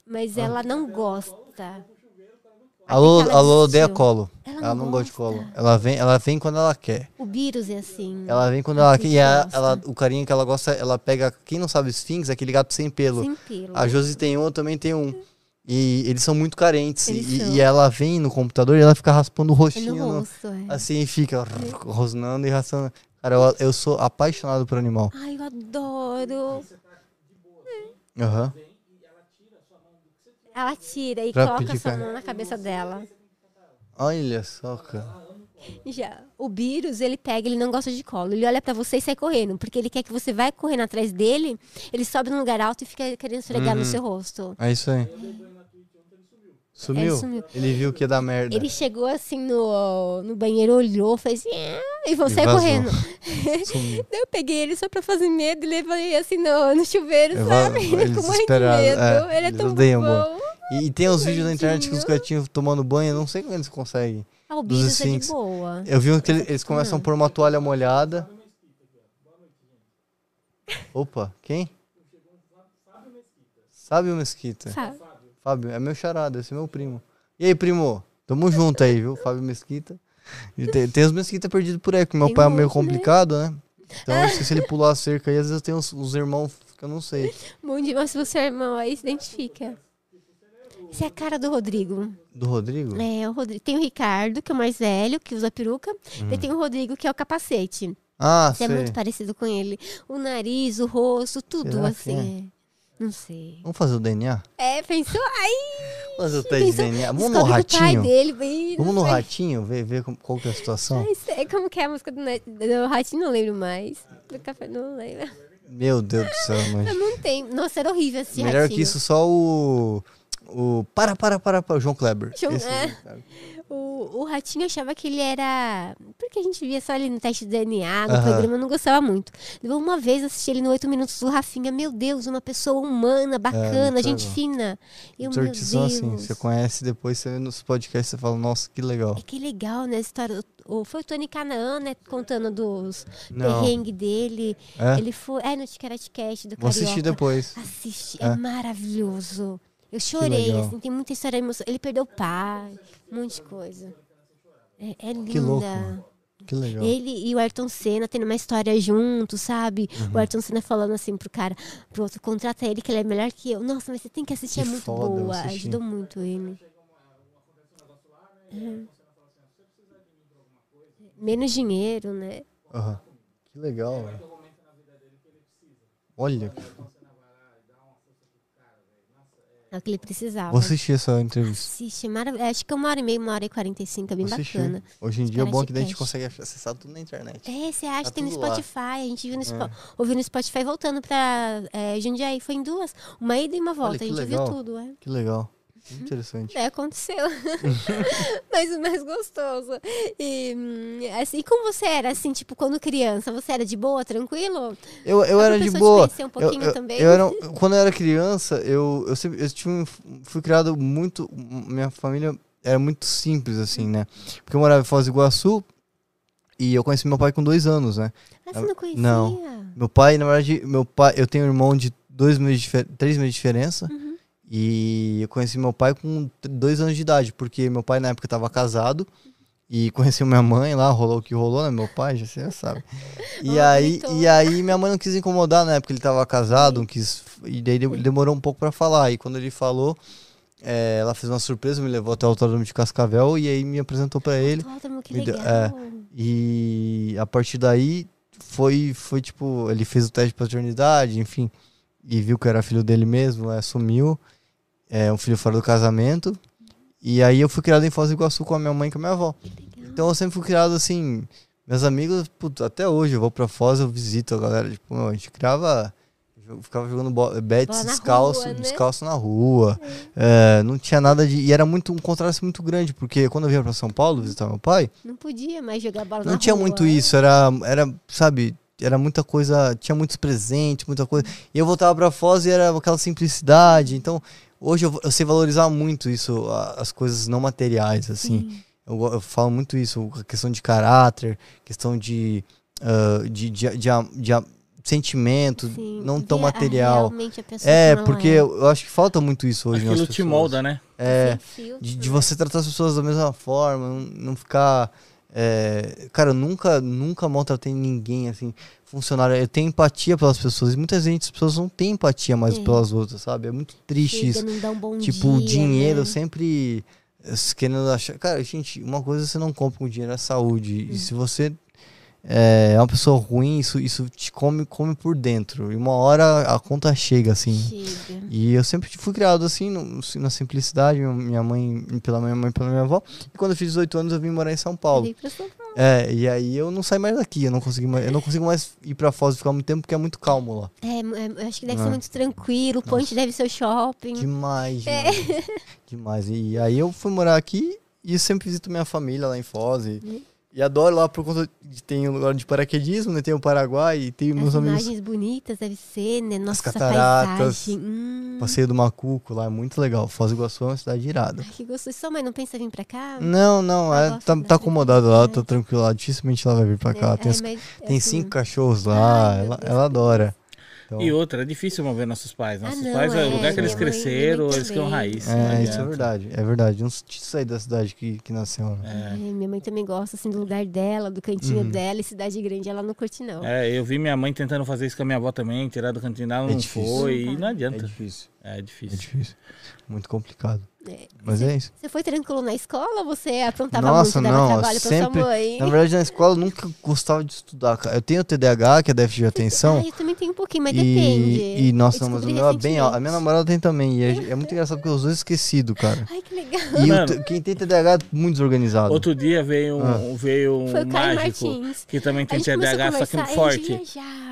mas ela não gosta. A Lola, a odeia colo. Ela Ela não gosta de colo. Ela vem, ela vem quando ela quer. O Vírus é assim. Ela vem quando ela quer. E a- ela, o carinho que ela gosta, ela pega. Quem não sabe Sphinx, é aquele gato sem pelo. Sem pelo. A Josi tem um, eu também tenho um. E eles são muito carentes. E, são. e ela vem no computador e ela fica raspando o rostinho. no no- rosto, é. assim, fica rosnando e raspando. Cara, eu, eu sou apaixonado por animal. Ai, eu adoro. Aham. Ela tira e Pra coloca sua mão na cabeça dela. Olha só, cara. Já. O vírus, ele pega, ele não gosta de colo. Ele olha pra você e sai correndo. Porque ele quer que você vai correndo atrás dele, ele sobe num lugar alto e fica querendo esfregar no Uhum. seu rosto. É isso aí. Sumiu? É, sumiu. Ele viu que ia dar merda. Ele chegou assim no, no banheiro, olhou, fez assim, "Ah", e E sair correndo. Eu peguei ele só pra fazer medo e levei assim no, no chuveiro, Eu sabe? vou- Ele eles ficou desesperados, medo. é, ele é eles tão odeiam bom. E, e tem os vídeos na internet que os gatinhos tomando banho, eu não sei como eles conseguem. Ah, o Dos bicho é de boa. Eu vi um que ele- eles começam a pôr uma toalha molhada. Opa, quem? Sábio Mesquita. Sabe? Fábio, é meu charada, esse é meu primo. E aí, primo? Tamo junto aí, viu? Fábio Mesquita. Tem, tem os Mesquita perdidos por aí, porque meu Tem pai é meio muito, né? complicado, né? Então, se ele pular a cerca aí, às vezes tem uns, uns irmãos que eu não sei. Bom dia, mas se você é irmão aí, se identifica. Essa é a cara do Rodrigo. Do Rodrigo? É, o Rodrigo. Tem o Ricardo, que é o mais velho, que usa peruca. E tem o Rodrigo, que é o capacete. Ah, Você sei. é muito parecido com ele. O nariz, o rosto, tudo Será que assim. É? Não sei. Vamos fazer o DNA? É, pensou? Ai, Vamos fazer o teste de DNA. Vamos no ratinho. dele. Não Vamos no sei. ratinho, ver, ver como- qual que é a situação. Ai, sei como que é a música do, do Ratinho, não lembro mais. Do café, não lembro. Meu Deus do céu, Eu mas. não tenho. Nossa, era horrível esse Melhor Ratinho. que isso, só o. O. Para, para, para, para, o João Kleber. João- Esse é. O, o Ratinho achava que ele era. Porque a gente via só ele no teste de DNA, no Aham. programa, eu não gostava muito. Uma vez assisti ele no 8 Minutos do Rafinha. Meu Deus, uma pessoa humana, bacana, muito gente legal. fina. Eu, meu assim, Deus. você conhece, depois você vê nos podcasts você fala, nossa, que legal. É que legal, né? História. O, foi o Tony Canaan, né? Contando dos Não. perrengues dele. É? Ele foi. É no Ticaratcast do Vou Carioca. assistir depois. Assiste, é, É. maravilhoso. Eu chorei, assim, tem muita história emocionante. Ele perdeu o pai, um monte de coisa. É, é linda. Que louco. Que legal. Ele e o Ayrton Senna tendo uma história junto, sabe? Uhum. O Ayrton Senna falando assim pro cara, pro outro, contrata ele que ele é melhor que eu. Nossa, mas você tem que assistir, Que é muito foda, boa. Ajudou muito ele. É. Menos dinheiro, né? Aham. Que legal. Olha, É o que ele precisava. vou assistir essa entrevista. Assiste, é maravilhoso. Acho que é uma hora e meia, uma hora e quarenta e cinco, é bem assistir. bacana. Hoje em dia é bom que daí a gente consegue acessar tudo na internet. É, você acha Tá que tem no tudo lá. Spotify. A gente viu no, Spo- ouviu no Spotify voltando pra é, Jundiaí. Foi em duas. Uma ida e uma volta. que a gente legal. viu tudo, é. Que legal. Interessante. É, aconteceu. Mas o mais gostoso. E, hum, assim, como você era, assim, tipo, quando criança? Você era de boa, tranquilo? Eu, eu era de te boa. conhecer um Eu, pouquinho eu- também. eu era, quando eu era criança, eu, eu, sempre, eu tive fui criado muito. Minha família era muito simples, assim, né? Porque eu morava em Foz do Iguaçu e eu conheci meu pai com dois anos, né? Ah, você não conhecia? Não. Meu pai, na verdade, meu pai, eu tenho um irmão de dois meses, três meses de diferença. Uhum. E eu conheci meu pai com dois anos de idade, porque meu pai na época estava casado. E conheci minha mãe lá, rolou o que rolou, né? Meu pai, já você já sabe. E, Oh, aí, e aí minha mãe não quis incomodar na época, ele estava casado, não quis. E daí de- demorou um pouco para falar. E quando ele falou, é, ela fez uma surpresa, me levou até o autódromo de Cascavel e aí me apresentou para ele. Autódromo, que legal. é. E a partir daí foi, foi tipo, ele fez o teste de paternidade, enfim, e viu que eu era filho dele mesmo, assumiu, é um filho fora do casamento. E aí eu fui criado em Foz do Iguaçu com a minha mãe e com a minha avó. Então eu sempre fui criado assim, meus amigos, puto, até hoje eu vou pra Foz, eu visito a galera, tipo, meu, a gente criava eu ficava jogando bets descalço, rua, né? descalço na rua. É, não tinha nada de. E era muito um contraste muito grande, porque quando eu vinha pra São Paulo visitar meu pai, Não podia mais jogar bola na não tinha rua. muito isso, era, era, sabe, era muita coisa, tinha muitos presentes, muita coisa. E eu voltava pra Foz e era aquela simplicidade. Então, hoje eu, eu sei valorizar muito isso, a- as coisas não materiais, assim. Sim. Eu, eu falo muito isso, a questão de caráter, questão de, ah, de, de, de, de sentimento, Sim, não tão material. realmente a pessoa É, porque eu, eu acho que falta muito isso hoje nas Aquilo te pessoas. molda, né? É, de, de você tratar as pessoas da mesma forma, não, não ficar. É, cara, eu nunca, nunca maltratei ninguém, assim, funcionário. Eu tenho empatia pelas pessoas. E muitas vezes as pessoas não têm empatia mais É. pelas outras, sabe? É muito triste Chega, isso. um bom Tipo, o dia, dinheiro né? sempre eh, querendo achar. Cara, gente, uma coisa você não compra com dinheiro é saúde. Hum. E se você é, é uma pessoa ruim, isso, isso te come, come por dentro. E uma hora a conta chega, assim. Chega. E eu sempre fui criado assim, no- na simplicidade, minha- mãe, pela minha mãe e pela minha avó. E quando eu fiz 18 anos, eu vim morar em São Paulo. Veio pra São Paulo. É, e aí eu não saio mais daqui, eu não consigo mais, eu não consigo mais ir pra Foz e ficar muito tempo porque é muito calmo lá. É, é, eu acho que deve É. ser muito tranquilo. O Ponte deve ser o shopping. Demais, É. demais. demais. E aí eu fui morar aqui e sempre visito minha família lá em Foz. E, Uhum. E adoro lá por conta de tem um lugar de paraquedismo, né? Tem o Paraguai e tem meus As amigos. imagens bonitas, deve ser, né? Nossa, essa cataratas. Hum. Passeio do Macuco lá, é muito legal. Foz do Iguaçu é uma cidade irada. Ai, que gostoso. Sua mãe não pensa em vir pra cá? Não, não, é, tá, tá acomodado lá, tá tranquilo lá. Dificilmente ela vai vir pra cá. É, tem é, as- mas, tem assim, cinco cachorros lá, Ai, ela, Deus. ela adora. Então, E outra, é difícil mover nossos pais. Nossos não, pais, é, é, o lugar que eles cresceram, mãe eles criam também. raiz. é, isso é verdade, é verdade. Não saído da cidade que, que nasceu. Né? É, minha mãe também gosta assim do lugar dela, do cantinho Uhum. dela, e cidade grande ela não curte não. É, eu vi minha mãe tentando fazer isso com a minha avó também, tirar do cantinho dela, É não foi, e não É adianta. difícil. É É difícil. difícil. Muito complicado. É. Mas é isso. Você foi tranquilo na escola ou você aprontava Nossa, muito, dava não, trabalho pra sempre- sua mãe? Na verdade, na escola eu nunca gostava de estudar, cara. Eu tenho TDAH, que é déficit de atenção. Ah, eu também tenho um pouquinho, mas e, depende. e, nossa, mas o meu é bem alto. A minha namorada tem também. E é, é muito engraçado porque os dois esquecidos, cara. Ai, que legal. E o Mano. quem tem TDAH é muito desorganizado. Outro dia veio um, Ah. veio um Foi o Caio mágico Martins. que também tem TDAH, só que forte.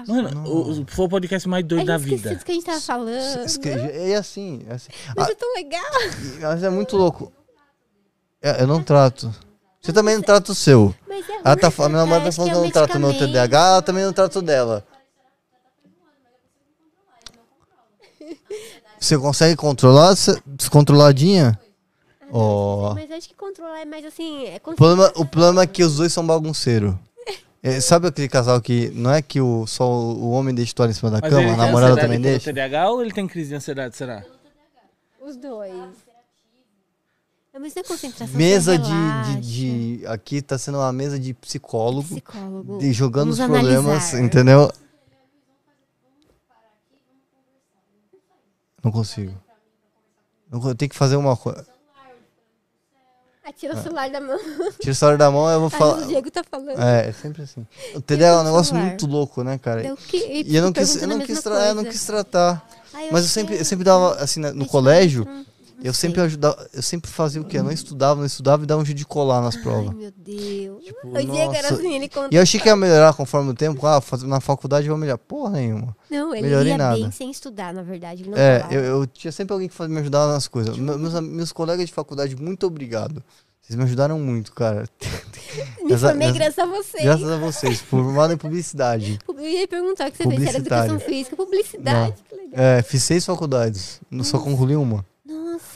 Mano, o, o- foi o podcast mais doido da vida. do que a gente tava falando. Esque- É assim, é assim. Mas Ah, é tão legal. mas é muito louco. É, eu não trato. Você também não trata o seu. Mas é Ela tá, a minha namorada tá falando que eu é não trato o meu. TDAH, ela também não trata o dela. Você consegue controlar? Descontroladinha? Ó. Mas acho que controlar é mais assim. É O problema, o problema é que os dois são bagunceiros. É, sabe aquele casal que não é que o, só o homem deixa história em cima da Mas cama, ele a tem namorada ansiedade também pelo deixa? TDAH ou ele tem crise de ansiedade, será? Os dois. Mas não é concentração. Mesa de, relaxa. de, de- Aqui tá sendo uma mesa de psicólogo, Psicólogo. de, jogando os Vamos problemas, analisar. entendeu? Não consigo. Não co- Eu tenho que fazer uma coisa. Ah, tira o celular da mão. Tira o celular da mão eu vou falar. o Diego tá falando. É, é sempre assim. O TDAH é um negócio celular. muito louco, né, cara? Eu que, E eu não quis, eu não quis, tra- eu não quis tratar. Ai, Mas eu sempre, eu sempre dava, assim, na- no colégio, não eu sei. sempre ajudava, eu sempre fazia o quê? Eu não estudava, não estudava e dava um jeito de colar nas Ai, provas. meu Deus. Tipo, o Diego era nossa. assim, ele. E eu achei que ia melhorar conforme o tempo. Ah, fazer na faculdade eu vou melhorar. Porra nenhuma. Não, ele melhorei ia nada. bem sem estudar, na verdade. Ele não É, eu, eu tinha sempre alguém que me ajudava nas coisas. Me- Meus, meus colegas de faculdade, muito obrigado. Vocês me ajudaram muito, cara. Me essa- formei graças a vocês. Graças a vocês, formado em publicidade. Eu ia perguntar o que você fez, era educação física, publicidade, que legal. É, fiz seis faculdades, não só concluí uma.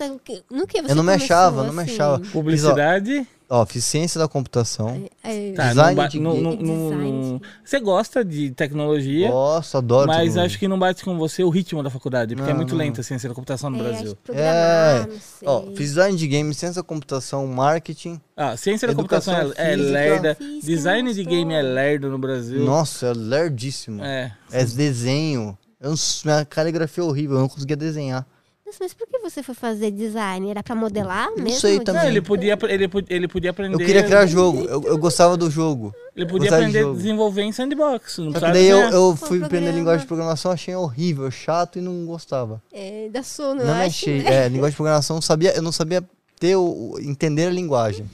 Nossa, que, no que você Eu não me começou, achava, não me assim? achava. Publicidade. Ó, fiz ciência da computação. É, Tá, Design não de não- não- Design de- Você gosta de tecnologia, Nossa, adoro mas tecnologia. acho que não bate com você o ritmo da faculdade, porque é Não, muito não. lenta a ciência da computação no é, Brasil. sei. Ó, fiz design de game, ciência da computação, marketing. Ah, ciência da computação é, é lerda, Física, design de game é lerdo no Brasil. Nossa, é lerdíssimo. É. É desenho. Eu minha caligrafia é horrível, eu não conseguia desenhar. Nossa, mas por que você foi fazer design? Era pra modelar Não mesmo? sei De- também. Não, ele podia, ele, ele podia aprender. Eu queria criar jogo, eu, eu gostava do jogo. Ele podia gostava aprender a desenvolver em sandbox. Não Só que precisava daí eu, eu fui aprender programa. linguagem de programação, achei horrível, chato e não gostava. É, da sono, Não eu me acho. achei. É, linguagem de programação, eu sabia, eu não sabia ter entender a linguagem.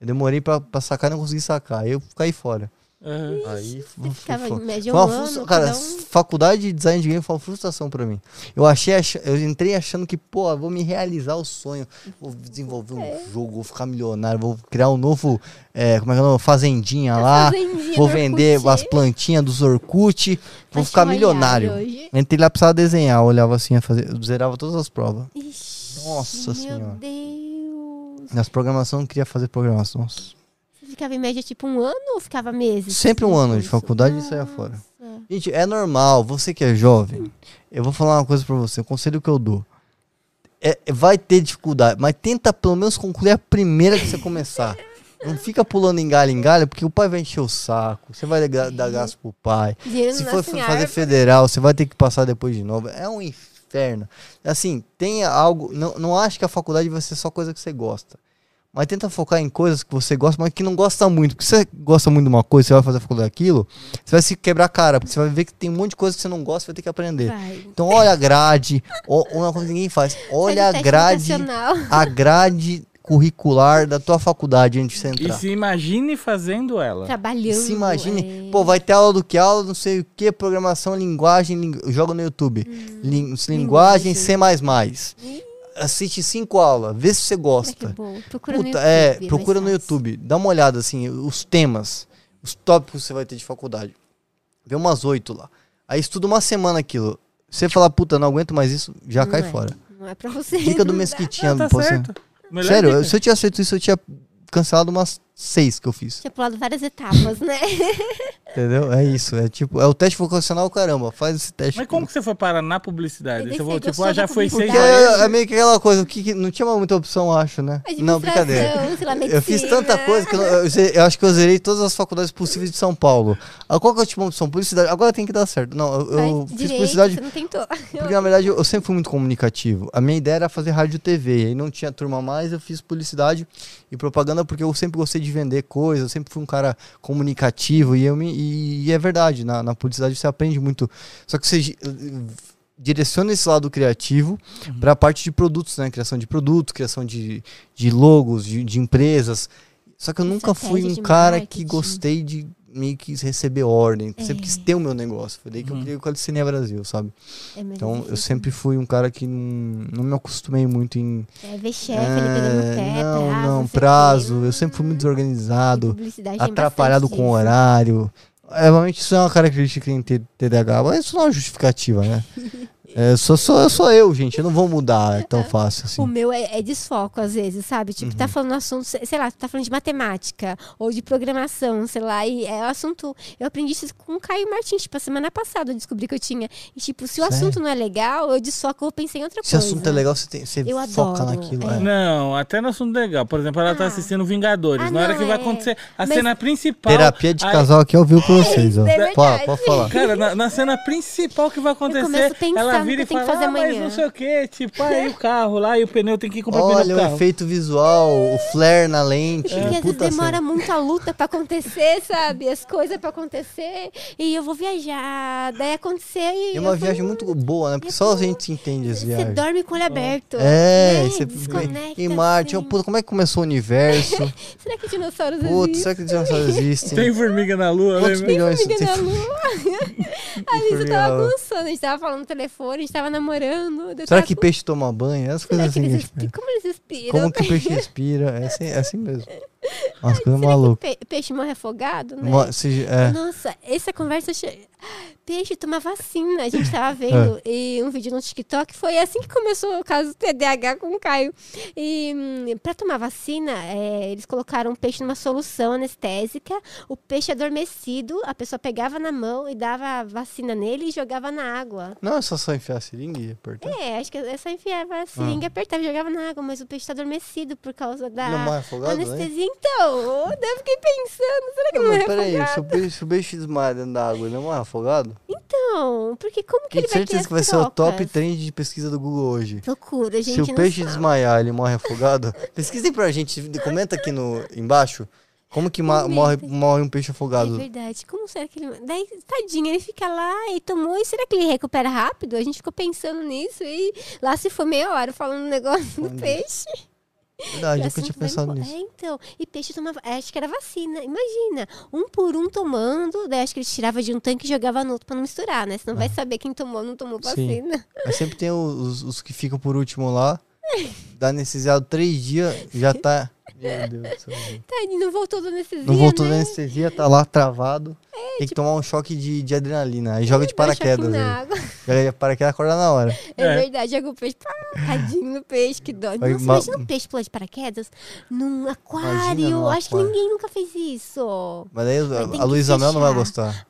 Eu demorei pra, pra sacar e não consegui sacar. Aí eu caí fora. Aham. Aí ficava em média Foi um uma ano. Cara, um- faculdade de design de game foi uma frustração pra mim. Eu achei, ach- eu entrei achando que, pô, vou me realizar o sonho. Vou desenvolver um É. jogo, vou ficar milionário, vou criar um novo, é, como é que é o nome? Fazendinha lá. Fazendinha Vou vender Orkut. as plantinhas dos Orkut. Vou Acho ficar milionário. hoje. Entrei lá, precisava desenhar, eu olhava assim, fazer, eu zerava todas as provas. Ixi, Nossa meu Senhora. Deus. Nas programação, eu não queria fazer programação. Nossa. Ficava em média tipo um ano ou ficava meses? Sempre um no ano de faculdade e saia fora. Nossa. Gente, é normal, você que é jovem, eu vou falar uma coisa pra você, o conselho que eu dou. É, vai ter dificuldade, mas tenta pelo menos concluir a primeira que você começar. Não fica pulando em galho em galho, porque o pai vai encher o saco, você vai dar, dar gasto pro pai. Dinheiro Se for fazer árvore. federal, você vai ter que passar depois de novo. É um inferno. Assim, tenha algo. Não, não acho que a faculdade vai ser só coisa que você gosta. Mas tenta focar em coisas que você gosta, mas que não gosta muito. Porque se você gosta muito de uma coisa, você vai fazer a faculdade daquilo, você vai se quebrar a cara, porque você vai ver que tem um monte de coisa que você não gosta, você vai ter que aprender. Vai. Então olha a grade, ó, uma coisa que ninguém faz. Olha a grade, a grade curricular da tua faculdade antes de você E entrar. se imagine fazendo ela. Trabalhando. Se imagine, é. pô, vai ter aula do que aula, não sei o que, programação, linguagem, ling... joga no YouTube. Lin- linguagem linguagem. C++. Assiste cinco aulas, vê se você gosta. bom. Procura Puta, no é, YouTube. procura no. YouTube, dá uma olhada assim, os temas, os tópicos que você vai ter de faculdade. Vê umas oito lá. Aí estuda uma semana aquilo. Você falar, puta, não aguento mais isso, já Não cai é. fora. Não é pra você. Dica do. Mesquitinha. Ah, tá Sério, dica. eu- se eu tivesse feito isso, eu tinha cancelado umas seis que eu fiz. Tinha pulado várias etapas, né? Entendeu? É isso. É tipo, é o teste vocacional, caramba. Faz esse teste. Mas como que você foi parar na publicidade? Você você falou, tipo, ah, já foi seis é, é meio que aquela coisa, o que, que- não tinha muita opção, acho, né? Não, brincadeira. Lá, Eu fiz tanta coisa que eu, eu eu acho que eu zerei todas as faculdades possíveis de São Paulo. Ah, Qual que é o tipo de opção? Publicidade. Agora tem que dar certo. Não, eu, eu fiz direito, publicidade Você não tentou. porque, na verdade, eu, eu sempre fui muito comunicativo. A minha ideia era fazer rádio e TV. E aí não tinha turma mais, eu fiz publicidade e propaganda porque eu sempre gostei de vender coisas. Eu sempre fui um cara comunicativo. E, eu me, e, e é verdade, na, na publicidade você aprende muito. Só que você gi- direciona esse lado criativo para a parte de produtos, né? Criação de produtos, criação de, de logos, de, de empresas. Só que eu nunca fui um de cara que marketing. gostei de meio que receber ordem. Sempre É. quis ter o meu negócio. Foi daí que eu Uhum. criei o Calicine Brasil, sabe? É, Então, eu difícil. sempre fui um cara que não, não me acostumei muito em. É, ver chefe ali pegando no pé, É, não, prazo, não, prazo. Eu sempre fui muito Hum, desorganizado, tem atrapalhado com o horário. É, Realmente isso é uma característica em TDAH, mas isso não é uma justificativa, né? É, sou, sou, sou eu, gente. Eu não vou mudar tão fácil O assim. meu é, é desfoco, às vezes, sabe? Tipo, Uhum. tá falando assunto, sei lá, tá falando de matemática ou de programação, sei lá, e é o assunto. Eu aprendi isso com o Caio Martins, tipo, a semana passada eu descobri que eu tinha. E, tipo, se o Sério? assunto não é legal, eu desfoco, eu pensei em outra Se o coisa. assunto é legal, você, tem, você Eu foca adoro, naquilo. é. é. Não, até no assunto legal. Por exemplo, ela tá Ah. assistindo Vingadores. Ah, na hora não, que vai é. acontecer a Mas- cena principal. Terapia de aí- casal aqui ao vivo pra vocês, ó. É. Fala, pode falar. Cara, na, na cena principal que vai acontecer, começo a pensar ela vira e que eu tenho que fala, fazer ah, mas amanhã." não sei o que, tipo, aí o carro lá e o pneu tem que comprar pneu Olha o carro. efeito visual, o flare na lente. Porque às vezes demora cena. muito a luta pra acontecer, sabe? As coisas pra acontecer. E eu vou viajar. Daí acontecer e. É uma eu viagem vou- muito boa, né? Porque só a gente entende as Você viagens. dorme com o olho aberto. É, né? você desconecta. em Marte, assim. oh, puta, como é que começou o universo? Será que dinossauros Puta, existem? será que os dinossauros existem? Tem formiga na lua, Quantos lembra? milhões Formiga tem? na lua. A Lisa tava com sono, a gente tava falando no telefone, a gente tava namorando. Será que com- peixe toma banho? Essas coisas assim. eles Como eles respiram? Como que o peixe respira? É assim, é assim mesmo. Umas coisas malucas. que pe- peixe morre afogado, né? Mo- se- é. Nossa, essa conversa. che- Peixe toma vacina. A gente tava vendo É. e um vídeo no TikTok. Foi assim que começou o caso do TDAH com o Caio. E hum, pra tomar vacina, é, eles colocaram o peixe numa solução anestésica. O peixe adormecido, a pessoa pegava na mão e dava a vacina nele e jogava na água. Não é só só enfiar a seringa e apertar? É, acho que é só enfiava a seringa e apertava e jogava na água, mas o peixe tá adormecido por causa da Não afogado, né? Então, eu fiquei pensando, será que Não, não, morre peraí, afogado? se o peixe, se o peixe desmaia dentro da água, ele não morre afogado? Então, porque como que ele vai ter certeza que vai ser o top trend de pesquisa do Google hoje. Loucura, gente. Se o peixe sabe. desmaiar, ele morre afogado? Pesquisem pra gente, comenta aqui no, embaixo. Como que morre, morre um peixe É afogado? verdade. Como será que ele. Daí, tadinho, ele fica lá e tomou. E será que ele recupera rápido? A gente ficou pensando nisso e lá se foi meia hora falando um negócio do peixe. Verdade, nunca tinha pensado nisso. É, então. E peixe tomava. Acho que era vacina. Imagina. Um por um tomando. Daí acho que ele tirava de um tanque e jogava no outro pra não misturar, né? Senão vai saber quem tomou ou não tomou Ah. Sim. vacina. Mas sempre tem os, os que ficam por último lá. Dá anestesiado três dias, já tá. Meu Deus do céu. Tadinho, não voltou do anestesia. Não voltou né? da anestesia, tá lá travado. tem que tomar um choque de, de adrenalina. Aí joga de paraquedas. na aí. água. Joga de paraquedas acorda na hora. É, É. verdade, joga o peixe. Pá, tadinho no peixe, que dói. Nossa, ma- imagina um peixe pular de paraquedas num aquário. Imagina Acho que aquário. ninguém nunca fez isso. Mas daí Mas a que Luísa Mel não vai gostar.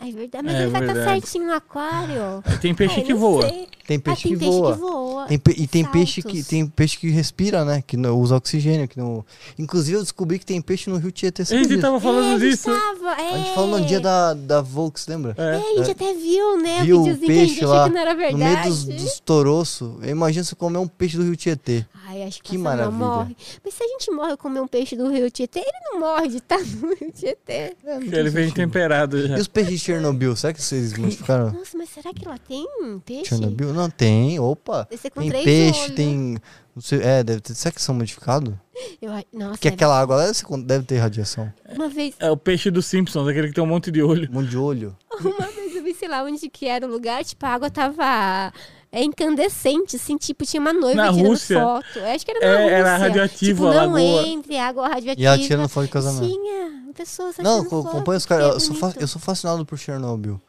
Ai, verdade. Mas É ele vai estar verdade. certinho no aquário. Tem peixe Ai, que voa. sei. Tem Ah, peixe tem que peixe voa. que voa. Tem pe- e tem peixe, que, tem peixe que respira, né? Que não usa oxigênio. Que não... Inclusive, eu descobri que tem peixe no Rio Tietê. A gente tava é, falando a gente disso. tava, é. A gente falou no dia da, da Volks, lembra? É. É, a gente até viu, né? Viu o o videozinho que a peixe gente lá, que não era No verdade. meio dos, dos toroços. Imagina se comer um peixe do Rio Tietê. Ai, acho que, Que maravilha. morre. Mas se a gente morre comer um peixe do Rio Tietê, ele não morre de estar no Rio Tietê. É, Ele vem temperado já. E os peixes de Chernobyl? Será que vocês modificaram Nossa, mas será que lá tem peixe? Chernobyl? não tem, opa. Tem peixe, olhos. tem. Não sei, é, deve ter. Será que são modificados? Eu, nossa, Porque deve- aquela água lá deve ter radiação. uma vez, É o peixe dos Simpsons, aquele que tem um monte de olho. Um monte de olho. uma vez eu vi, sei lá, onde que era o lugar, tipo, a água tava é, incandescente, assim, tipo, tinha uma noiva Na tirando Rússia. foto. Eu acho que era na É, Rússia. era radioativo tipo, a não lagoa. entre água radioativa. E ela tirando foto de casamento. Tinha pessoas Não, acompanha os que é caras. Eu, sou eu sou fascinado por Chernobyl.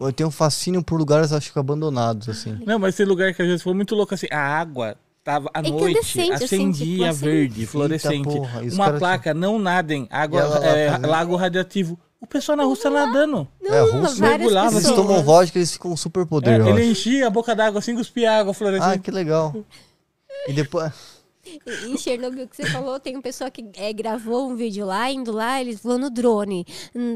Eu tenho um fascínio por lugares, acho que abandonados, assim. Não, mas esse lugar que às vezes foi muito louco assim. A água tava à noite, assim, acendia tipo, assim. verde, fluorescente. Porra, Uma caras- placa, não nadem, água, é, lago radioativo. O pessoal na Rússia nadando. Não, É, russo mergulhava, Eles tomam vodka, eles ficam super É, poder, eu ele enchia a boca d'água assim, cuspia água Ah, fluorescente. que legal. E depois. Em Chernobyl que você falou, tem uma pessoa que é, gravou um vídeo lá, indo lá, eles voam no drone.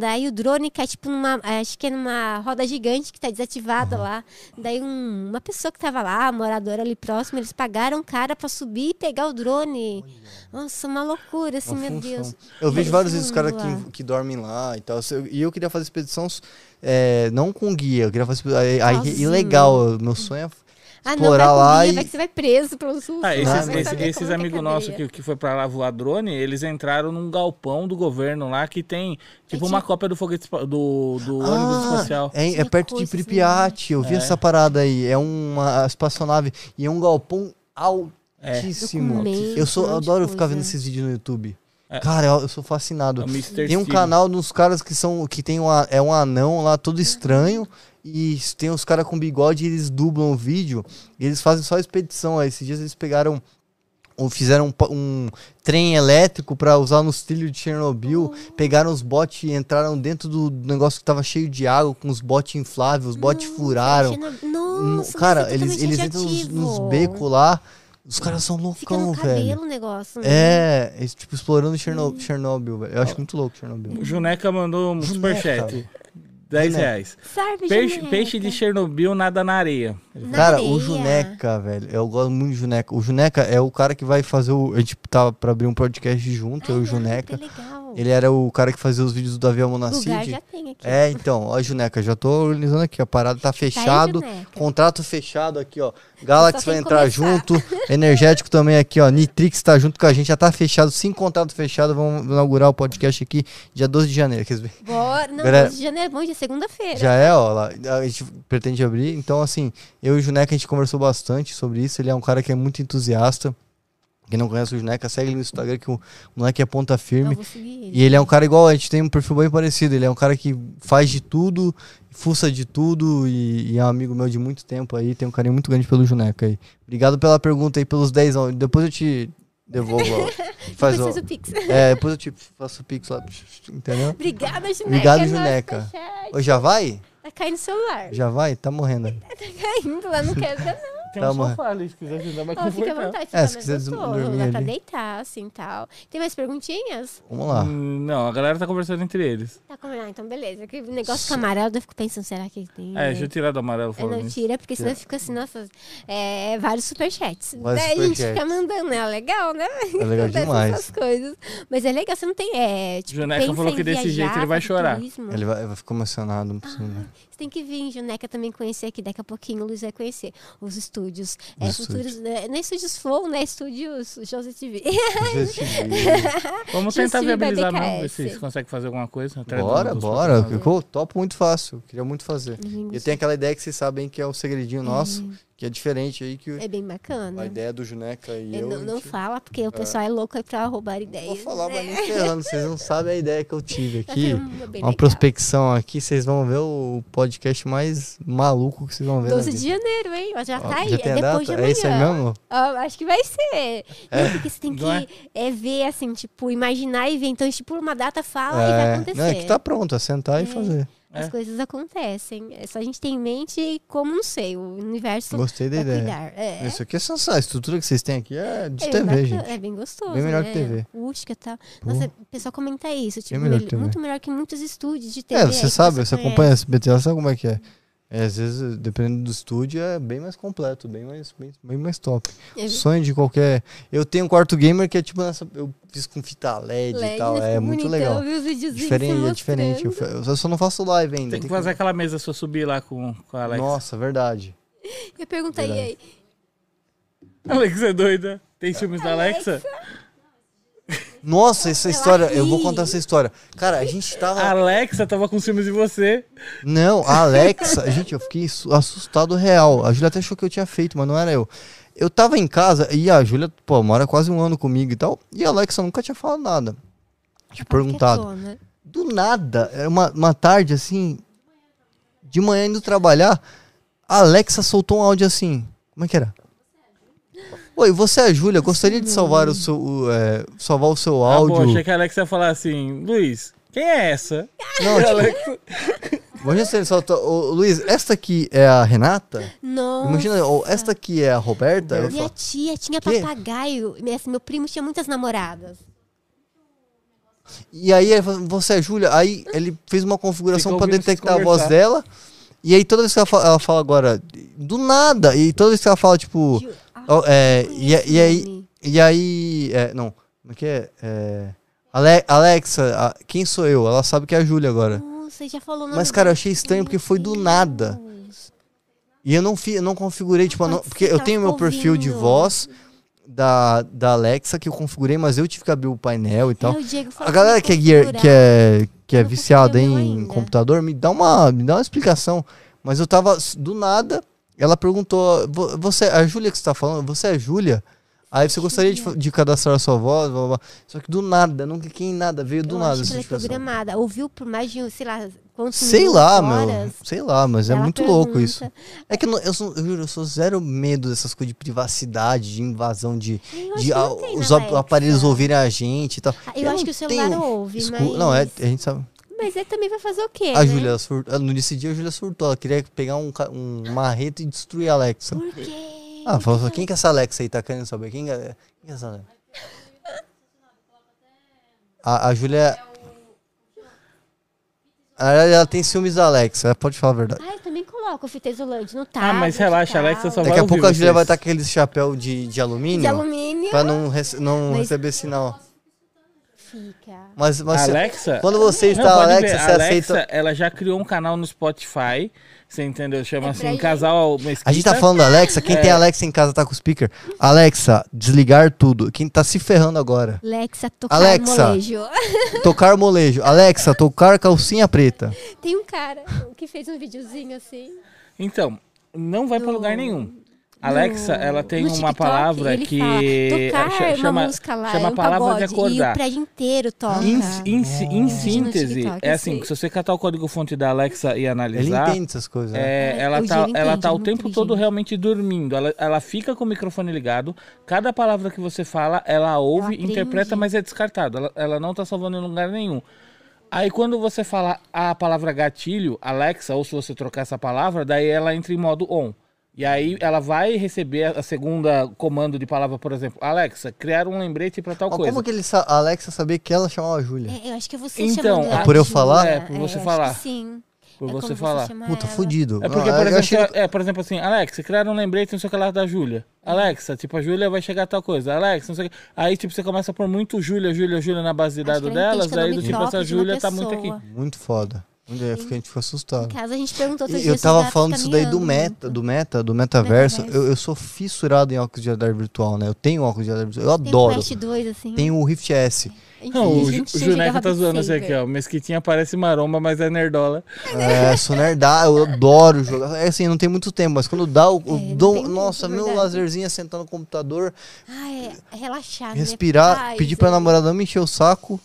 Daí o drone cai, tipo, numa. Acho que é numa roda gigante que tá desativada lá. Daí um- uma pessoa que tava lá, moradora ali próximo, eles pagaram o cara pra subir e pegar o drone. Nossa, uma loucura, assim, uma meu função. Deus. Eu vejo vários dos vão caras que, que dormem lá e tal. E eu queria fazer expedição é, não com guia, eu queria fazer expedição. Aí, ilegal. Meu sonho é Ah, não, explorar lá comigo, e- vai que você vai preso pelo sul. Ah, você esses, vai esses, que é amigos cadeia. nossos que, que foi pra lá voar drone, eles entraram num galpão do governo lá que tem tipo É uma cópia do foguete do, do ônibus espacial. É, é perto de Pripyat, eu vi É. essa parada aí. É uma espaçonave e é um galpão altíssimo. Documentos, eu sou, eu adoro ficar coisa. vendo esses vídeos no YouTube. É. Cara, eu, eu sou fascinado. É. Tem um Steve. canal dos caras que são que tem um, a- é um anão lá todo estranho e tem os caras com bigode e eles dublam o vídeo. E eles fazem só expedição. Aí, esses dias eles pegaram ou fizeram um, um trem elétrico pra usar nos trilhos de Chernobyl, pegaram os botes e entraram dentro do negócio que tava cheio de água com os botes infláveis, os botes furaram. Nossa, cara, mas é eles, eles entram nos, nos becos lá, os caras são Fica no loucão, cabelo velho. o negócio. né? É, eles, tipo, explorando Cherno- Chernobyl, velho. Eu acho muito louco Chernobyl. O Juneca mandou um Juneca. superchat. 10 Juneca. reais. Serve Peixe, Juneca. peixe de Chernobyl nada na areia. Na Cara, areia. o Juneca, velho, eu gosto muito do Juneca. O Juneca é o cara que vai fazer o. A gente tava pra abrir um podcast junto, eu e o Ai, Juneca. que legal. Ele era o cara que fazia os vídeos do Davi Lugar Almonacid. já tem aqui. É, então, ó, Juneca, já tô organizando aqui, a parada tá fechado. Juneca. Contrato fechado aqui, ó. Galaxy vai entrar começar. junto. Energético também aqui, ó. Nitrix tá junto com a gente, já tá fechado. Sim, contrato fechado. Vamos inaugurar o podcast aqui dia 12 de janeiro. Quer dizer, Bora. Não, Galera- 12 de janeiro é bom, dia é segunda-feira. já é, ó. Lá, a gente pretende abrir. Então, assim, eu e o Juneca a gente conversou bastante sobre isso. Ele é um cara que é muito entusiasta. Quem não conhece o Juneca, segue ele no Instagram, que o moleque é ponta Eu firme. vou seguir ele. E ele é um cara igual, a gente tem um perfil bem parecido. Ele é um cara que faz de tudo, fuça de tudo e, e é um amigo meu de muito tempo aí. Tem um carinho muito grande pelo Juneca aí. Obrigado pela pergunta aí, pelos 10 anos. Depois eu te devolvo. ó. Faz Depois o, Pix. é, depois eu te faço o pix lá. Entendeu? Obrigada, Juneca. Obrigado, superchat. Ô, já vai? Tá caindo o celular. Já vai? Tá morrendo. aí. Tá caindo lá, não quebra, não. Tem Tá, um mano. sofá ali, se quiser ajudar mais Ó, fica à vontade, É, fica se quiser dormir Dá pra ali. deitar, assim, tal. Tem mais perguntinhas? Vamos lá. Hum, Não, a galera tá conversando entre eles. Tá combinado, então beleza. Que negócio com amarelo, eu fico pensando, será que tem... É, deixa eu tirar do amarelo É, falando não tira, porque senão fica assim, nossa, é, vários superchats. Vários Daí a gente fica mandando, né? Legal, né? É legal demais. essas coisas. Mas é legal, você não tem. É, tipo, Juneca pensa falou que desse viajar, jeito ele vai chorar. turismo. Ele vai, vai ficar emocionado, não Ah, precisa. né? Você tem que vir, Juneca, também conhecer aqui. Daqui a pouquinho o Luiz vai conhecer os estúdios. É, Os futuros, né, não é estúdios Flow, né? Estúdios José TV. Vamos Just tentar viabilizar mesmo, ver se vocês conseguem fazer alguma coisa. Bora, bora. Ficou topo muito fácil. Queria muito fazer. E tem aquela ideia que vocês sabem que é o segredinho nosso, que é diferente aí que É bem bacana. a ideia do Juneca e É, eu. não, não gente- fala, porque o pessoal é louco aí pra roubar Vou ideias. falar, né? mas ferrando, vocês não sabem a ideia que eu tive aqui. sendo bem Uma legal. prospecção aqui, vocês vão ver o podcast mais maluco que vocês vão ver. na 12 de vida. janeiro, hein? Já Ó, tá aí, já é depois de amanhã. É isso aí mesmo? Ó, acho que vai ser. Não, porque você tem que é? é, ver, assim, tipo, imaginar e ver. Então, tipo, uma data fala e vai É, acontecer. não, é que tá pronto, é sentar e fazer. As É. coisas acontecem. É só a gente ter em mente como, não sei, o universo Gostei da ideia. cuidar. É. Isso aqui é sensacional. A estrutura que vocês têm aqui é de É TV, bacana, gente. É bem gostoso. Bem melhor né? que TV. Acústica e tal. Nossa, o pessoal comenta isso. Tipo, melhor muito melhor que muitos estúdios de TV. É, você sabe, você conhece. acompanha SBT, você sabe como é que é. É, às vezes, dependendo do estúdio, é bem mais completo, bem mais, bem, bem mais top. É, Sonho de qualquer. Eu tenho um quarto gamer que é tipo nessa. Eu fiz com fita LED, LED, e tal. né? É Fica muito legal. Diferente, é diferente. Eu, eu só não faço live ainda. Tem que fazer aquela mesa sua subir lá com, com a Alexa. Nossa, verdade. Eu perguntei aí. Alexa é doida. Tem ciúmes da Alexa? Nossa, essa história, eu vou contar essa história. Cara, a gente tava. A Alexa tava com ciúmes de você. Não, a Alexa, gente, eu fiquei su- assustado real. A Júlia até achou que eu tinha feito, mas não era eu. Eu tava em casa e a Júlia, pô, mora quase um ano comigo e tal. E a Alexa nunca tinha falado nada. Tinha perguntado. Quietona. Do nada, era uma, uma tarde assim, de manhã indo trabalhar, a Alexa soltou um áudio assim. Como é que era? Oi, você é a Júlia, gostaria de salvar o seu, o, é, salvar o seu Ah, bom, áudio. achei que a Alexa ia falar assim, Luiz, quem é essa? Não, tipo, Alexa, imagina se ele solta. Luiz, esta aqui é a Renata? Nossa. Imagina, ou esta aqui é a Roberta? Eu Minha falo, tia tinha Quê? papagaio. Esse meu primo tinha muitas namoradas. e aí ele falou, você é a Júlia? Aí ele fez uma configuração vocês detectar a voz dela. E aí toda vez que ela fala, ela fala agora, do nada, e toda vez que ela fala, tipo. Ju- Ó, é, e, e aí. E aí. É, não, como é que é? É, Ale- Alexa, a- quem sou eu? Ela sabe que é a Júlia agora. Nossa, já falou Mas, cara, eu achei estranho porque foi do nada. E eu não, fi, eu não configurei, tipo, não- porque eu que tenho meu perfil de voz da, da Alexa que eu configurei, mas eu tive que abrir o painel e tal. É, A galera que é, que é, que é Eu não viciada em computador, me dá, uma, me dá uma explicação. Mas eu tava, do nada, ela perguntou, "Vo- você, a Júlia que você tá falando, você é Júlia? Aí você gostaria de, de cadastrar a sua voz, blá, blá, blá. Só que do nada, não cliquei em nada, veio do eu nada acho que ela é programada. Ouviu por mais de, sei lá, quantos Sei lá, horas. meu. Sei lá, mas é muito louco pergunta. isso. É que eu, eu, sou, eu sou zero medo dessas coisas de privacidade, de invasão, de, de a- os aparelhos ouvirem a gente e tal. Eu, acho que o celular ouve, mas... Não, é, a gente sabe. Mas ele também vai fazer o quê, A né? Júlia surtou. No desse dia a Júlia surtou. Ela queria pegar um, um marreto e destruir a Alexa. Por quê? Ah, falou só, quem que é essa Alexa aí? Tá querendo saber? Quem que é, quem que é essa Alexa? A, a Júlia. Ela, ela tem ciúmes da Alexa, ela pode falar a verdade. Ah, eu também coloco o fita isolante no Ah, tablet mas relaxa, a. Alexa só Daqui vai a pouco a Júlia vai estar com aquele chapéu de, de alumínio De alumínio. pra não, rece- não Mas- receber sinal. Fica. Mas, mas Alexa? quando você Não, está pode Alexa, ver, você Alexa, aceita. ela já criou um canal no Spotify, você entendeu? Chama É assim, pra gente. Casal Mesquita. A gente tá falando da Alexa, quem É. tem Alexa em casa tá com o speaker. Alexa, desligar tudo. Quem tá se ferrando agora? Alexa, tocar Alexa. molejo. Tocar molejo. Alexa, tocar calcinha preta. Tem um cara que fez um videozinho assim. Então, não vai pra No- lugar nenhum. Alexa, ela tem uma TikTok, palavra ele que fala, é, chama, uma música lá, chama é um a palavra de pagode, E o acordar. prédio inteiro toca. Em, em, si- em no síntese, TikTok, é eu assim, sei. se você catar o código-fonte da Alexa e Ele analisar, entende essas coisas. né? é, É, ela, tá, Diego ela entende, tá o tempo todo realmente dormindo. Ela, ela fica com o microfone ligado, cada palavra que você fala, ela ouve, interpreta, mas é descartado. Ela, ela não tá salvando em lugar nenhum. Aí quando você fala a palavra gatilho, Alexa, ou se você trocar essa palavra, daí ela entra em modo on. E aí ela vai receber a segunda comando de palavra, por exemplo, Alexa, criar um lembrete para tal Mas coisa. como que ele sa a Alexa sabia que ela chamava a Júlia? É, eu acho que é você Então, chamando é ela por eu falar? É, por você acho falar. que sim. Por É você falar. chama Puta, ela. fudido. É porque, Ah, por achei exemplo, que- é, por exemplo assim, Alexa, criaram um lembrete, não sei o que lá da Júlia. Alexa, tipo, a Júlia vai chegar a tal coisa. Alexa, não sei o que. Aí, tipo, você começa por muito Júlia, Júlia, Júlia na base de dados delas, é nome do tipo, essa Júlia tá muito aqui. Muito foda. A gente ficou Em assustado. casa a gente perguntou outro E dia eu tava falando disso daí do caminhando meta, do meta, do metaverso. Metaverso. Eu, eu sou fissurado em óculos de realidade virtual, né? Eu tenho óculos de realidade virtual. Eu Tem adoro. o Quest 2, assim. Tenho o Rift S. Enfim, Não, o, Ju- o Juneca tá zoando assim Saber. aqui, ó. Mesquitinha parece maromba, mas é nerdola. É, sou nerdar, eu adoro jogar. É assim, não tem muito tempo, mas quando dá, eu, eu É, dou. tem nossa, meu verdade. lazerzinho é sentar no computador, Ah, é, é relaxar, respirar, né? Paz, pedir pra é. namorada não me encher o saco,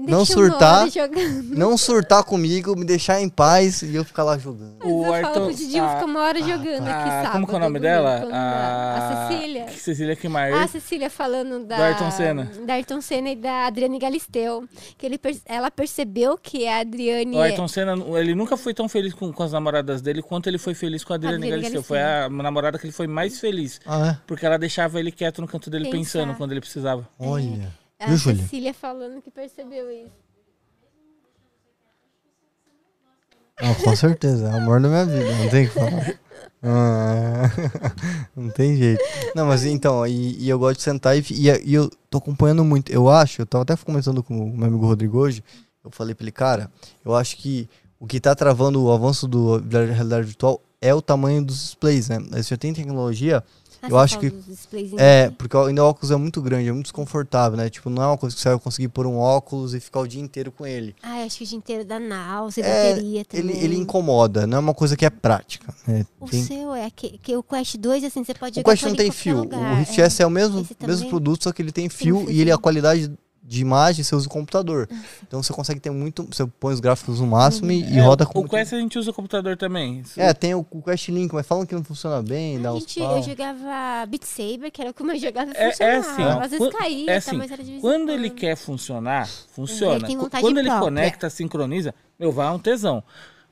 Não deixa uma surtar. não surtar comigo, me deixar em paz e eu ficar lá jogando. Mas O eu Arthur- falo pro Didi, eu a- fico uma hora jogando aqui, Ah, sábado. como que é o nome dela? A, A Cecília. Cecília Kimar. Ah, a Cecília falando da... Do Ayrton Senna. Da Ayrton Senna e da Adriane Galisteu. Que ele, ela percebeu que a Adriane... O Ayrton Senna, ele nunca foi tão feliz com, com as namoradas dele quanto ele foi feliz com a Adriane Adriane Galisteu. Galisteu. Foi a namorada que ele foi mais feliz. Ah, é? Porque ela deixava ele quieto no canto dele Pensar. pensando quando ele precisava. Olha. A Viu, Júlia? Cecília falando que percebeu isso. Ah, com certeza, é o amor da minha vida, não tem o que falar. Ah, não tem jeito. Não, mas então, e, e eu gosto de sentar e, e, e eu tô acompanhando muito. Eu acho, eu tava até conversando com o meu amigo Rodrigo hoje, eu falei pra ele, cara, eu acho que o que tá travando o avanço do, da realidade virtual é o tamanho dos displays, né? Eles já tem tecnologia Ah, Eu acho que- É, porque ainda o óculos é muito grande, é muito desconfortável, né? Tipo, não é uma coisa que você vai conseguir pôr um óculos e ficar o dia inteiro com ele. Ah, eu acho que o dia inteiro dá náusea, É, bateria também. Ele, ele incomoda, não é uma coisa que é prática. né? O Tem- seu é que, que o Quest 2, assim, você pode O Quest não tem fio. lugar, O Rift é. S é o mesmo, Esse mesmo produto, só que ele tem um fio e ele fiozinho. a qualidade de imagem você usa o computador. Então você consegue ter muito. Você põe os gráficos no máximo e, e É, roda o, com. o Quest a gente usa o computador também. É, tem o, o Quest Link, mas falam que não funciona bem, A gente, eu jogava Beat Saber, que era como eu jogava É- é funcionava. assim, ó, Às vezes caía, é tá, assim, em Quando ele quer funcionar, funciona. Ele Quando ele própria. conecta, sincroniza, meu, vai é um tesão.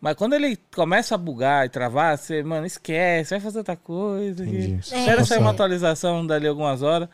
Mas quando ele começa a bugar e travar, você, mano, esquece, vai fazer outra coisa. É, Espera sair uma é. atualização dali algumas horas.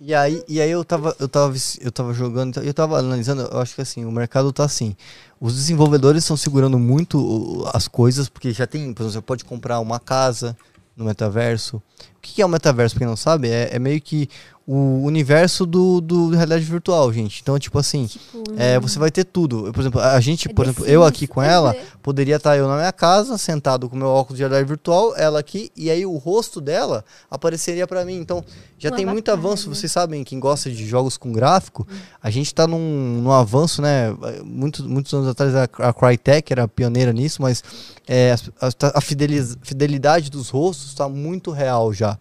E aí, e aí eu tava, eu tava, eu tava jogando, eu tava analisando, eu acho que assim, o mercado tá assim. Os desenvolvedores estão segurando muito as coisas, porque já tem, por exemplo, você pode comprar uma casa no metaverso. O que é o metaverso, pra quem não sabe? É, é meio que o universo do, do realidade virtual, gente. Então, tipo assim, Tipo, é, você vai ter tudo. Eu, Por exemplo, a gente, É por exemplo, eu aqui com ela, poderia estar eu na minha casa, sentado com meu óculos de realidade virtual, ela aqui, e aí o rosto dela apareceria pra mim. Então, já tem muito avanço. né? Vocês sabem, quem gosta de jogos com gráfico, a gente tá num, num avanço, né? Muitos, muitos anos atrás a, a Crytek era pioneira nisso, mas é, tá- a, fideliz- fidelidade dos rostos está muito real já.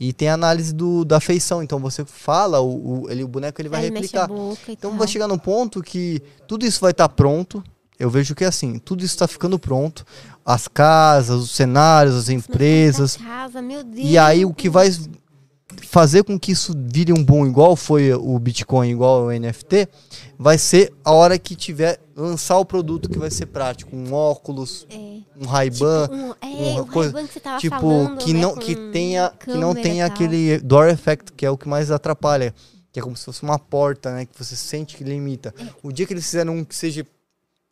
E tem a análise do, da feição. Então, você fala, o, o, ele, o boneco ele vai Aí a replicar. Então tal. vai chegar num ponto que tudo isso vai estar pronto. Eu vejo que assim, tudo isso está ficando pronto. As casas, os cenários, as empresas. Casa. E aí o que vai fazer com que isso vire um boom igual foi o Bitcoin, igual o NFT, vai ser a hora que tiver lançar o produto que vai ser prático, um óculos, É. um Ray-Ban, Tipo, um, é, uma coisa- que você tipo falando, que né, não com que tenha que não tenha aquele door effect que é o que mais atrapalha que é como se fosse uma porta né que você sente que limita É. o dia que eles fizeram um que seja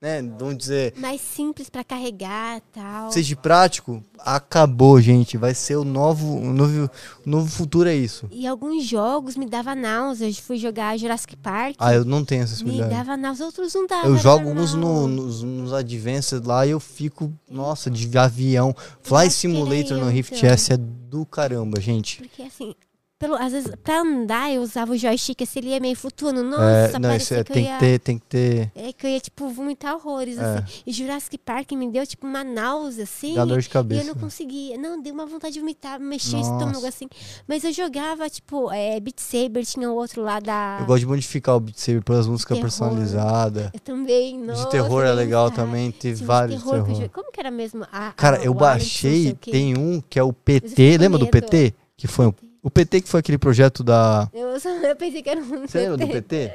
né vamos dizer mais simples pra carregar tal. seja prático acabou gente vai ser o novo o novo o novo futuro é isso E alguns jogos me dava náusea. Eu fui jogar Jurassic Park. ah eu não tenho essa me dava náusea, outros não davam. eu jogo uns no, nos, nos Advanced lá e eu fico, nossa, de avião. Fly Simulator no Rift. S é do caramba, gente. Porque assim, pelo, às vezes, pra andar, eu usava o joystick, assim, ele ia meio flutuando. Nossa, É, não, isso é, que eu tem ia... que ter, tem que ter. É que eu ia, tipo, vomitar horrores, assim. E Jurassic Park me deu, tipo, uma náusea, assim. Dá dor de E cabeça. eu não conseguia. Não, deu uma vontade de vomitar, mexer o Nossa. estômago, assim. Mas eu jogava, tipo, é, Beat Saber, tinha o outro lá da... Eu gosto de modificar o Beat Saber pelas músicas personalizadas. Eu também, nossa. De terror é legal também, uns vários terror eu terror. joguei. Como que era mesmo? A, Cara, a- eu o não baixei, o tem um que é o eu PT, lembra do medo. PT? Que foi o, o PT que foi aquele projeto da. Eu, só, eu pensei que era um Você lembra do PT?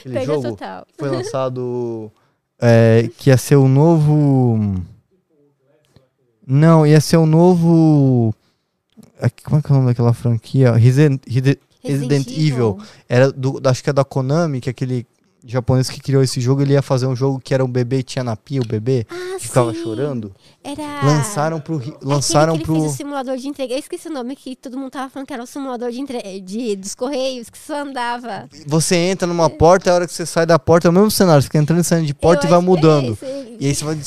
Aquele Perdeu jogo total. foi lançado. é, que ia ser o novo. Não, ia ser o novo. é, Como é que é o nome daquela franquia? Resident, Resident, Resident Evil. Era do, acho que é da Konami, que é aquele japonês que criou esse jogo, ele ia fazer um jogo que era um bebê e tinha na pia o bebê, Ah, que ficava sim. chorando. Era... Lançaram pro lançaram Aquele que ele pro fez o simulador de entrega. Eu esqueci o nome que todo mundo tava falando que era o simulador de, entre... de dos correios, que só andava. você entra numa porta, a hora que você sai da porta é o mesmo cenário, você fica entrando e saindo de porta Eu e vai que é mudando. esse. E aí você vai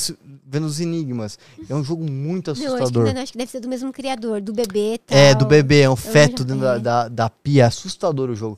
vendo os enigmas. É um jogo muito Não, acho que, assustador. não, acho que deve ser do mesmo criador, do bebê e tal. É, do bebê, é um feto dentro da, é. da, da pia. É assustador o jogo.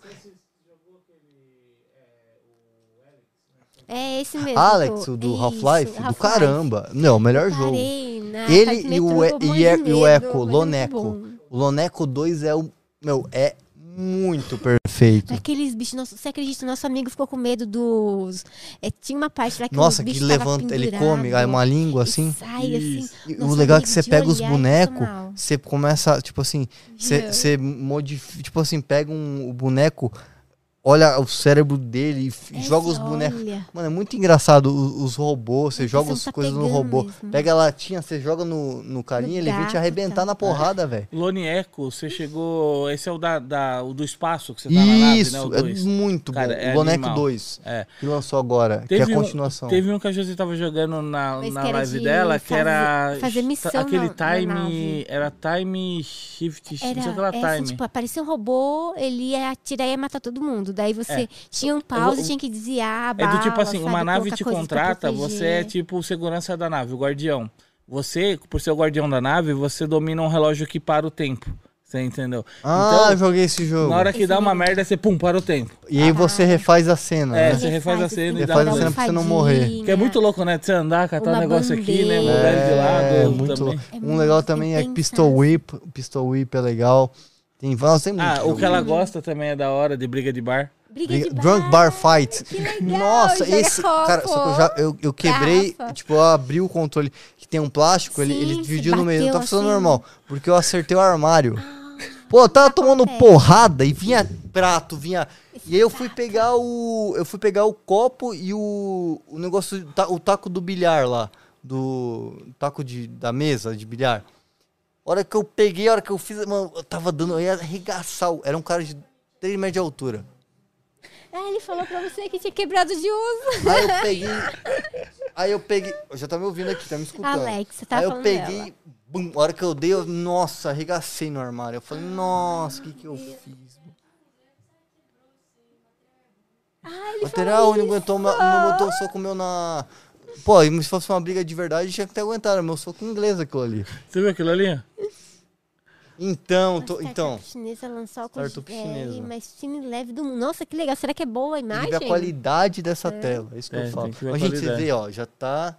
É esse mesmo. Alex, o do Isso, Half-Life, do Half-Life. caramba. Não, o melhor jogo. Parei na Ele do e o, e, e, e o é muito Loneco. O Loneco 2 é o. Meu, é muito perfeito. Aqueles bichos, nossa, você acredita? Nosso amigo ficou com medo dos. é, tinha uma parte lá que Nossa, que levanta, ele come, aí uma língua e assim. Sai assim. O legal é que você pega os bonecos, você começa, tipo assim, você, Meu. você modifica, tipo assim, pega um, o boneco, olha o cérebro dele e É, joga os bonecos. olha. Mano, é muito engraçado os, os robôs, você Você joga as tá coisas no robô. mesmo. Pega a latinha, você joga no, no carinha, ele vem te gato, arrebentar tá. na porrada, velho. Lone Echo, você chegou. Esse é o da, da- o do espaço que você tá na nave, Isso, né? O é 2. muito Cara, bom. é o Boneco animal. 2, É. que lançou agora, Teve que é a um- continuação. Teve um que a Josi tava jogando na, Mas na live de dela, que era. fazer missão Aquele na- na time. nave. Era time shift. Era, não sei o que era essa, time. tipo, aparecia um robô, ele ia atirar e ia matar todo mundo. Daí você É. tinha um pause, Eu- tinha que desviar a É bala, do tipo assim, sabe? uma nave te contrata, você é tipo o segurança da nave, o guardião. você, por ser o guardião da nave, você domina um relógio que para o tempo. Você entendeu? Ah, então, joguei esse jogo. na hora que dá uma merda, você pum, para o tempo. E aí você refaz a cena, É, né? você refaz a cena e dá Refaz a uma cena pra você não morrer. Que é muito louco, né? De você andar, catar um negócio aqui, né? Mudar ele de lado. É, muito também. É Um legal também é Pistol. Whip. Pistol Whip é legal. Tem, nossa, tem muito Ah, o que ela gosta também é da hora, de briga de bar. Briga de Briga- Drunk Bar Fight. Que legal, Nossa, joga esse. Cara, só que eu já eu, eu quebrei, Garrafa. tipo, eu abri o controle que tem um plástico, ele, Sim, ele se dividiu no meio. Não tá bateu funcionando assim. normal. Porque eu acertei o armário. Pô, eu tava tomando Acontece. porrada e vinha prato, vinha. E aí eu fui pegar o. Eu fui pegar o copo e o. O negócio. O taco do bilhar lá. Do. Taco de, da mesa de bilhar. A hora que eu peguei, a hora que eu fiz, mano, eu tava dando. Eu ia arregaçar. Era um cara de 3 metros de altura. Ah, ele falou pra você que tinha quebrado de uso. Aí eu peguei. Aí eu peguei. Já tá me ouvindo aqui, tá me escutando. Alex, você tá Aí eu peguei. dela. Bum, a hora que eu dei, eu, nossa, arregacei no armário. Eu falei, nossa, o que, que eu fiz? Ah, ele ele não aguentou, não botou soco meu na. Pô, e se fosse uma briga de verdade, tinha que ter aguentado. Meu soco em inglês aquilo ali. Você viu aquilo ali? Então, A tô- startup então. chinesa lançou a Startup chinesa. Tem imagem? que ver a qualidade dessa tela. É isso que É, eu falo. que a Mas, gente, você vê, ó, já tá.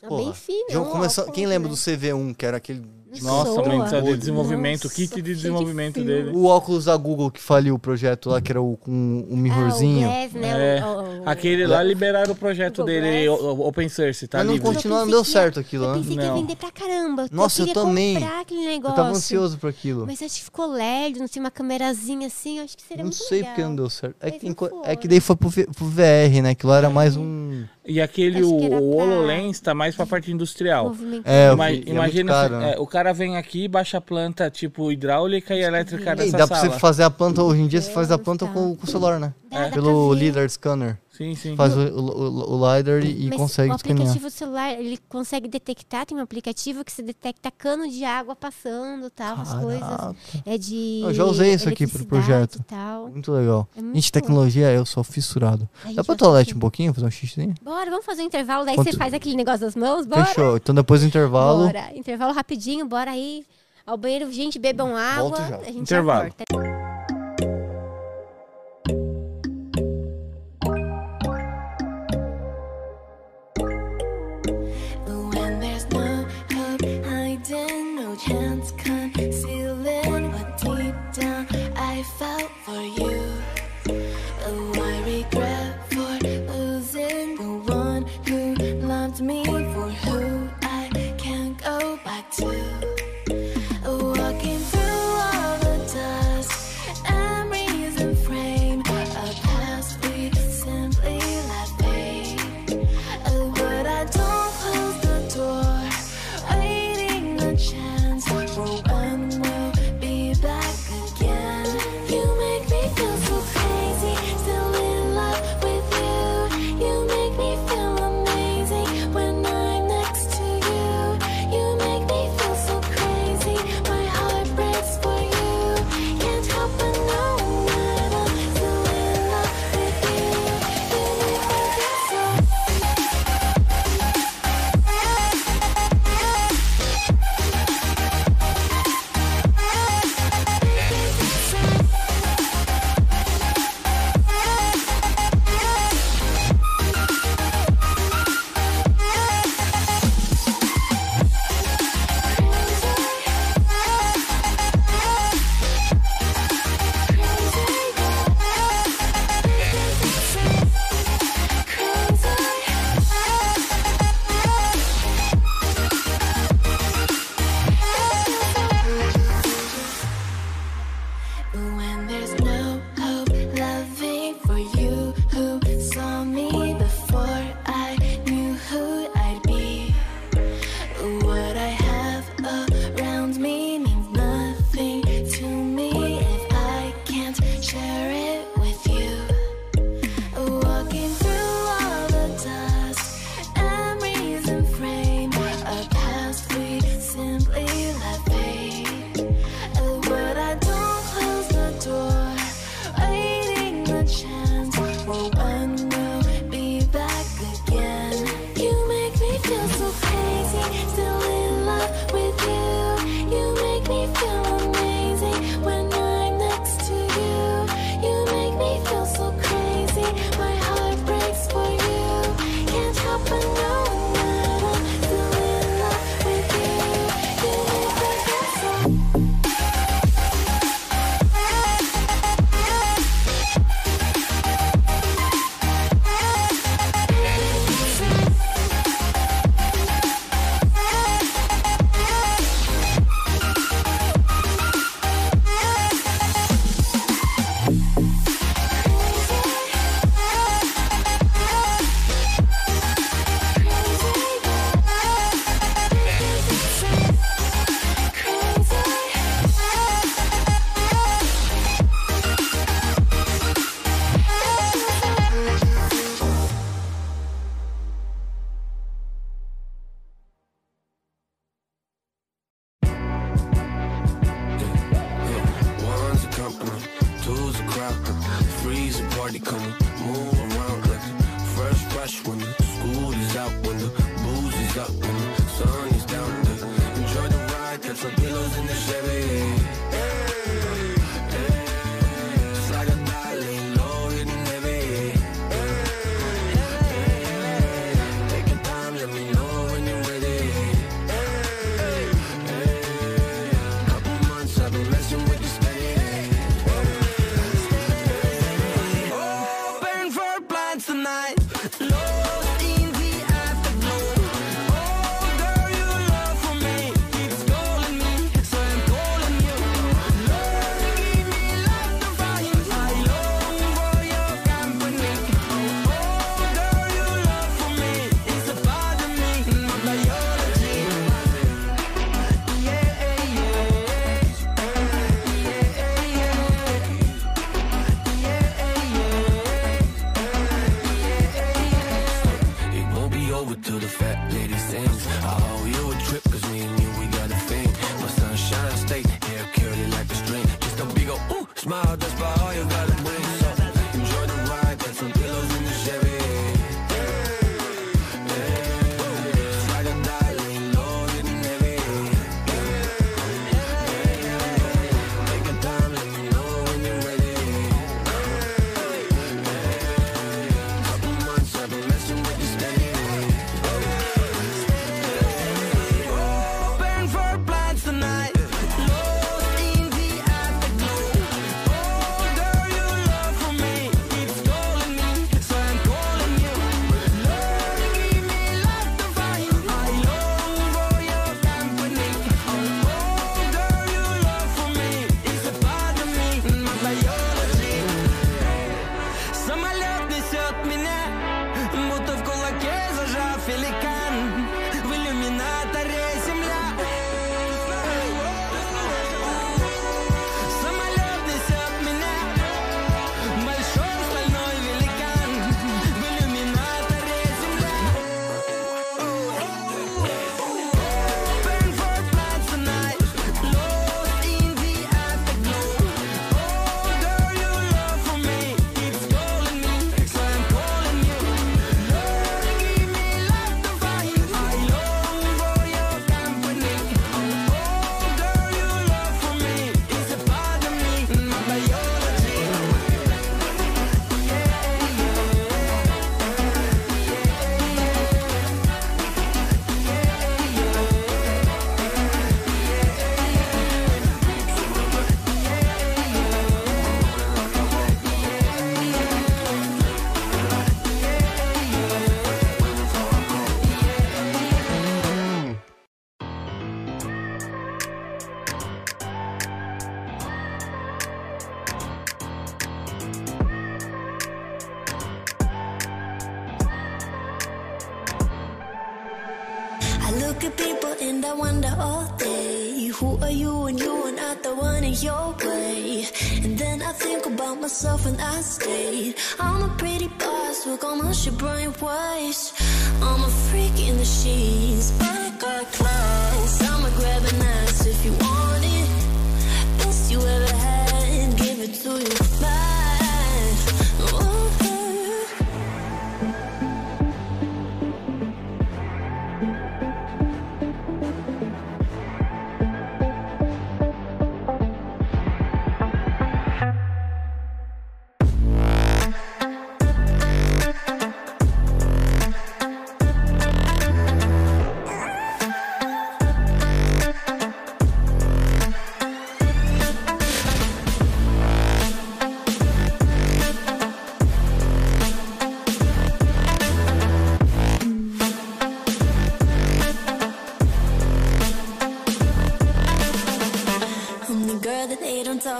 Tá Porra, bem fino. já começou, quem lembra né? do CV1, que era aquele. Nossa, mano, sabe, de desenvolvimento, Nossa, kit de desenvolvimento dele. O óculos da Google que faliu o projeto lá, que era o com o mirrorzinho. Ah, o Glass, né? É, o- o- o- Aquele lá liberaram o projeto Google dele, o- Open Source, tá Mas não livre. continua, não deu certo aquilo, Eu né? pensei que ia Não. vender pra caramba. Nossa, eu queria também. comprar aquele negócio. Eu tava ansioso por aquilo. Mas acho que ficou LED, não tem uma câmerazinha assim, eu acho que seria Não muito sei legal. porque não deu certo. É que, não é que daí foi pro, pro VR, né? Aquilo lá era mais um. E aquele, o, o HoloLens tá mais pra parte industrial. É, eu Ima- é imagina, caro, se- né? é, o cara vem aqui, baixa a planta tipo hidráulica e elétrica E dessa dá pra sala. você fazer a planta, hoje em dia você faz a planta Tá. com, com o celular, né? Dá, dá pra Pelo ver. LiDAR scanner. Sim, sim. Faz o, o, o LiDAR e, Mas consegue o aplicativo celular, ele consegue detectar, tem um aplicativo que se detecta cano de água passando, tal, as coisas. Caraca, É de Eu já usei isso aqui pro projeto. Tal. muito legal. É muito Gente, tecnologia, eu sou fissurado. A gente Dá pra toalete um pouquinho, fazer um xizinho? Bora, vamos fazer um intervalo, daí Quanto- você faz aquele negócio das mãos, bora? Fechou. Então depois do intervalo. Bora. Intervalo rapidinho, bora aí ao banheiro, gente, bebam água. Volto já. A gente Intervalo. For you.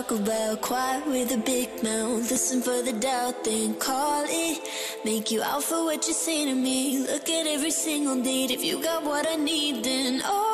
talk about quiet with a big mouth. Listen for the doubt, then call it. Make you out for what you say to me. Look at every single date. If you got what I need, then oh.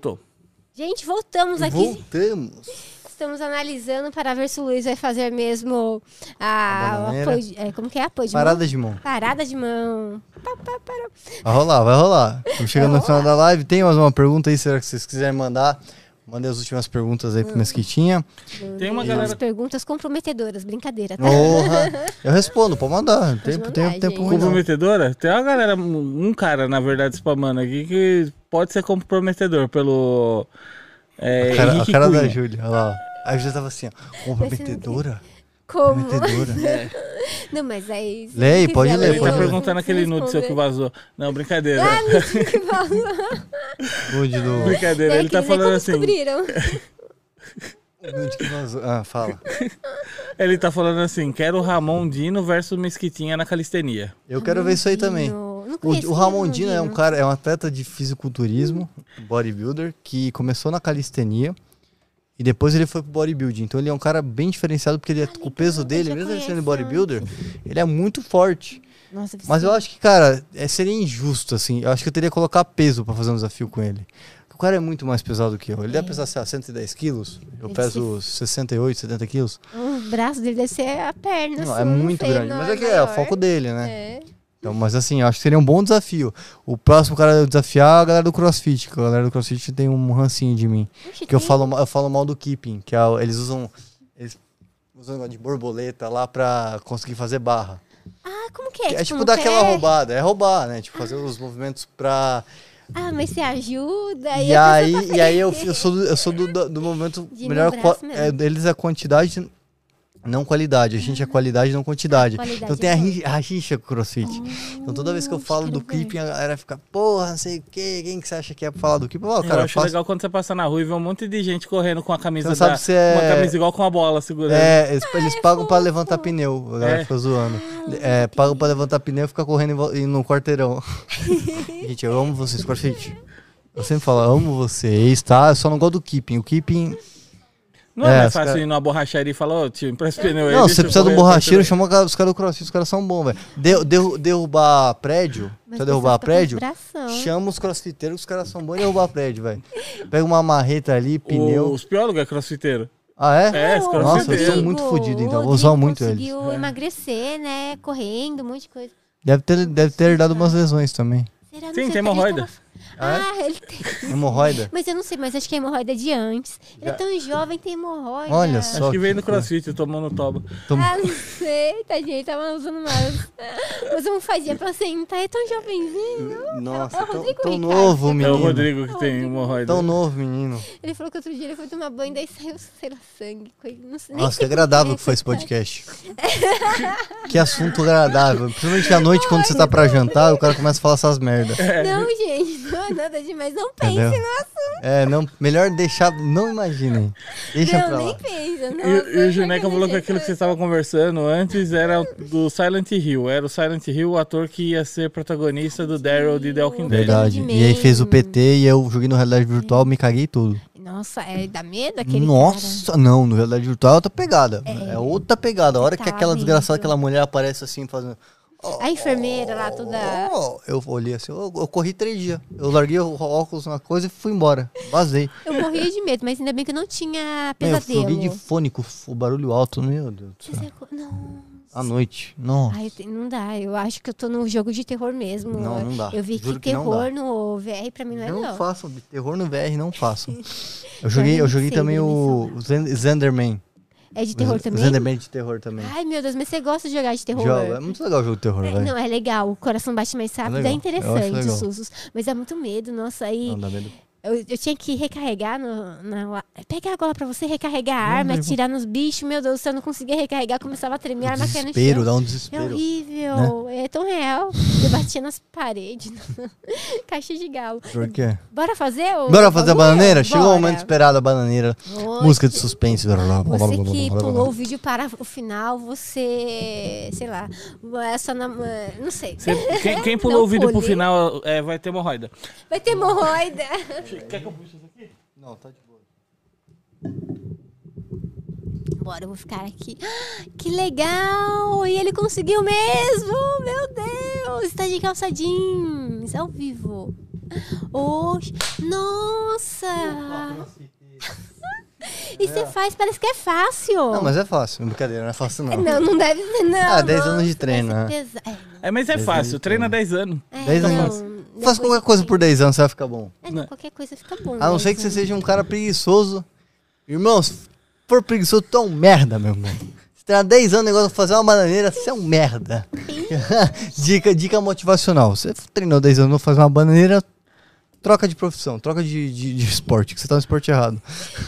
Voltou. Gente, voltamos aqui. Voltamos. Estamos analisando para ver se o Luiz vai fazer mesmo A a, apoio. é, como que é? Apoio de Parada mão? de mão. Parada de mão. Pá, parou. Vai rolar, vai rolar. Estamos chegando no final da live. Tem mais uma pergunta aí, será que vocês quiserem mandar? Mandei as últimas perguntas aí pro Mesquitinha. Tem uma As galera perguntas comprometedoras, brincadeira, tá? Porra. Eu respondo, pode mandar. Tempo, mandar, tempo, tempo ruim. comprometedora. Tem uma galera, um cara, na verdade, spamando aqui que pode ser comprometedor pelo. É, A cara, a cara da. Júlia, olha lá. A Júlia tava assim, ó. Comprometedora? Como? Comprometedora? Não, mas aí. Lê aí, quiser, pode ler, Ele tá pode ler. perguntando aquele nude seu que vazou. Não, brincadeira. Ah, mentira que. Nude do. Brincadeira, ele tá Daquele, né? falando Como assim. descobriram? Nude que vazou. Ah, fala. Ele tá falando assim: quero o Ramon Dino versus Mesquitinha na calistenia. Eu quero ver isso aí também. Não, O, o Ramondino é um cara, é um atleta de fisiculturismo, bodybuilder, que começou na calistenia e depois ele foi pro bodybuilding. Então ele é um cara bem diferenciado porque ele é, com o peso dele, mesmo ele sendo bodybuilder, ele é muito forte. Nossa, Mas eu acho que, cara, é, seria injusto, assim. Eu acho que eu teria que colocar peso pra fazer um desafio com ele. O cara é muito mais pesado que eu. Ele deve pesar, sei lá, 110 quilos. Eu Deve peso 68, 70 quilos. O braço dele deve ser a perna. Não, assim, é muito grande. Mas é que é o maior. foco dele, né? É. Então, mas assim, acho que seria um bom desafio. O próximo cara a desafiar é a galera do CrossFit. que A galera do CrossFit tem um rancinho de mim. Oxe, Que eu falo, eu falo mal do keeping, que é, eles usam. Eles negócio de borboleta lá pra conseguir fazer barra. Ah, como que é? É, tipo no dar aquela roubada, é roubar, né? Tipo, fazer os movimentos pra. Ah, mas você ajuda. E a aí, tá e aí eu, eu sou do, eu sou do, do, do movimento De melhor. é, deles é quantidade, não qualidade. A gente é qualidade, não quantidade. qualidade então tem é a, rixa com o crossfit. então toda vez que eu Hum, falo do clipe, a galera fica, porra, não sei o quê, quem que você acha que é pra falar do clipe? Eu Eu cara, eu acho faço- legal quando você passa na rua e vê um monte de gente correndo com a camisa da... sabe se é- Uma camisa igual com a bola segurando. É, eles, Ah, eles pagam pra levantar pneu. A galera É. fica zoando. É, pagam pra levantar pneu e ficar correndo em- no quarteirão. Gente, eu amo vocês, CrossFit. Eu sempre falo, amo vocês, tá? Eu só não gosto do keeping. O keeping. Não é, É, mais fácil cara- ir numa borracharia e falar, ô tio, empresta pneu aí. Não, você precisa do borracheiro, chama os caras- do CrossFit, os caras são bons, velho. De- derru- derrubar prédio, precisa derrubar prédio, chama os crossfiteiros, os caras são bons em derrubar prédio, velho. Pega uma marreta ali, pneu. Os piólogos é crossfiteiro. Ah, é? É, Nossa, eu crossfiteiros. sou muito fodido, então. Vou usar muito eles. conseguiu emagrecer, né? Correndo, um monte de coisa. Deve ter, deve ter dado umas lesões também. Será? Sim, tem hemorroida. tava- Ah, ele tem. Hemorroida. Mas eu não sei, mas acho que a hemorroida é de antes. Ele é tão jovem, tem hemorroida. Olha só. Acho que veio no crossfit, tomou no toba. Tom- Ah, não sei, tadinho, ele tava usando mais. Mas eu não fazia pra sentar, é tão jovenzinho. Nossa, É o tão, Rodrigo tão novo, É o menino. Rodrigo que tem hemorroida. Tão novo, menino. Ele falou que outro dia ele foi tomar banho, daí saiu, sei lá, sangue. coisa- Não sei, nem Nossa, que agradável que foi é, esse podcast. que assunto agradável. Principalmente à noite, quando você tá pra jantar, o cara começa a falar essas merdas. Não, gente, não é nada demais. Não pense Entendeu? no assunto. É, não, melhor deixar. Não imaginem. Deixa pra Não, lá. nem pensa. E, e o Juneca falou que aquilo que vocês estavam conversando antes era do Silent Hill. Era o Silent Hill, o ator que ia ser protagonista do Daryl de The Walking Dead. Verdade. E aí fez o PT e eu joguei no realidade virtual, me caguei tudo. Nossa, é, dá medo aquele Nossa, não, no realidade virtual é outra pegada. É, outra pegada. A hora que Tá aquela desgraçada, horrível. aquela mulher aparece assim, fazendo. Cara. A enfermeira lá, toda... Oh, eu olhei assim, eu, eu corri três dias. Eu larguei o óculos na coisa e fui embora. Vazei. Eu morria de medo, mas ainda bem que eu não tinha Meu, eu pesadelo. de fone com o barulho alto, meu Deus do Não. À noite. Nossa. Ai, não dá. Eu acho que eu tô no jogo de terror mesmo. Não, não dá. Eu vi Juro que terror no VR pra mim não é Não não. de terror no VR não façam. Eu joguei, eu joguei também o Zenderman. É de terror também? Zenderman de terror também. Ai, meu Deus, mas você gosta de jogar de terror? Jogo. É muito legal o jogo de terror, É, velho. não, é legal. O coração bate mais rápido, é, legal. Eu acho interessante os sustos. Mas dá muito medo, nossa. Aí Não, dá medo. Eu, eu tinha que recarregar no, na. Pegar agora pra você recarregar a arma, mas- atirar nos bichos. Meu Deus, se eu não conseguia recarregar, começava a tremer, a arma caía no Desespero, chão. dá um É desespero. horrível, é tão real. Eu batia nas paredes, caixa de galo. Por quê? Bora fazer o. Bora fazer a bananeira? Chegou o Bora. momento esperado, a bananeira. Oxe. Música de suspense. Você que pulou o vídeo para o final, você. sei lá. É só na. Não sei. Você- quem, quem pulou Não o vídeo pro pule. final é, vai ter hemorroida. Vai ter hemorroida. Quer que eu puxe isso aqui? Não, tá de boa. Bora, eu vou ficar aqui. Que legal! E ele conseguiu mesmo! Meu Deus! Está de calça jeans, ao vivo. Oxe! Nossa! E você faz, parece que é fácil. Não, mas é fácil. Brincadeira, não é fácil não. Não, não deve ser, não. Ah, 10 anos de treino, né? É. É, mas é fácil. Treina 10 anos. É, 10 não, anos. Depois Faz qualquer coisa por 10 anos, você vai ficar bom. É, não, qualquer coisa fica bom. A não mas, ser que você né? seja um cara preguiçoso. Irmão, se for preguiçoso, tu é um merda, meu irmão. Se treinar 10 anos, o negócio de fazer uma bananeira, você é um merda. dica, dica motivacional. Você treinou 10 anos, não fazer uma bananeira, troca de profissão, troca de, de, de esporte, que você tá no esporte errado.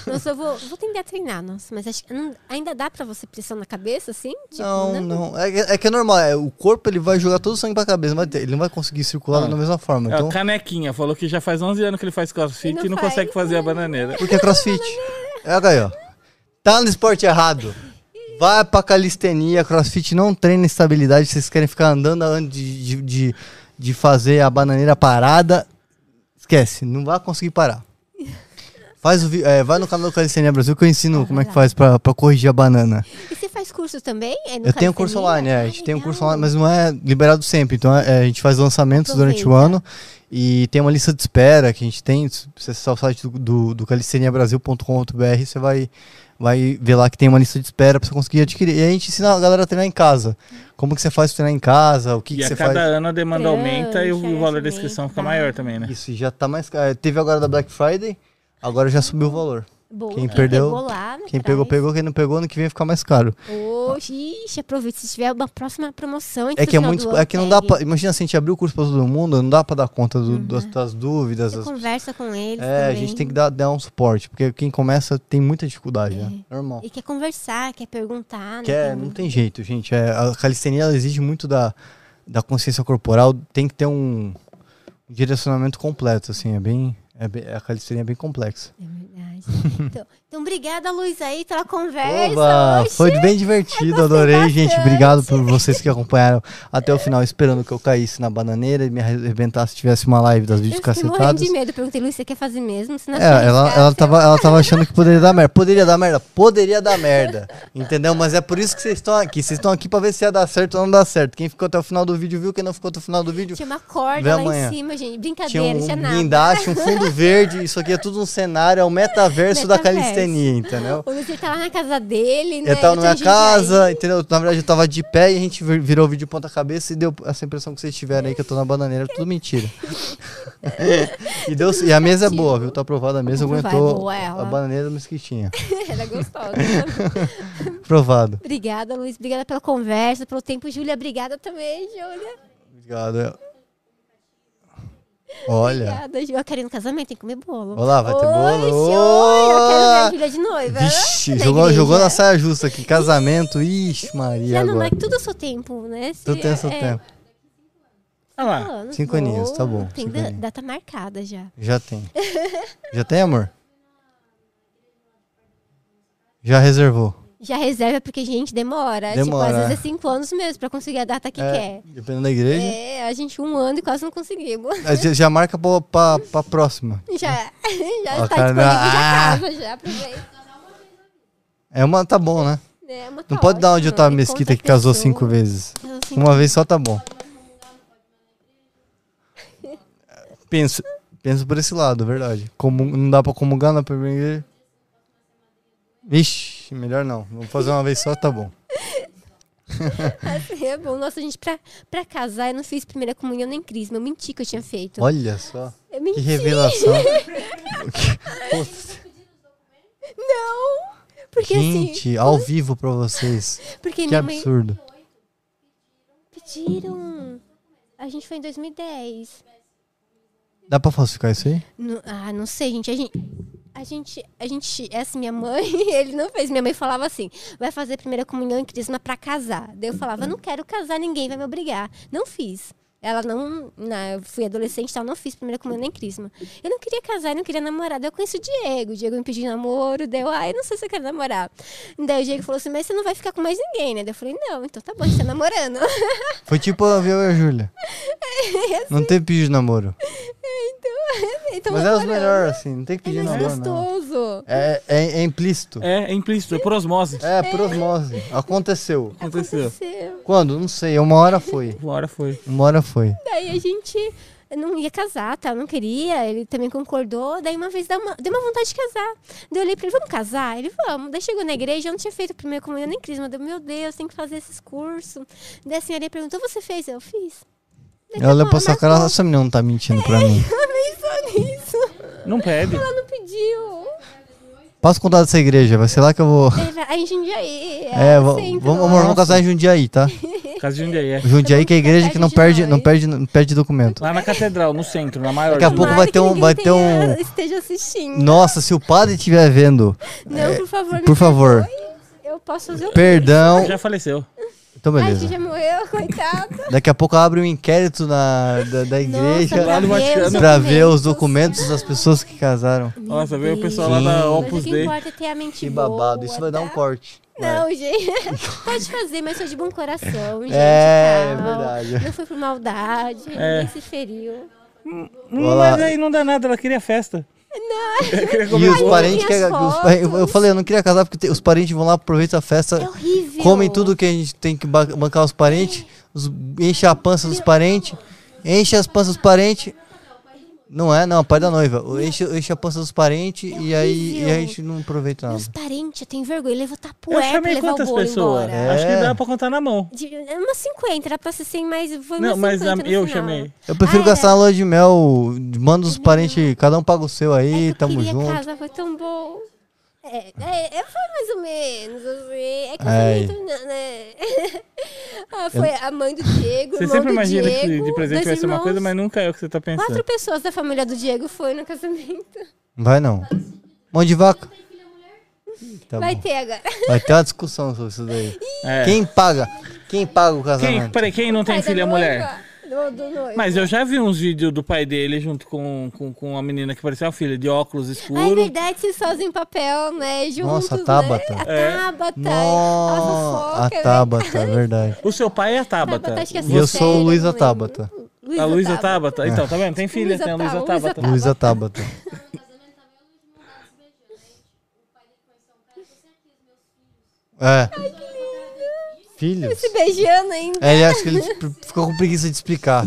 Nossa, eu vou, vou tentar treinar, nossa. Mas acho que não- ainda dá pra você pressão na cabeça, assim? Tipo, Não, não. É, que- é que é normal. é, o corpo ele vai jogar todo o sangue pra cabeça. ter- ele não vai conseguir circular Ah. da mesma forma. É, Então, o Canequinha falou que já faz 11 anos que ele faz crossfit E não e não faz. consegue fazer a bananeira. porque é crossfit. É aí, ó. Tá no esporte errado. Vai pra calistenia, crossfit não treina estabilidade. Vocês querem ficar andando antes de, de, de, de fazer a bananeira parada. Esquece, não vai conseguir parar. Faz o, é, vai no canal do Calistenia Brasil que eu ensino Ah, como é que lá. faz pra, pra corrigir a banana. E você faz curso também? É Eu tenho curso online, é, a Ah, gente tem um curso online, mas não é liberado sempre. Então é, a gente faz lançamentos durante o ano e tem uma lista de espera que a gente tem. Se você acessar o site do, do, do calisteniabrasil.com.br, você vai, vai ver lá que tem uma lista de espera pra você conseguir adquirir. E a gente ensina a galera a treinar em casa. Como que você faz pra treinar em casa, o que, E que a você cada faz. ano a demanda aumenta e o valor da inscrição fica tá. maior também, né? Isso, já tá mais caro. Teve agora da Black Friday, agora já subiu o valor. Boa. Quem perdeu- pegou lá, Quem pegou, pegou. Quem não pegou, no que vem ficar mais caro. Oxe, ixi, aproveita se tiver uma próxima promoção. É que é muito. ano, É que não dá pra. Imagina se a gente abrir o curso pra todo mundo, não dá pra dar conta do- das, das dúvidas. Das- conversa com eles É, a também. gente tem que dar, dar um suporte, porque quem começa tem muita dificuldade, né? Normal. E quer conversar, quer perguntar. Não Quer, tem- não tem jeito, gente. É, a calistenia exige muito da, da consciência corporal, tem que ter um direcionamento completo, assim, é bem. É bem- a calistenia é bem complexa. É verdade. então, então, obrigada, Luiz, aí, pela conversa. Oba, foi bem divertido, adorei, gente. Obrigado por vocês que acompanharam até o final, esperando que eu caísse na bananeira e me arrebentasse, tivesse uma live das vídeos Eu cacetadas. de medo. Perguntei, Luiz, você quer fazer mesmo? Se não É, ela, ela, tava, ela tava achando que poderia dar merda. Poderia dar merda? Poderia dar merda. Entendeu? Mas é por isso que vocês estão aqui. Vocês estão aqui pra ver se ia dar certo ou não dar certo. Quem ficou até o final do vídeo viu, quem não ficou até o final do vídeo. Tinha uma corda lá amanhã. em cima, gente. Tinha Brincadeira, um tinha nada. guindaste, um fundo verde. Isso aqui é tudo um cenário, é o metaverso, da Metaverso. Calistenia, entendeu? O tá lá na casa dele, né? Eu tava na minha casa, entendeu? Na verdade, eu tava de pé e a gente vir- virou o vídeo ponta cabeça e deu essa impressão que vocês tiveram aí que eu tô na bananeira. Tudo mentira. e, deu, e a mesa é boa, viu? Tá aprovada a mesa, aguentou boa ela. a bananeira do mesquitinha. Era gostosa. Aprovado. obrigada, Luiz. Obrigada pela conversa, pelo tempo. Júlia, obrigada também, Júlia. Obrigado. Olha. Obrigada, Júlia. Eu quero ir no casamento, tem que comer bolo. Olha lá, vai ter bolo. Oxe, oi, eu quero ver a! Júlia de noiva. Vixe, jogou, jogou na saia justa aqui. Casamento, ixi, Maria. Já não, agora. mas tudo ao seu tempo, né? Se- Tu tem seu é, tempo. Ah lá. anos, Cinco aninhos, tá bom, Tem da- data marcada já. Já tem. Já tem, amor? Já reservou. Já reserva porque, gente, demora. Demora, Tipo, às é. vezes é cinco anos mesmo pra conseguir a data que É, quer. Dependendo da igreja. É, a gente um ano e quase não conseguimos. Já, já marca pra, pra, pra próxima. Já, já Ó, está cara, disponível, ah! já casa, já aproveita. É uma, tá bom, né? É, Não tá pode dar onde eu ótimo, tava mesquita que pessoa. casou cinco vezes. Cinco Uma vez só tá bom. Penso, penso por esse lado, verdade. Como, não dá pra comungar na primeira igreja. Vixe, melhor não. Vamos fazer uma vez só, tá bom. Assim, é bom. Nossa, gente, pra, pra casar, eu não fiz primeira comunhão nem crisma. Eu menti que eu tinha feito. Olha só. Eu Que menti. revelação. Putz, Não! Porque assim, Gente, ao vivo pra vocês. porque Que minha mãe absurdo. pediram. A gente foi em 2010. Dá pra falsificar isso aí? No- ah, não sei, gente. A gente. A gente, a gente, essa minha mãe, ele não fez. Minha mãe falava assim: vai fazer primeira comunhão em crisma pra casar. Daí eu falava: não quero casar, ninguém vai me obrigar. Não fiz. Ela não. Na, eu fui adolescente e tal, não fiz primeira comunhão nem crisma. Eu não queria casar, eu não queria namorar. Daí eu conheci o Diego. O Diego me pediu namoro. Daí eu, ah, não sei se eu quero namorar. Daí o Diego falou assim: mas você não vai ficar com mais ninguém, né? Daí eu falei: não, então tá bom, a gente tá namorando. Foi tipo eu e a Júlia. Não teve pedido de namoro. então, Mas é os melhores, assim. Não tem que É pedir mais namoro, não. gostoso. É, é, é implícito. É, é implícito, é por osmose. É, por osmose. Aconteceu. Aconteceu. Aconteceu. Quando? Não sei. Uma hora foi. Uma hora foi. Uma hora foi. Daí a gente não ia casar, tá? Eu não queria, ele também concordou. Daí uma vez deu uma, deu uma vontade de casar. Daí eu olhei pra ele, vamos casar? Ele, vamos. Daí chegou na igreja, eu não tinha feito primeiro comunhão nem crisma. Deu, meu Deus, tem que fazer esses cursos. Daí a senhora perguntou, você fez? Eu fiz. Daí Ela olhou pra sua cara, essa menina não tá mentindo pra mim. Ela pensou nisso. Não pede. Ela não pediu. Passa o contato dessa igreja, vai ser lá que eu vou. Daí Aí em Jundiaí. É, centro vamos, vamos casar em Jundiaí, tá? Casa de Jundiaí, é. Jundiaí que é a igreja que não perde, não perde, não perde documento. Lá na catedral, no centro, na maior. Daqui a pouco vai ter que um- vai ter um- esteja assistindo. Nossa, se o padre estiver vendo, Não, por favor. me por favor. Eu posso fazer o perdão. Já faleceu. Então, Ai, que beleza. já morreu, coitado. Daqui a pouco abre um inquérito na, da, da igreja Nossa, lá no pra ver pra ver os documentos das pessoas que casaram. Nossa, veio o pessoal lá da Sim. Mas o Opus que Dei. importa é Que boa, babado. Isso vai dar um tá? corte. Não, gente. Pode fazer, mas sou de bom coração, gente. É, é calma. verdade. Não foi por maldade, É. ninguém se feriu. Hum, Olá. Mas aí não dá nada, ela queria festa. Não. queria E os parentes que as os pa- eu, falei, eu não queria casar porque os parentes vão lá, aproveitam a festa, É horrível. comem tudo que a gente tem que ba- bancar os parentes, os, enche a pança dos parentes, enche as panças dos parentes. Não é, não, pai da noiva. Enche, enche a pança dos parentes e aí e a gente não aproveita nada. Meus parentes têm vergonha, levou Eu tapué pra chamei levar o quantas bolo pessoas? embora. Acho que É. dá pra contar na mão. De, é umas 50, era pra ser 100, mas foi umas Não, mas 50 a- no eu final. chamei. Eu prefiro Ah, gastar na lua de mel, manda os parentes, cada um paga o seu É aí, que eu tamo queria junto. casa, foi tão bom. É, é, é, foi mais ou menos, assim. É Ai. casamento, né? ah, foi a mãe do Diego, Você irmão sempre do imagina Diego, que de presente vai ser uma irmãos. coisa, mas nunca é o que você tá Quatro pensando. pessoas da família do Diego foi no casamento. Vai não. Mão de vaca. Tá Vai bom. ter agora. Vai ter uma discussão sobre isso daí. É. Quem paga? Quem paga o Quem, casamento? peraí, quem não tem filha noiva, mulher? Do, do noivo. Mas eu já vi uns vídeos do pai dele junto com, com, com uma menina que parecia uma filha, de óculos Ah, é escuros. verdade, vocês fazem papel, né? Juntos, Nossa, a Tabata. Né? A É. Tabata. Nossa, a a Tabata, é verdade. O seu pai é a Tabata. Tabata, acho que é E eu Sério, sou o Luísa lembro. Tabata. A Luísa Tabata. Então, tá vendo? Tem filha, Luísa tem a Luísa Tabata, Luísa Tabata. Luísa Tabata. É. Filhos? Se beijando ainda. É, ele acha que ele ficou com preguiça de explicar.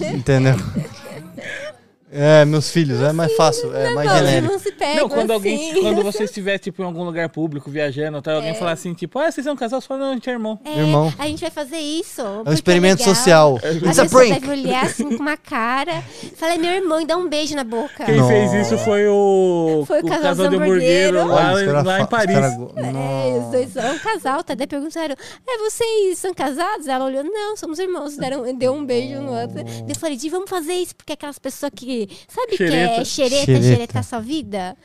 Entendeu? É, meus filhos, é mais fácil, é mais não, genérico. não se pega Não, quando alguém, assim. quando você estiver, tipo, em algum lugar público, viajando, tá, alguém falar assim, tipo, ah, vocês são um casal, você fala, não, a gente é irmão. É, Irmão. A gente vai fazer isso. É um experimento social. A It's a pessoa prank. deve olhar assim com uma cara. Fala, é meu irmão, e dá um beijo na boca. Quem fez isso foi o, Foi o casal casal de hamburguero. hamburguero lá, lá fa- em Paris. cara É, os dois são um casal, tá? Daí perguntaram: É, vocês são casados? Ela olhou: Não, somos irmãos. Deram, deu um beijo no outro. Eu falei: Di, vamos fazer isso, porque aquelas pessoas que. Sabe que é Xereta. xereta, Xereta. sua vida?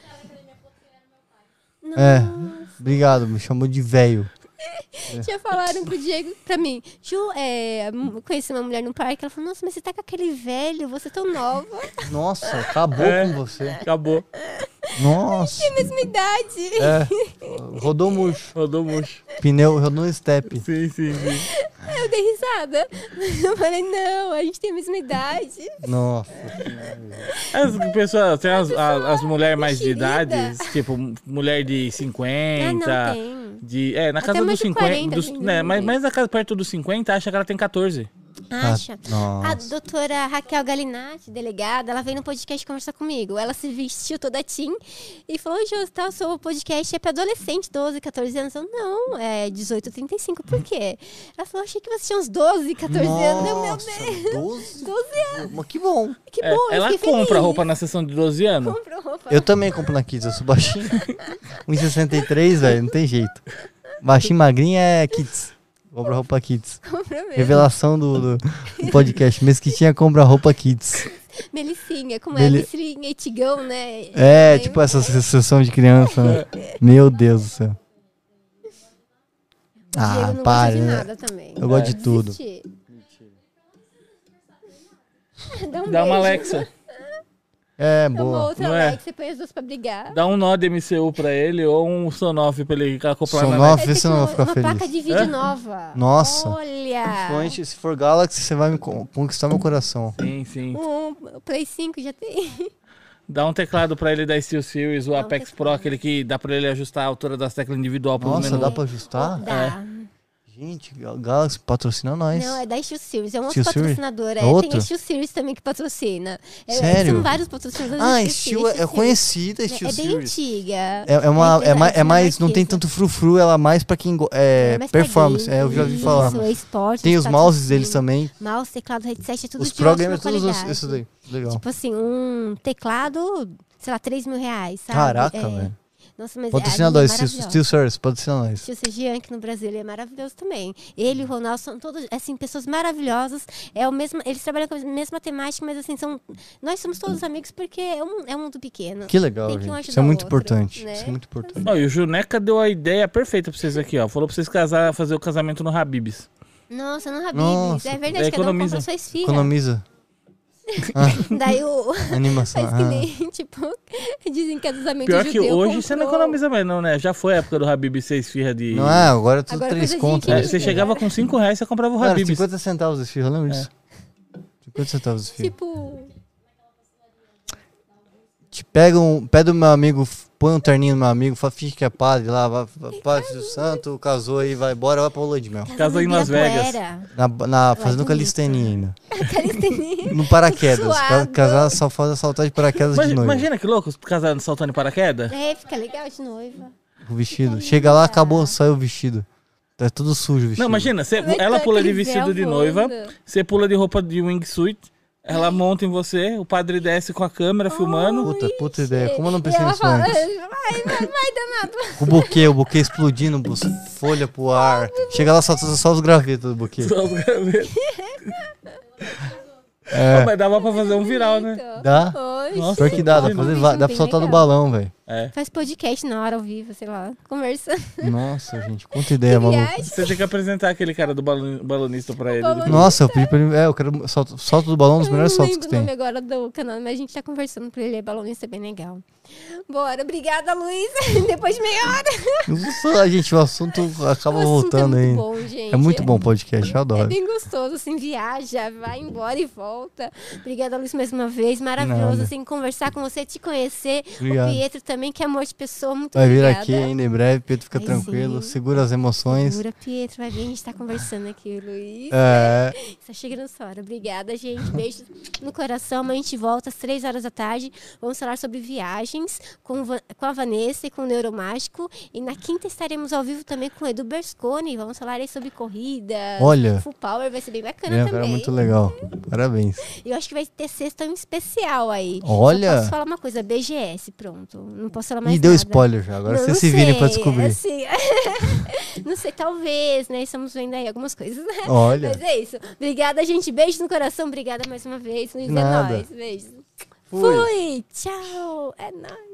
É, obrigado, me chamou de velho. Já falaram pro Diego, pra mim, Ju, é, conheci uma mulher no parque, ela falou, nossa, mas você tá com aquele velho, você é tão nova, Nossa, acabou É. com você. Acabou. Nossa. mesma idade. É, rodou murcho. Rodou murcho. Pneu rodou no step. Sim, sim, sim. Eu dei risada. Eu falei, não, a gente tem a mesma idade. Nossa. As pessoas, tem as, as, as mulheres mais de idades, tipo, mulher de 50. Ah, não tem. De, é, na Até casa dos de 50. 40 dos- tem, né, mas, mas na casa perto dos 50 acha que ela tem 14. Acha? A Nossa. doutora Raquel Galinatti, delegada, ela veio no podcast conversar comigo. Ela se vestiu toda teen e falou: Jô, tá, o seu podcast é pra adolescente, 12, 14 anos. Eu, não, é 18, 35. Por quê? Ela falou: achei que você tinha uns 12, 14 anos. Eu, meu Nossa, Deus, 12? 12 anos. Mas que bom. Que É, bom, ela compra feliz. roupa na sessão de 12 anos. Comprou roupa. Eu também compro na Kids, eu sou baixinho. 1,63, velho, não tem jeito. Baixinho, magrinho é Kids. Compra roupa Kids. Comprou mesmo. Revelação do, do, do podcast. Mesquitinha compra roupa Kids. Melicinha, como Meli- é Melicinha e Tigão, né? É, Lembra? tipo essa sessão de criança, né? Meu Deus do céu. Ah, não para, gosta de né? nada também. Eu gosto de tudo. Desistir. Dá um Dá uma beijo. Alexa. É, É uma boa. outra Não é? Alexa, você põe as duas pra brigar. Dá um nó de MCU pra ele ou um Sonoff pra ele acoplar na Sonoff? net. Vê se eu não vou ficar uma feliz. placa de vídeo É? nova. Nossa. Olha. Principalmente se for Galaxy, você vai me con- conquistar meu coração. Sim, sim. Um, o Play 5 já tem. Dá um teclado pra ele da Steel Series, o Dá um Apex teclado. Pro, aquele que dá pra ele ajustar a altura das teclas individual pelo Nossa, menu. dá pra ajustar? Dá. Gente, Ga- Galaxy patrocina nós. Não, é da Steel Series. É um Steel outro Series? patrocinador. É É, outro? Tem a Steel Series também que patrocina. É, Sério? São vários patrocinadores Ah, Steel Series, é, é conhecida, É, Steel é bem Series. antiga. É, é uma, é, mais, é mais, não tem tanto frufru, ela é mais pra quem é, mais pra performance. É, eu já ouvi falar. Isso, é esporte. Tem os mouses deles também. Mouse, teclado, headset, é tudo Os de ótima programas, todos os- isso daí. Legal. Tipo assim, um teclado, sei lá, 3 mil reais, sabe? Caraca, É. velho. Nossa, mas Patrocina é nós. Steel Series, patrocina nós. Tio Sergi aqui no Brasil, ele é maravilhoso também. Ele e o Ronaldo são todos, assim, pessoas maravilhosas. É o mesmo, eles trabalham com a mesma temática, mas assim, são. Nós somos todos amigos porque é um, é um mundo pequeno. Que legal, Tem que um gente. Isso é muito outro, importante. né? Isso é muito importante. Ó, e o Juneca deu a ideia perfeita pra vocês aqui, ó. Falou pra vocês casar, fazer o casamento no Habibs. Nossa, não Habibs. Nossa, É verdade, é, cada um economiza. compra sua esfirra. Economiza. Daí o. Animação. Faz que Ah, nem, tipo, dizem que é casamento Pior que hoje você não comprou- economiza mais, não, né? Já foi a época do Habib ser esfirra de. Não é, agora é tudo Agora três de contos. É, né? você chegava com 5 reais, você comprava o Habib. 50 centavos esse filho, lembra disso? 50 centavos esse filho. Tipo. Te pega um, pede o meu amigo, põe um terninho no meu amigo, fala, finge que é padre lá, vai, vai- Padre do Santo, casou aí, vai embora, vai pra lua de mel. Casou em Las Vegas. Na, na, fazendo calistenia ainda. Calistenia. No paraquedas. Casar só faz saltar de paraquedas Mas, de novo. imagina que louco, casando saltando em paraquedas. É, fica legal de noiva. O vestido. Chega lá, acabou, saiu o vestido. Tá tudo sujo o vestido. Não, imagina, Vai ela pula de vestido véu de noiva, você pula de roupa de wingsuit, Ela monta em você, o padre desce com a câmera filmando. Puta, puta ideia. Como eu não pensei nisso fala, antes? vai, vai, vai, danado. O buquê, o buquê explodindo, folha pro ar. Chega lá, só, só os gravetos do buquê. Só os gravetos. É. Pô, Mas dava pra fazer um viral, né? Dá? Nossa. Pior que dá, dá pra, fazer, va- dá pra soltar do balão, velho. É. Faz podcast na hora ao vivo, sei lá, conversando. Nossa, gente, quanta ideia, maluco. Viagem. Você tem que apresentar aquele cara do balon- balonista pra ele. balonista. Nossa, eu pedi pra ele. É, eu quero. Solta, solta do balão um dos Eu melhores não soltos lembro que o nome tem. agora do canal, mas a gente tá conversando pra ele. É balonista, é bem legal. Bora, obrigada, Luiz. Depois de meia hora. Nossa, gente, o assunto acaba O assunto voltando é aí. muito bom, gente. É muito bom o podcast, eu É adoro. bem gostoso, assim, viaja, vai embora e volta. Obrigada, Luiz, mais uma vez. Maravilhoso, Nada. assim, conversar com você, te conhecer. Obrigado. O Pietro também, que é amor de pessoa, muito Vai vir obrigada. aqui ainda em breve, Pedro fica Vai tranquilo, sim. segura as emoções. Segura, Pietro, vai vir, a gente tá conversando aqui, Luiz. É, Está chegando a sua hora. Obrigada, gente. Beijos no coração. Amanhã a gente volta às três horas da tarde. Vamos falar sobre viagens com, com a Vanessa e com o Neuromágico. E na quinta estaremos ao vivo também com o Edu Bersconi. Vamos falar aí sobre corrida. Olha. Full Power vai ser bem bacana é um também. cara muito legal. Parabéns. E eu acho que vai ter sexta um especial aí. Olha. Só posso falar uma coisa, BGS, pronto. Não posso falar mais Ih, deu nada. spoiler já. Agora Não, vocês não se virem pra descobrir. assim, não sei, talvez, né? Estamos vendo aí algumas coisas. Olha. Mas é isso. Obrigada, gente. Beijo no coração. Obrigada mais uma vez. Luiz, é Nada. nóis. Beijo. Fui. Fui. Tchau. É nóis.